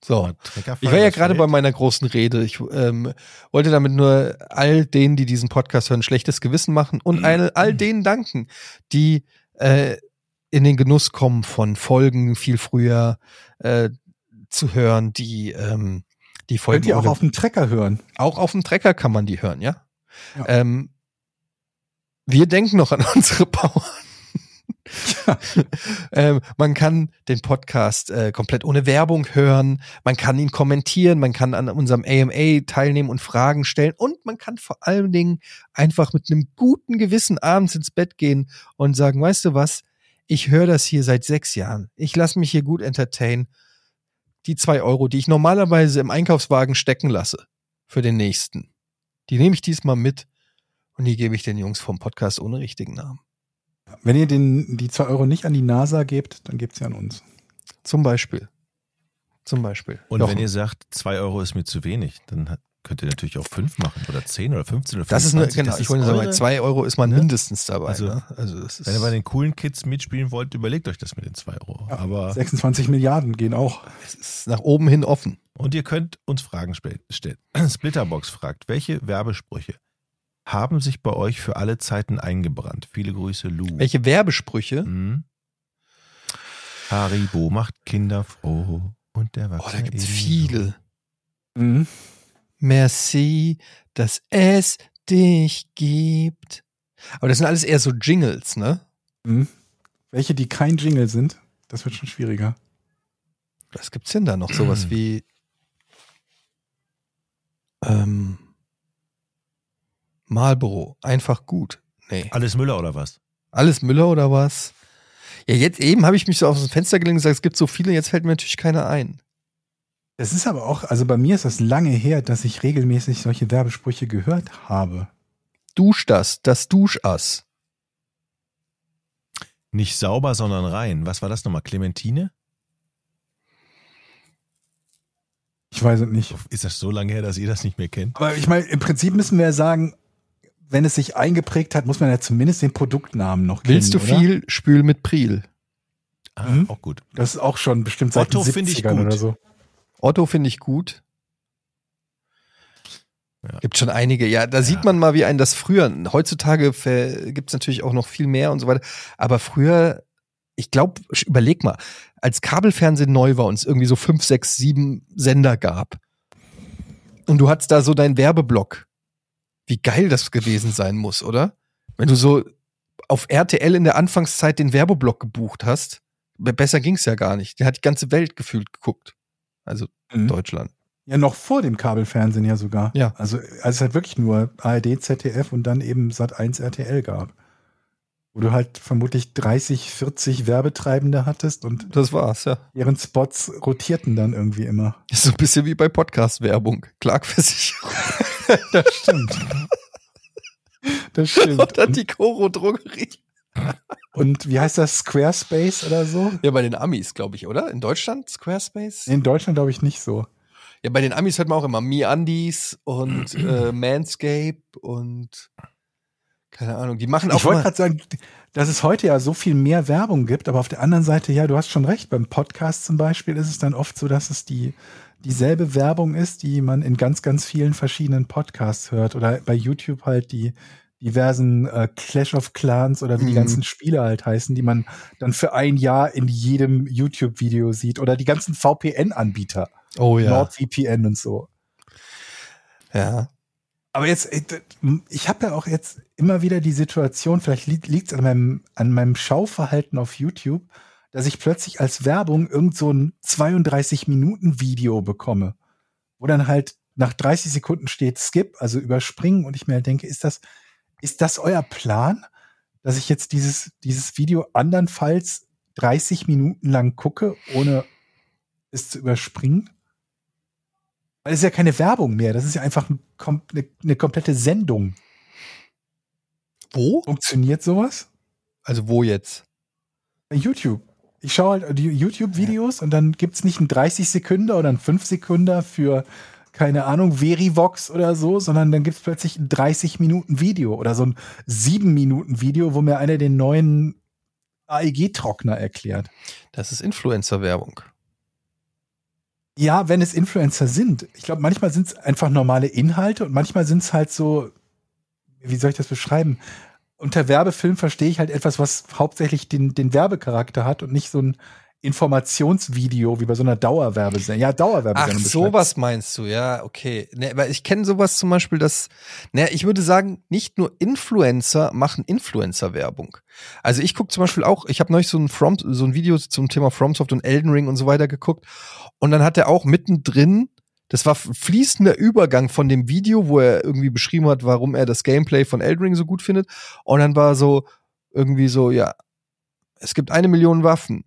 So. Ich war ja gerade bei meiner großen Rede. Ich ähm, wollte damit nur all denen, die diesen Podcast hören, schlechtes Gewissen machen und all, all denen danken, die äh, in den Genuss kommen von Folgen viel früher äh, zu hören, die ähm, die Folgen Könnt ihr auch auf dem Trecker hören. auch auf dem Trecker kann man die hören, ja. Ja. Ähm, wir denken noch an unsere Bauern. ähm, man kann den Podcast äh, komplett ohne Werbung hören, man kann ihn kommentieren, man kann an unserem AMA teilnehmen und Fragen stellen und man kann vor allen Dingen einfach mit einem guten Gewissen abends ins Bett gehen und sagen, weißt du was, ich höre das hier seit sechs Jahren, ich lasse mich hier gut entertainen. Die zwei Euro, die ich normalerweise im Einkaufswagen stecken lasse für den nächsten, die nehme ich diesmal mit und die gebe ich den Jungs vom Podcast ohne richtigen Namen. Wenn ihr den, die zwei Euro nicht an die NASA gebt, dann gebt sie an uns. Zum Beispiel. Zum Beispiel. Und Jochen. wenn ihr sagt, zwei Euro ist mir zu wenig, dann hat, könnt ihr natürlich auch fünf machen oder zehn oder 15 oder 25. das ist nur, genau, Das ich wollte sagen, eure- zwei Euro ist man Ne? mindestens dabei. Also, ne? also das ist, Wenn ihr bei den coolen Kids mitspielen wollt, überlegt euch das mit den zwei Euro. Ja, Aber 26 Milliarden gehen auch. es ist nach oben hin offen. Und ihr könnt uns Fragen stellen. Splitterbox fragt, welche Werbesprüche haben sich bei euch für alle Zeiten eingebrannt? Viele Grüße, Lou. Welche Werbesprüche? Hm? Haribo macht Kinder froh und der Oh, da gibt's viele. Mhm. Merci, dass es dich gibt. Aber das sind alles eher so Jingles, ne? Mhm. Welche, die kein Jingle sind, das wird schon schwieriger. Was gibt's denn da noch? Sowas wie ähm, Marlboro, einfach gut. Nee. Alles Müller oder was? Alles Müller oder was? Ja, jetzt eben habe ich mich so aus dem Fenster gelegt und gesagt, es gibt so viele, jetzt fällt mir natürlich keiner ein. Es ist aber auch, also bei mir ist das lange her, dass ich regelmäßig solche Werbesprüche gehört habe. Dusch das, das Duschass. Nicht sauber, sondern rein. Was war das nochmal? Clementine? Ich weiß es nicht. Ist das so lange her, dass ihr das nicht mehr kennt? Aber ich meine, im Prinzip müssen wir ja sagen, wenn es sich eingeprägt hat, muss man ja zumindest den Produktnamen noch kennen. Willst du oder? viel, spül mit Priel. Ah, Mhm. auch gut. Das ist auch schon bestimmt seit Otto den finde ich 70ern gut. oder so. Otto finde ich gut. Ja. Gibt schon einige. Ja, da sieht man mal, wie ein das früher. Heutzutage gibt es natürlich auch noch viel mehr und so weiter. Aber früher, ich glaube, überleg mal, als Kabelfernsehen neu war und es irgendwie so fünf, sechs, sieben Sender gab. Und du hattest da so deinen Werbeblock. Wie geil das gewesen sein muss, oder? Wenn du so auf RTL in der Anfangszeit den Werbeblock gebucht hast, besser ging's ja gar nicht. Der hat die ganze Welt gefühlt geguckt. Also Mhm. Deutschland. Ja, noch vor dem Kabelfernsehen ja sogar. Ja. Also, als es halt wirklich nur ARD, ZDF und dann eben Sat1 RTL gab. Wo du halt vermutlich 30, 40 Werbetreibende hattest und Das war's, ja. deren Spots rotierten dann irgendwie immer. Ist so ein bisschen wie bei Podcast-Werbung. Klagversicherung. Das stimmt. Das stimmt. Oder die Koro-Drogerie. Und wie heißt das? Squarespace oder so? Ja, bei den Amis, glaube ich, oder? In Deutschland Squarespace? In Deutschland glaube ich nicht so. Ja, bei den Amis hört man auch immer MeUndies und äh, Manscape und keine Ahnung. Die machen auch Ich wollte gerade sagen, dass es heute ja so viel mehr Werbung gibt, aber auf der anderen Seite, ja, du hast schon recht. Beim Podcast zum Beispiel ist es dann oft so, dass es die dieselbe Werbung ist, die man in ganz, ganz vielen verschiedenen Podcasts hört oder bei YouTube halt die diversen äh, Clash of Clans oder wie die Mhm. ganzen Spiele halt heißen, die man dann für ein Jahr in jedem YouTube-Video sieht oder die ganzen VPN-Anbieter, Oh ja. NordVPN und so. Ja. Aber jetzt, äh, d- ich habe ja auch jetzt immer wieder die Situation, vielleicht liegt es an meinem, an meinem Schauverhalten auf YouTube, dass ich plötzlich als Werbung irgend so ein 32-Minuten-Video bekomme, wo dann halt nach 30 Sekunden steht Skip, also überspringen und ich mir halt denke, ist das, ist das euer Plan, dass ich jetzt dieses, dieses Video andernfalls 30 Minuten lang gucke, ohne es zu überspringen? Weil es ist ja keine Werbung mehr, das ist ja einfach ein eine, eine komplette Sendung. Wo? Funktioniert sowas? Also wo jetzt? YouTube. Ich schaue halt die YouTube-Videos und dann gibt's nicht einen 30 Sekunden oder einen 5 Sekunden für, keine Ahnung, Verivox oder so, sondern dann gibt's plötzlich ein 30-Minuten-Video oder so ein 7-Minuten-Video, wo mir einer den neuen AEG-Trockner erklärt. Das ist Influencer-Werbung. Ja, wenn es Influencer sind. Ich glaube, manchmal sind es einfach normale Inhalte und manchmal sind es halt so, wie soll ich das beschreiben? Unter Werbefilm verstehe ich halt etwas, was hauptsächlich den, den Werbecharakter hat und nicht so ein Informationsvideo wie bei so einer Dauerwerbesendung. Ja, Ach, Dauerwerbesendung. sowas meinst du, ja, okay. Ne, weil ich kenne sowas zum Beispiel, dass, ne, ich würde sagen, nicht nur Influencer machen Influencer-Werbung. Also ich gucke zum Beispiel auch, ich habe neulich so ein, From, so ein Video zum Thema FromSoft und Elden Ring und so weiter geguckt und dann hat er auch mittendrin, das war fließender Übergang von dem Video, wo er irgendwie beschrieben hat, warum er das Gameplay von Elden Ring so gut findet und dann war so irgendwie so, ja, es gibt eine Million Waffen,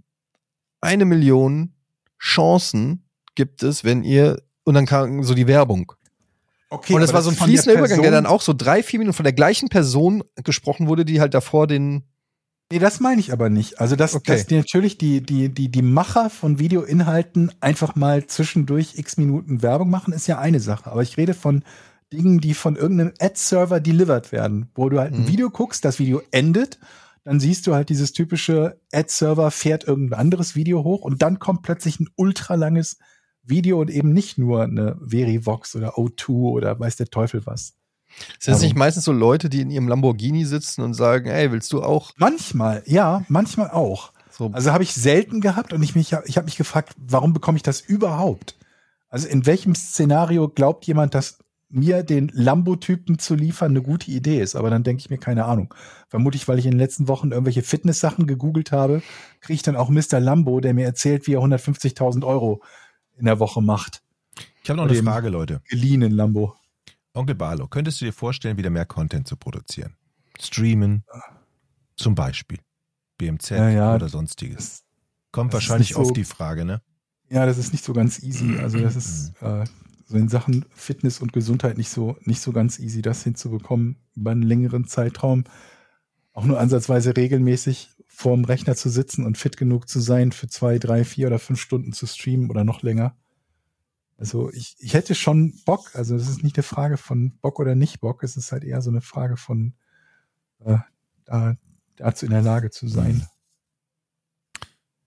eine Million Chancen, gibt es, wenn ihr, und dann kam so die Werbung. Okay, und es aber war so ein das von der fließender Übergang, der dann auch so drei, vier Minuten von der gleichen Person gesprochen wurde, die halt davor den. Nee, das meine ich aber nicht. Also, dass, Okay. dass die natürlich die, die, die, die Macher von Videoinhalten einfach mal zwischendurch x Minuten Werbung machen, ist ja eine Sache. Aber ich rede von Dingen, die von irgendeinem Ad-Server delivered werden, wo du halt ein Mhm. Video guckst, das Video endet, dann siehst du halt dieses typische Ad-Server fährt irgendein anderes Video hoch und dann kommt plötzlich ein ultralanges Video und eben nicht nur eine Verivox oder O2 oder weiß der Teufel was. Sind Aber- nicht meistens so Leute, die in ihrem Lamborghini sitzen und sagen, ey, willst du auch Manchmal, ja, manchmal auch. so Also habe ich selten gehabt und ich mich, ich habe mich gefragt, warum bekomme ich das überhaupt? Also in welchem Szenario glaubt jemand, dass mir den Lambo-Typen zu liefern eine gute Idee ist? Aber dann denke ich mir keine Ahnung. Vermutlich, weil ich in den letzten Wochen irgendwelche Fitness-Sachen gegoogelt habe, kriege ich dann auch Mr. Lambo, der mir erzählt, wie er 150.000 Euro in der Woche macht. Ich habe noch Bei eine Frage, Leute. Geliehenen Lambo. Onkel Barlo, könntest du dir vorstellen, wieder mehr Content zu produzieren? Streamen, zum Beispiel. BMZ Ja, ja. oder sonstiges. Kommt wahrscheinlich so- oft die Frage, ne? ja, das ist nicht so ganz easy. Also das ist äh, so in Sachen Fitness und Gesundheit nicht so, nicht so ganz easy, das hinzubekommen, über einen längeren Zeitraum auch nur ansatzweise regelmäßig vorm Rechner zu sitzen und fit genug zu sein, für zwei, drei, vier oder fünf Stunden zu streamen oder noch länger. Also ich, ich hätte schon Bock, also das ist nicht eine Frage von Bock oder nicht Bock, es ist halt eher so eine Frage von äh, da, dazu in der Lage zu sein.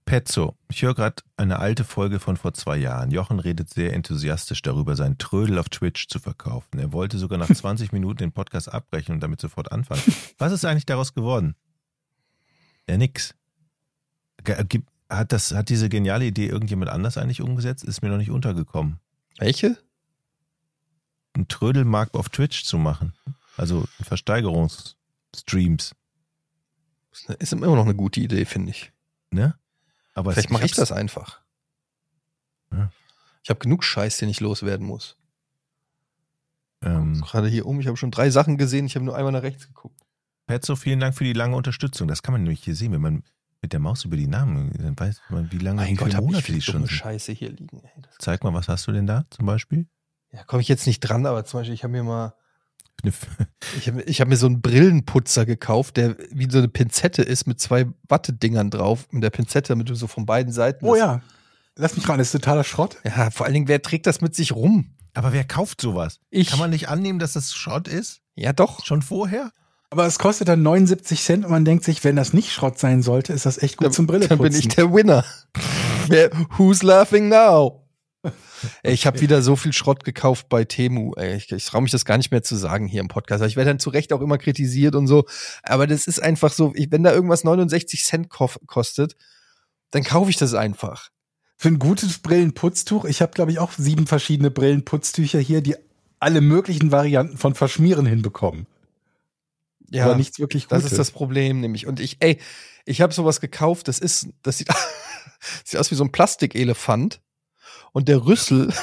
Petzo, ich höre gerade eine alte Folge von vor zwei Jahren. Jochen redet sehr enthusiastisch darüber, seinen Trödel auf Twitch zu verkaufen. Er wollte sogar nach 20 Minuten den Podcast abbrechen und damit sofort anfangen. Was ist eigentlich daraus geworden? Ja, nix. Gibt- Hat, das, hat diese geniale Idee irgendjemand anders eigentlich umgesetzt? Ist mir noch nicht untergekommen. welche? Einen Trödelmarkt auf Twitch zu machen. Also Versteigerungsstreams. Ist immer noch eine gute Idee, finde ich. Ne? Aber Vielleicht mache ich das einfach. Ja. Ich habe genug Scheiß, den ich loswerden muss. Ähm, Gerade hier oben, ich habe schon drei Sachen gesehen, ich habe nur einmal nach rechts geguckt. Petzo, vielen Dank für die lange Unterstützung. Das kann man nämlich hier sehen, wenn man mit der Maus über die Namen, dann weiß man, wie lange, viele hab Monate viel die schon sind. Scheiße hier liegen. Ey, Zeig mal, was hast du denn da zum Beispiel? ja, komme ich jetzt nicht dran, aber zum Beispiel, ich habe mir mal, ich habe ich hab mir so einen Brillenputzer gekauft, der wie so eine Pinzette ist mit zwei Wattedingern drauf, mit der Pinzette, damit du so von beiden Seiten. Oh ja, lass mich ran, das ist totaler Schrott. Ja, vor allen Dingen, wer trägt das mit sich rum? Aber wer kauft sowas? Ich. Kann man nicht annehmen, dass das Schrott ist? Ja, doch. Schon vorher? Aber es kostet dann 79 Cent und man denkt sich, wenn das nicht Schrott sein sollte, ist das echt gut zum Dann Brilleputzen. bin ich der Winner. Wer, who's laughing now? Ich habe wieder so viel Schrott gekauft bei Temu. Ey, ich, ich traue mich das gar nicht mehr zu sagen hier im Podcast. Ich werde dann zu Recht auch immer kritisiert und so. Aber das ist einfach so, wenn da irgendwas 69 Cent kostet, dann kaufe ich das einfach. Für ein gutes Brillenputztuch, ich habe glaube ich auch sieben verschiedene Brillenputztücher hier, die alle möglichen Varianten von Verschmieren hinbekommen. Ja, Aber nichts wirklich das Gutes. ist das Problem nämlich. Und ich, ey, ich habe sowas gekauft, das ist, das sieht, sieht aus wie so ein Plastikelefant. Und der Rüssel,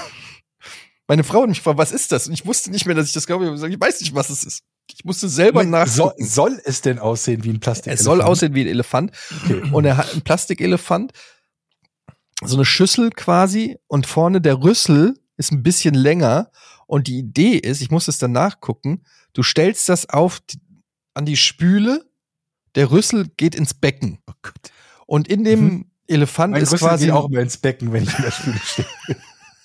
meine Frau hat mich gefragt, was ist das? Und ich wusste nicht mehr, dass ich das glaube. Ich ich weiß nicht, was es ist. Ich musste selber soll, nachgucken. soll es denn aussehen wie ein Plastik? Es soll aussehen wie ein Elefant. Okay. Und er hat einen Plastikelefant, so eine Schüssel quasi. Und vorne der Rüssel ist ein bisschen länger. Und die Idee ist, ich muss es dann nachgucken, du stellst das auf an die Spüle, der Rüssel geht ins Becken. Oh. Und in dem Mhm. Elefant Mein ist Rüssel quasi geht auch immer ins Becken, wenn ich in der Spüle stehe.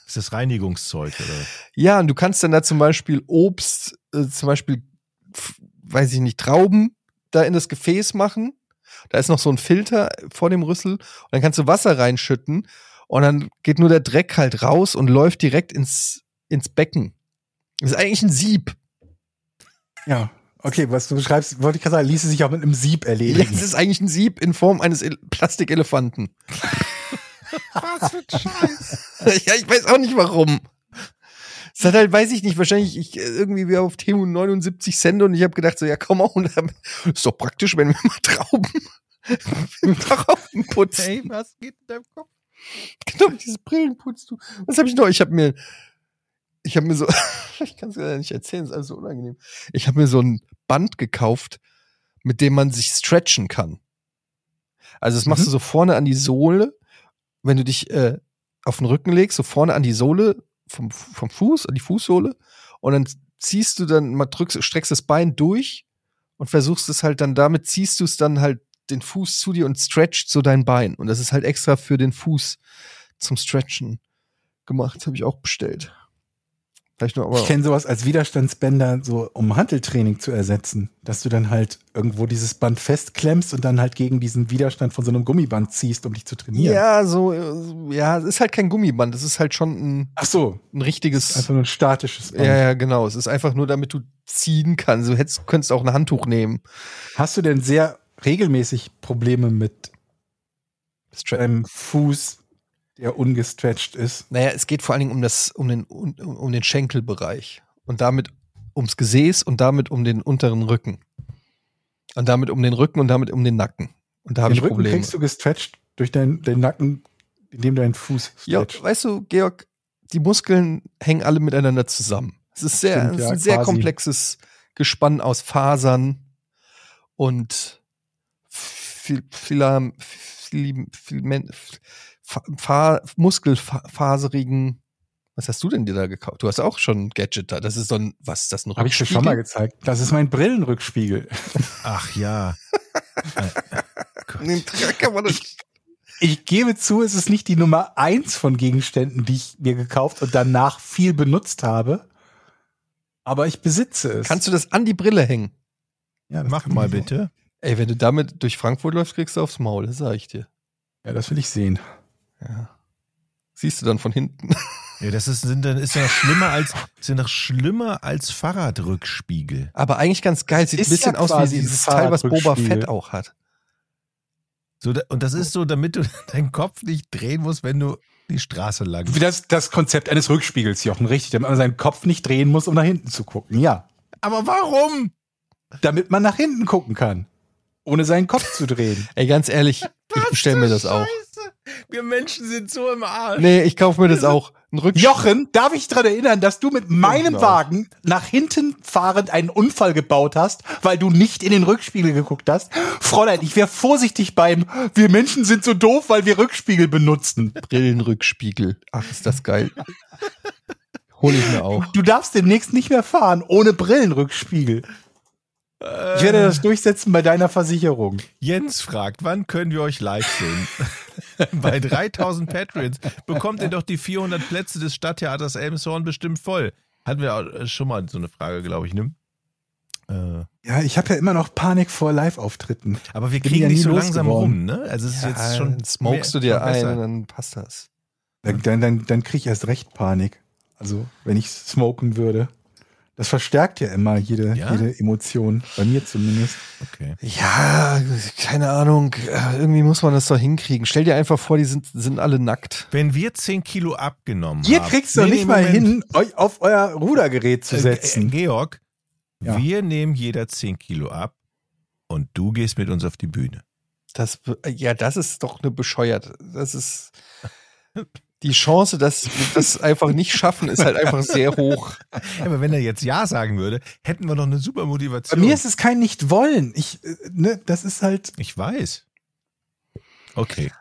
Ist das Reinigungszeug oder? Ja, und du kannst dann da zum Beispiel Obst, äh, zum Beispiel, weiß ich nicht, Trauben da in das Gefäß machen. Da ist noch so ein Filter vor dem Rüssel. Und dann kannst du Wasser reinschütten. Und dann geht nur der Dreck halt raus und läuft direkt ins, ins Becken. Das ist eigentlich ein Sieb. Ja. Okay, was du beschreibst, wollte ich gerade sagen, ließe sich auch mit einem Sieb Ja, erledigen. Es ist eigentlich ein Sieb in Form eines El Plastikelefanten. Was für ein Scheiß. ja, ich weiß auch nicht warum. Es hat halt, weiß ich nicht, wahrscheinlich ich, irgendwie wir auf Temu 79 Cent und ich habe gedacht so, ja komm auch, ist doch praktisch, wenn wir mal Trauben Trauben putzen. was geht in deinem Kopf? Genau, dieses Brillenputztuch. Was habe ich noch? Ich habe mir, ich habe mir so, ich kann es gar nicht erzählen, ist alles so unangenehm. Ich habe mir so ein Band gekauft, mit dem man sich stretchen kann. Also das machst Mhm. du so vorne an die Sohle, wenn du dich äh, auf den Rücken legst, so vorne an die Sohle vom, vom Fuß, an die Fußsohle. Und dann ziehst du dann mal drückst, streckst das Bein durch und versuchst es halt dann damit, ziehst du es dann halt den Fuß zu dir und stretcht so dein Bein. Und das ist halt extra für den Fuß zum Stretchen gemacht. Das habe ich auch bestellt. Ich kenne sowas als Widerstandsbänder, so um Hanteltraining zu ersetzen, dass du dann halt irgendwo dieses Band festklemmst und dann halt gegen diesen Widerstand von so einem Gummiband ziehst, um dich zu trainieren. Ja, so, ja, es ist halt kein Gummiband, es ist halt schon ein, Ach so, ein richtiges. einfach nur ein statisches Band. ja, ja, genau. Es ist einfach nur, damit du ziehen kannst. Du hättest, könntest auch ein Handtuch nehmen. Hast du denn sehr regelmäßig Probleme mit Stre deinem Fuß, der ungestretched ist? Naja, es geht vor allen Dingen um das, um den, um, um den Schenkelbereich und damit ums Gesäß und damit um den unteren Rücken. Und damit um den Rücken und damit um den Nacken. Und da habe Den ich Rücken Probleme. kriegst du gestretched durch deinen den Nacken, indem du deinen Fuß Ja, stretchst. weißt du, Georg, die Muskeln hängen alle miteinander zusammen. Es ist sehr, Stimmt, es ist ja, ein sehr quasi. komplexes Gespann aus Fasern und viel, viel, viel, viel, Fa muskelfaserigen. Was hast du denn dir da gekauft? Du hast auch schon ein Gadget da. Das ist so ein, was ist das, ein Habe ich dir schon mal gezeigt. Das ist mein Brillenrückspiegel. Ach ja. Äh, man nicht. Ich gebe zu, es ist nicht die Nummer eins von Gegenständen, die ich mir gekauft und danach viel benutzt habe. Aber ich besitze es. Kannst du das an die Brille hängen? ja, das Mach mal bitte. Ey, wenn du damit durch Frankfurt läufst, kriegst du aufs Maul, das sag ich dir. Ja, das will ich sehen. Ja. Siehst du dann von hinten. Ja, das ist, sind, dann ist ja noch schlimmer als, ist ja noch schlimmer als Fahrradrückspiegel. Aber eigentlich ganz geil. Sieht Ist ein bisschen ja aus wie dieses Teil, was Boba. Fett auch hat. So, da, und das ist so, damit du deinen Kopf nicht drehen musst, wenn du die Straße lang. Wie das, das Konzept eines Rückspiegels, Jochen, richtig. Damit man seinen Kopf nicht drehen muss, um nach hinten zu gucken. Ja. Aber warum? Damit man nach hinten gucken kann. Ohne seinen Kopf zu drehen. Ey, ganz ehrlich, ich bestell mir das auch. Wir Menschen sind so im Arsch. Nee, ich kauf mir das auch. Ein Rückspiegel. Jochen, darf ich daran erinnern, dass du mit meinem Genau. Wagen nach hinten fahrend einen Unfall gebaut hast, weil du nicht in den Rückspiegel geguckt hast? Fräulein, ich wäre vorsichtig beim, wir Menschen sind so doof, weil wir Rückspiegel benutzen. Brillenrückspiegel. Ach, ist das geil. Hol ich mir auch. Du darfst demnächst nicht mehr fahren ohne Brillenrückspiegel. Ich werde das durchsetzen bei deiner Versicherung. Jens fragt, wann können wir euch live sehen? Bei 3000 Patrons bekommt ihr doch die 400 Plätze des Stadttheaters Elmshorn bestimmt voll. Hatten wir auch schon mal so eine Frage, glaube ich, ne? Äh, Ja, ich habe ja immer noch Panik vor Live-Auftritten. aber wir Bin kriegen ja nicht nie so langsam rum, ne? Also es ist Ja, jetzt schon. dann smokest du dir ein und dann passt das. Dann, dann, dann, dann kriege ich erst recht Panik. Also, wenn ich smoken würde. Das verstärkt ja immer jede, Ja? jede Emotion. Bei mir zumindest. Okay. Ja, keine Ahnung. Äh, Irgendwie muss man das doch hinkriegen. Stell dir einfach vor, die sind, sind alle nackt. Wenn wir 10 Kilo abgenommen Ihr haben. kriegt's doch Nee, nicht nee, mal Moment. hin, euch auf euer Rudergerät zu Äh, setzen. Äh, Georg, Ja. wir nehmen jeder 10 Kilo ab und du gehst mit uns auf die Bühne. Das, ja, das ist doch eine bescheuert. Das ist die Chance, dass wir das einfach nicht schaffen, ist halt einfach sehr hoch. Aber wenn er jetzt Ja sagen würde, hätten wir doch eine super Bei Motivation. mir ist es kein Nicht-Wollen. Ich, äh, ne, das ist halt ich weiß. Okay.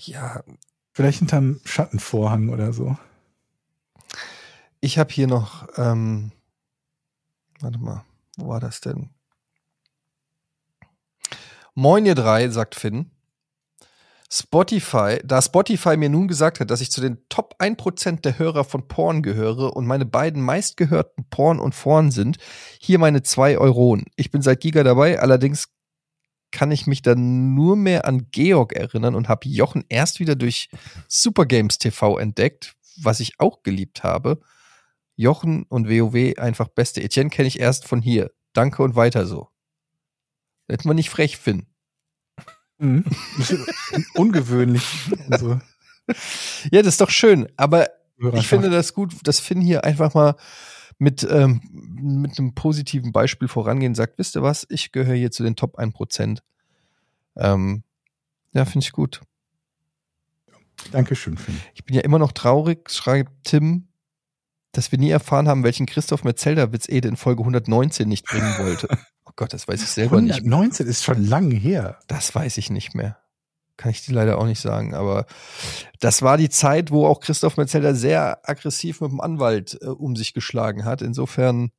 Ja, vielleicht hinterm Schattenvorhang oder so. ich habe hier noch, ähm, warte mal, wo war das denn? Moin ihr drei, sagt Finn. Spotify, da Spotify mir nun gesagt hat, dass ich zu den Top 1% der Hörer von Porn gehöre und meine beiden meistgehörten Porn und Porn sind, hier meine zwei Euronen. Ich bin seit Giga dabei, allerdings kann ich mich dann nur mehr an Georg erinnern und habe Jochen erst wieder durch Super Games TV entdeckt, was ich auch geliebt habe. Jochen und WoW einfach beste. Etienne kenne ich erst von hier. Danke und weiter so. Hätten wir nicht frech, Finn. Mhm. Ungewöhnlich. Also, Ja, das ist doch schön. Aber ich finde das gut, dass Finn hier einfach mal mit, ähm, mit einem positiven Beispiel vorangehen sagt, wisst ihr was, ich gehöre hier zu den Top 1%. Ähm, ja, finde ich gut. Dankeschön, Finn. Ich bin ja immer noch traurig, schreibt Tim, dass wir nie erfahren haben, welchen Christoph Metzelder-Witz Ede in Folge 119 nicht bringen wollte. Oh Gott, das weiß ich selber nicht. 119 ist schon lang her. Das weiß ich nicht mehr. kann ich dir leider auch nicht sagen. Aber das war die Zeit, wo auch Christoph Metzelder sehr aggressiv mit dem Anwalt äh, um sich geschlagen hat. Insofern,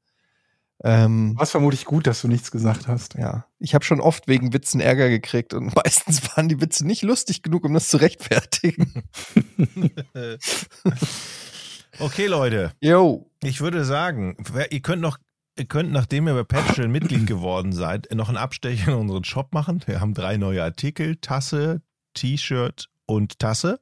ähm, War es vermutlich gut, dass du nichts gesagt hast. ja, ich habe schon oft wegen Witzen Ärger gekriegt und meistens waren die Witze nicht lustig genug, um das zu rechtfertigen. Okay, Leute. Yo. Ich würde sagen, wer- ihr könnt noch, ihr könnt, nachdem ihr bei Patreon Mitglied geworden seid, noch einen Abstecher in unseren Shop machen. Wir haben drei neue Artikel: Tasse, T-Shirt und Tasse.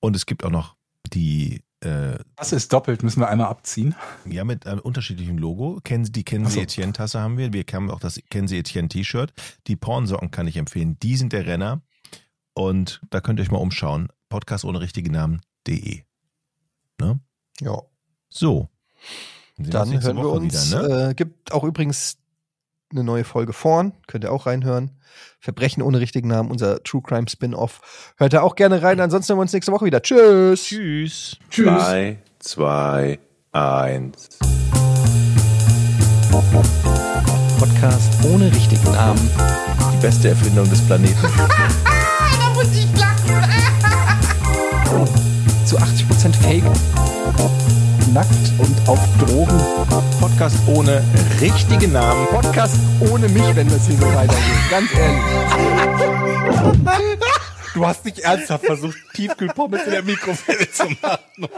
Und es gibt auch noch die, äh, Das ist doppelt, müssen wir einmal abziehen. ja, mit einem unterschiedlichen Logo. Kennen Sie- Die Kennen Ach Sie so. Etienne Tasse haben wir. Wir haben auch das Kennen Sie Etienne T-Shirt. Die Pornsocken kann ich empfehlen. Die sind der Renner. Und da könnt ihr euch mal umschauen. Podcast ohne richtigen Namen.de. Ne? Ja. So. Dann hören wir Woche uns. wieder, ne? äh, gibt auch übrigens eine neue Folge vorn. Könnt ihr auch reinhören. Verbrechen ohne richtigen Namen, unser True Crime Spin-off. Hört da auch gerne rein. Ansonsten hören wir uns nächste Woche wieder. Tschüss. Tschüss. Drei, zwei, eins. Podcast ohne richtigen Namen. Die beste Erfindung des Planeten. Da muss ich lachen. Zu 80% Fake. Nackt und auf Drogen. Podcast ohne richtigen Namen. Podcast ohne mich, wenn das hier so weitergeht. Ganz ehrlich. Du hast nicht ernsthaft versucht, Tiefkühlpommes in der Mikrowelle zu machen.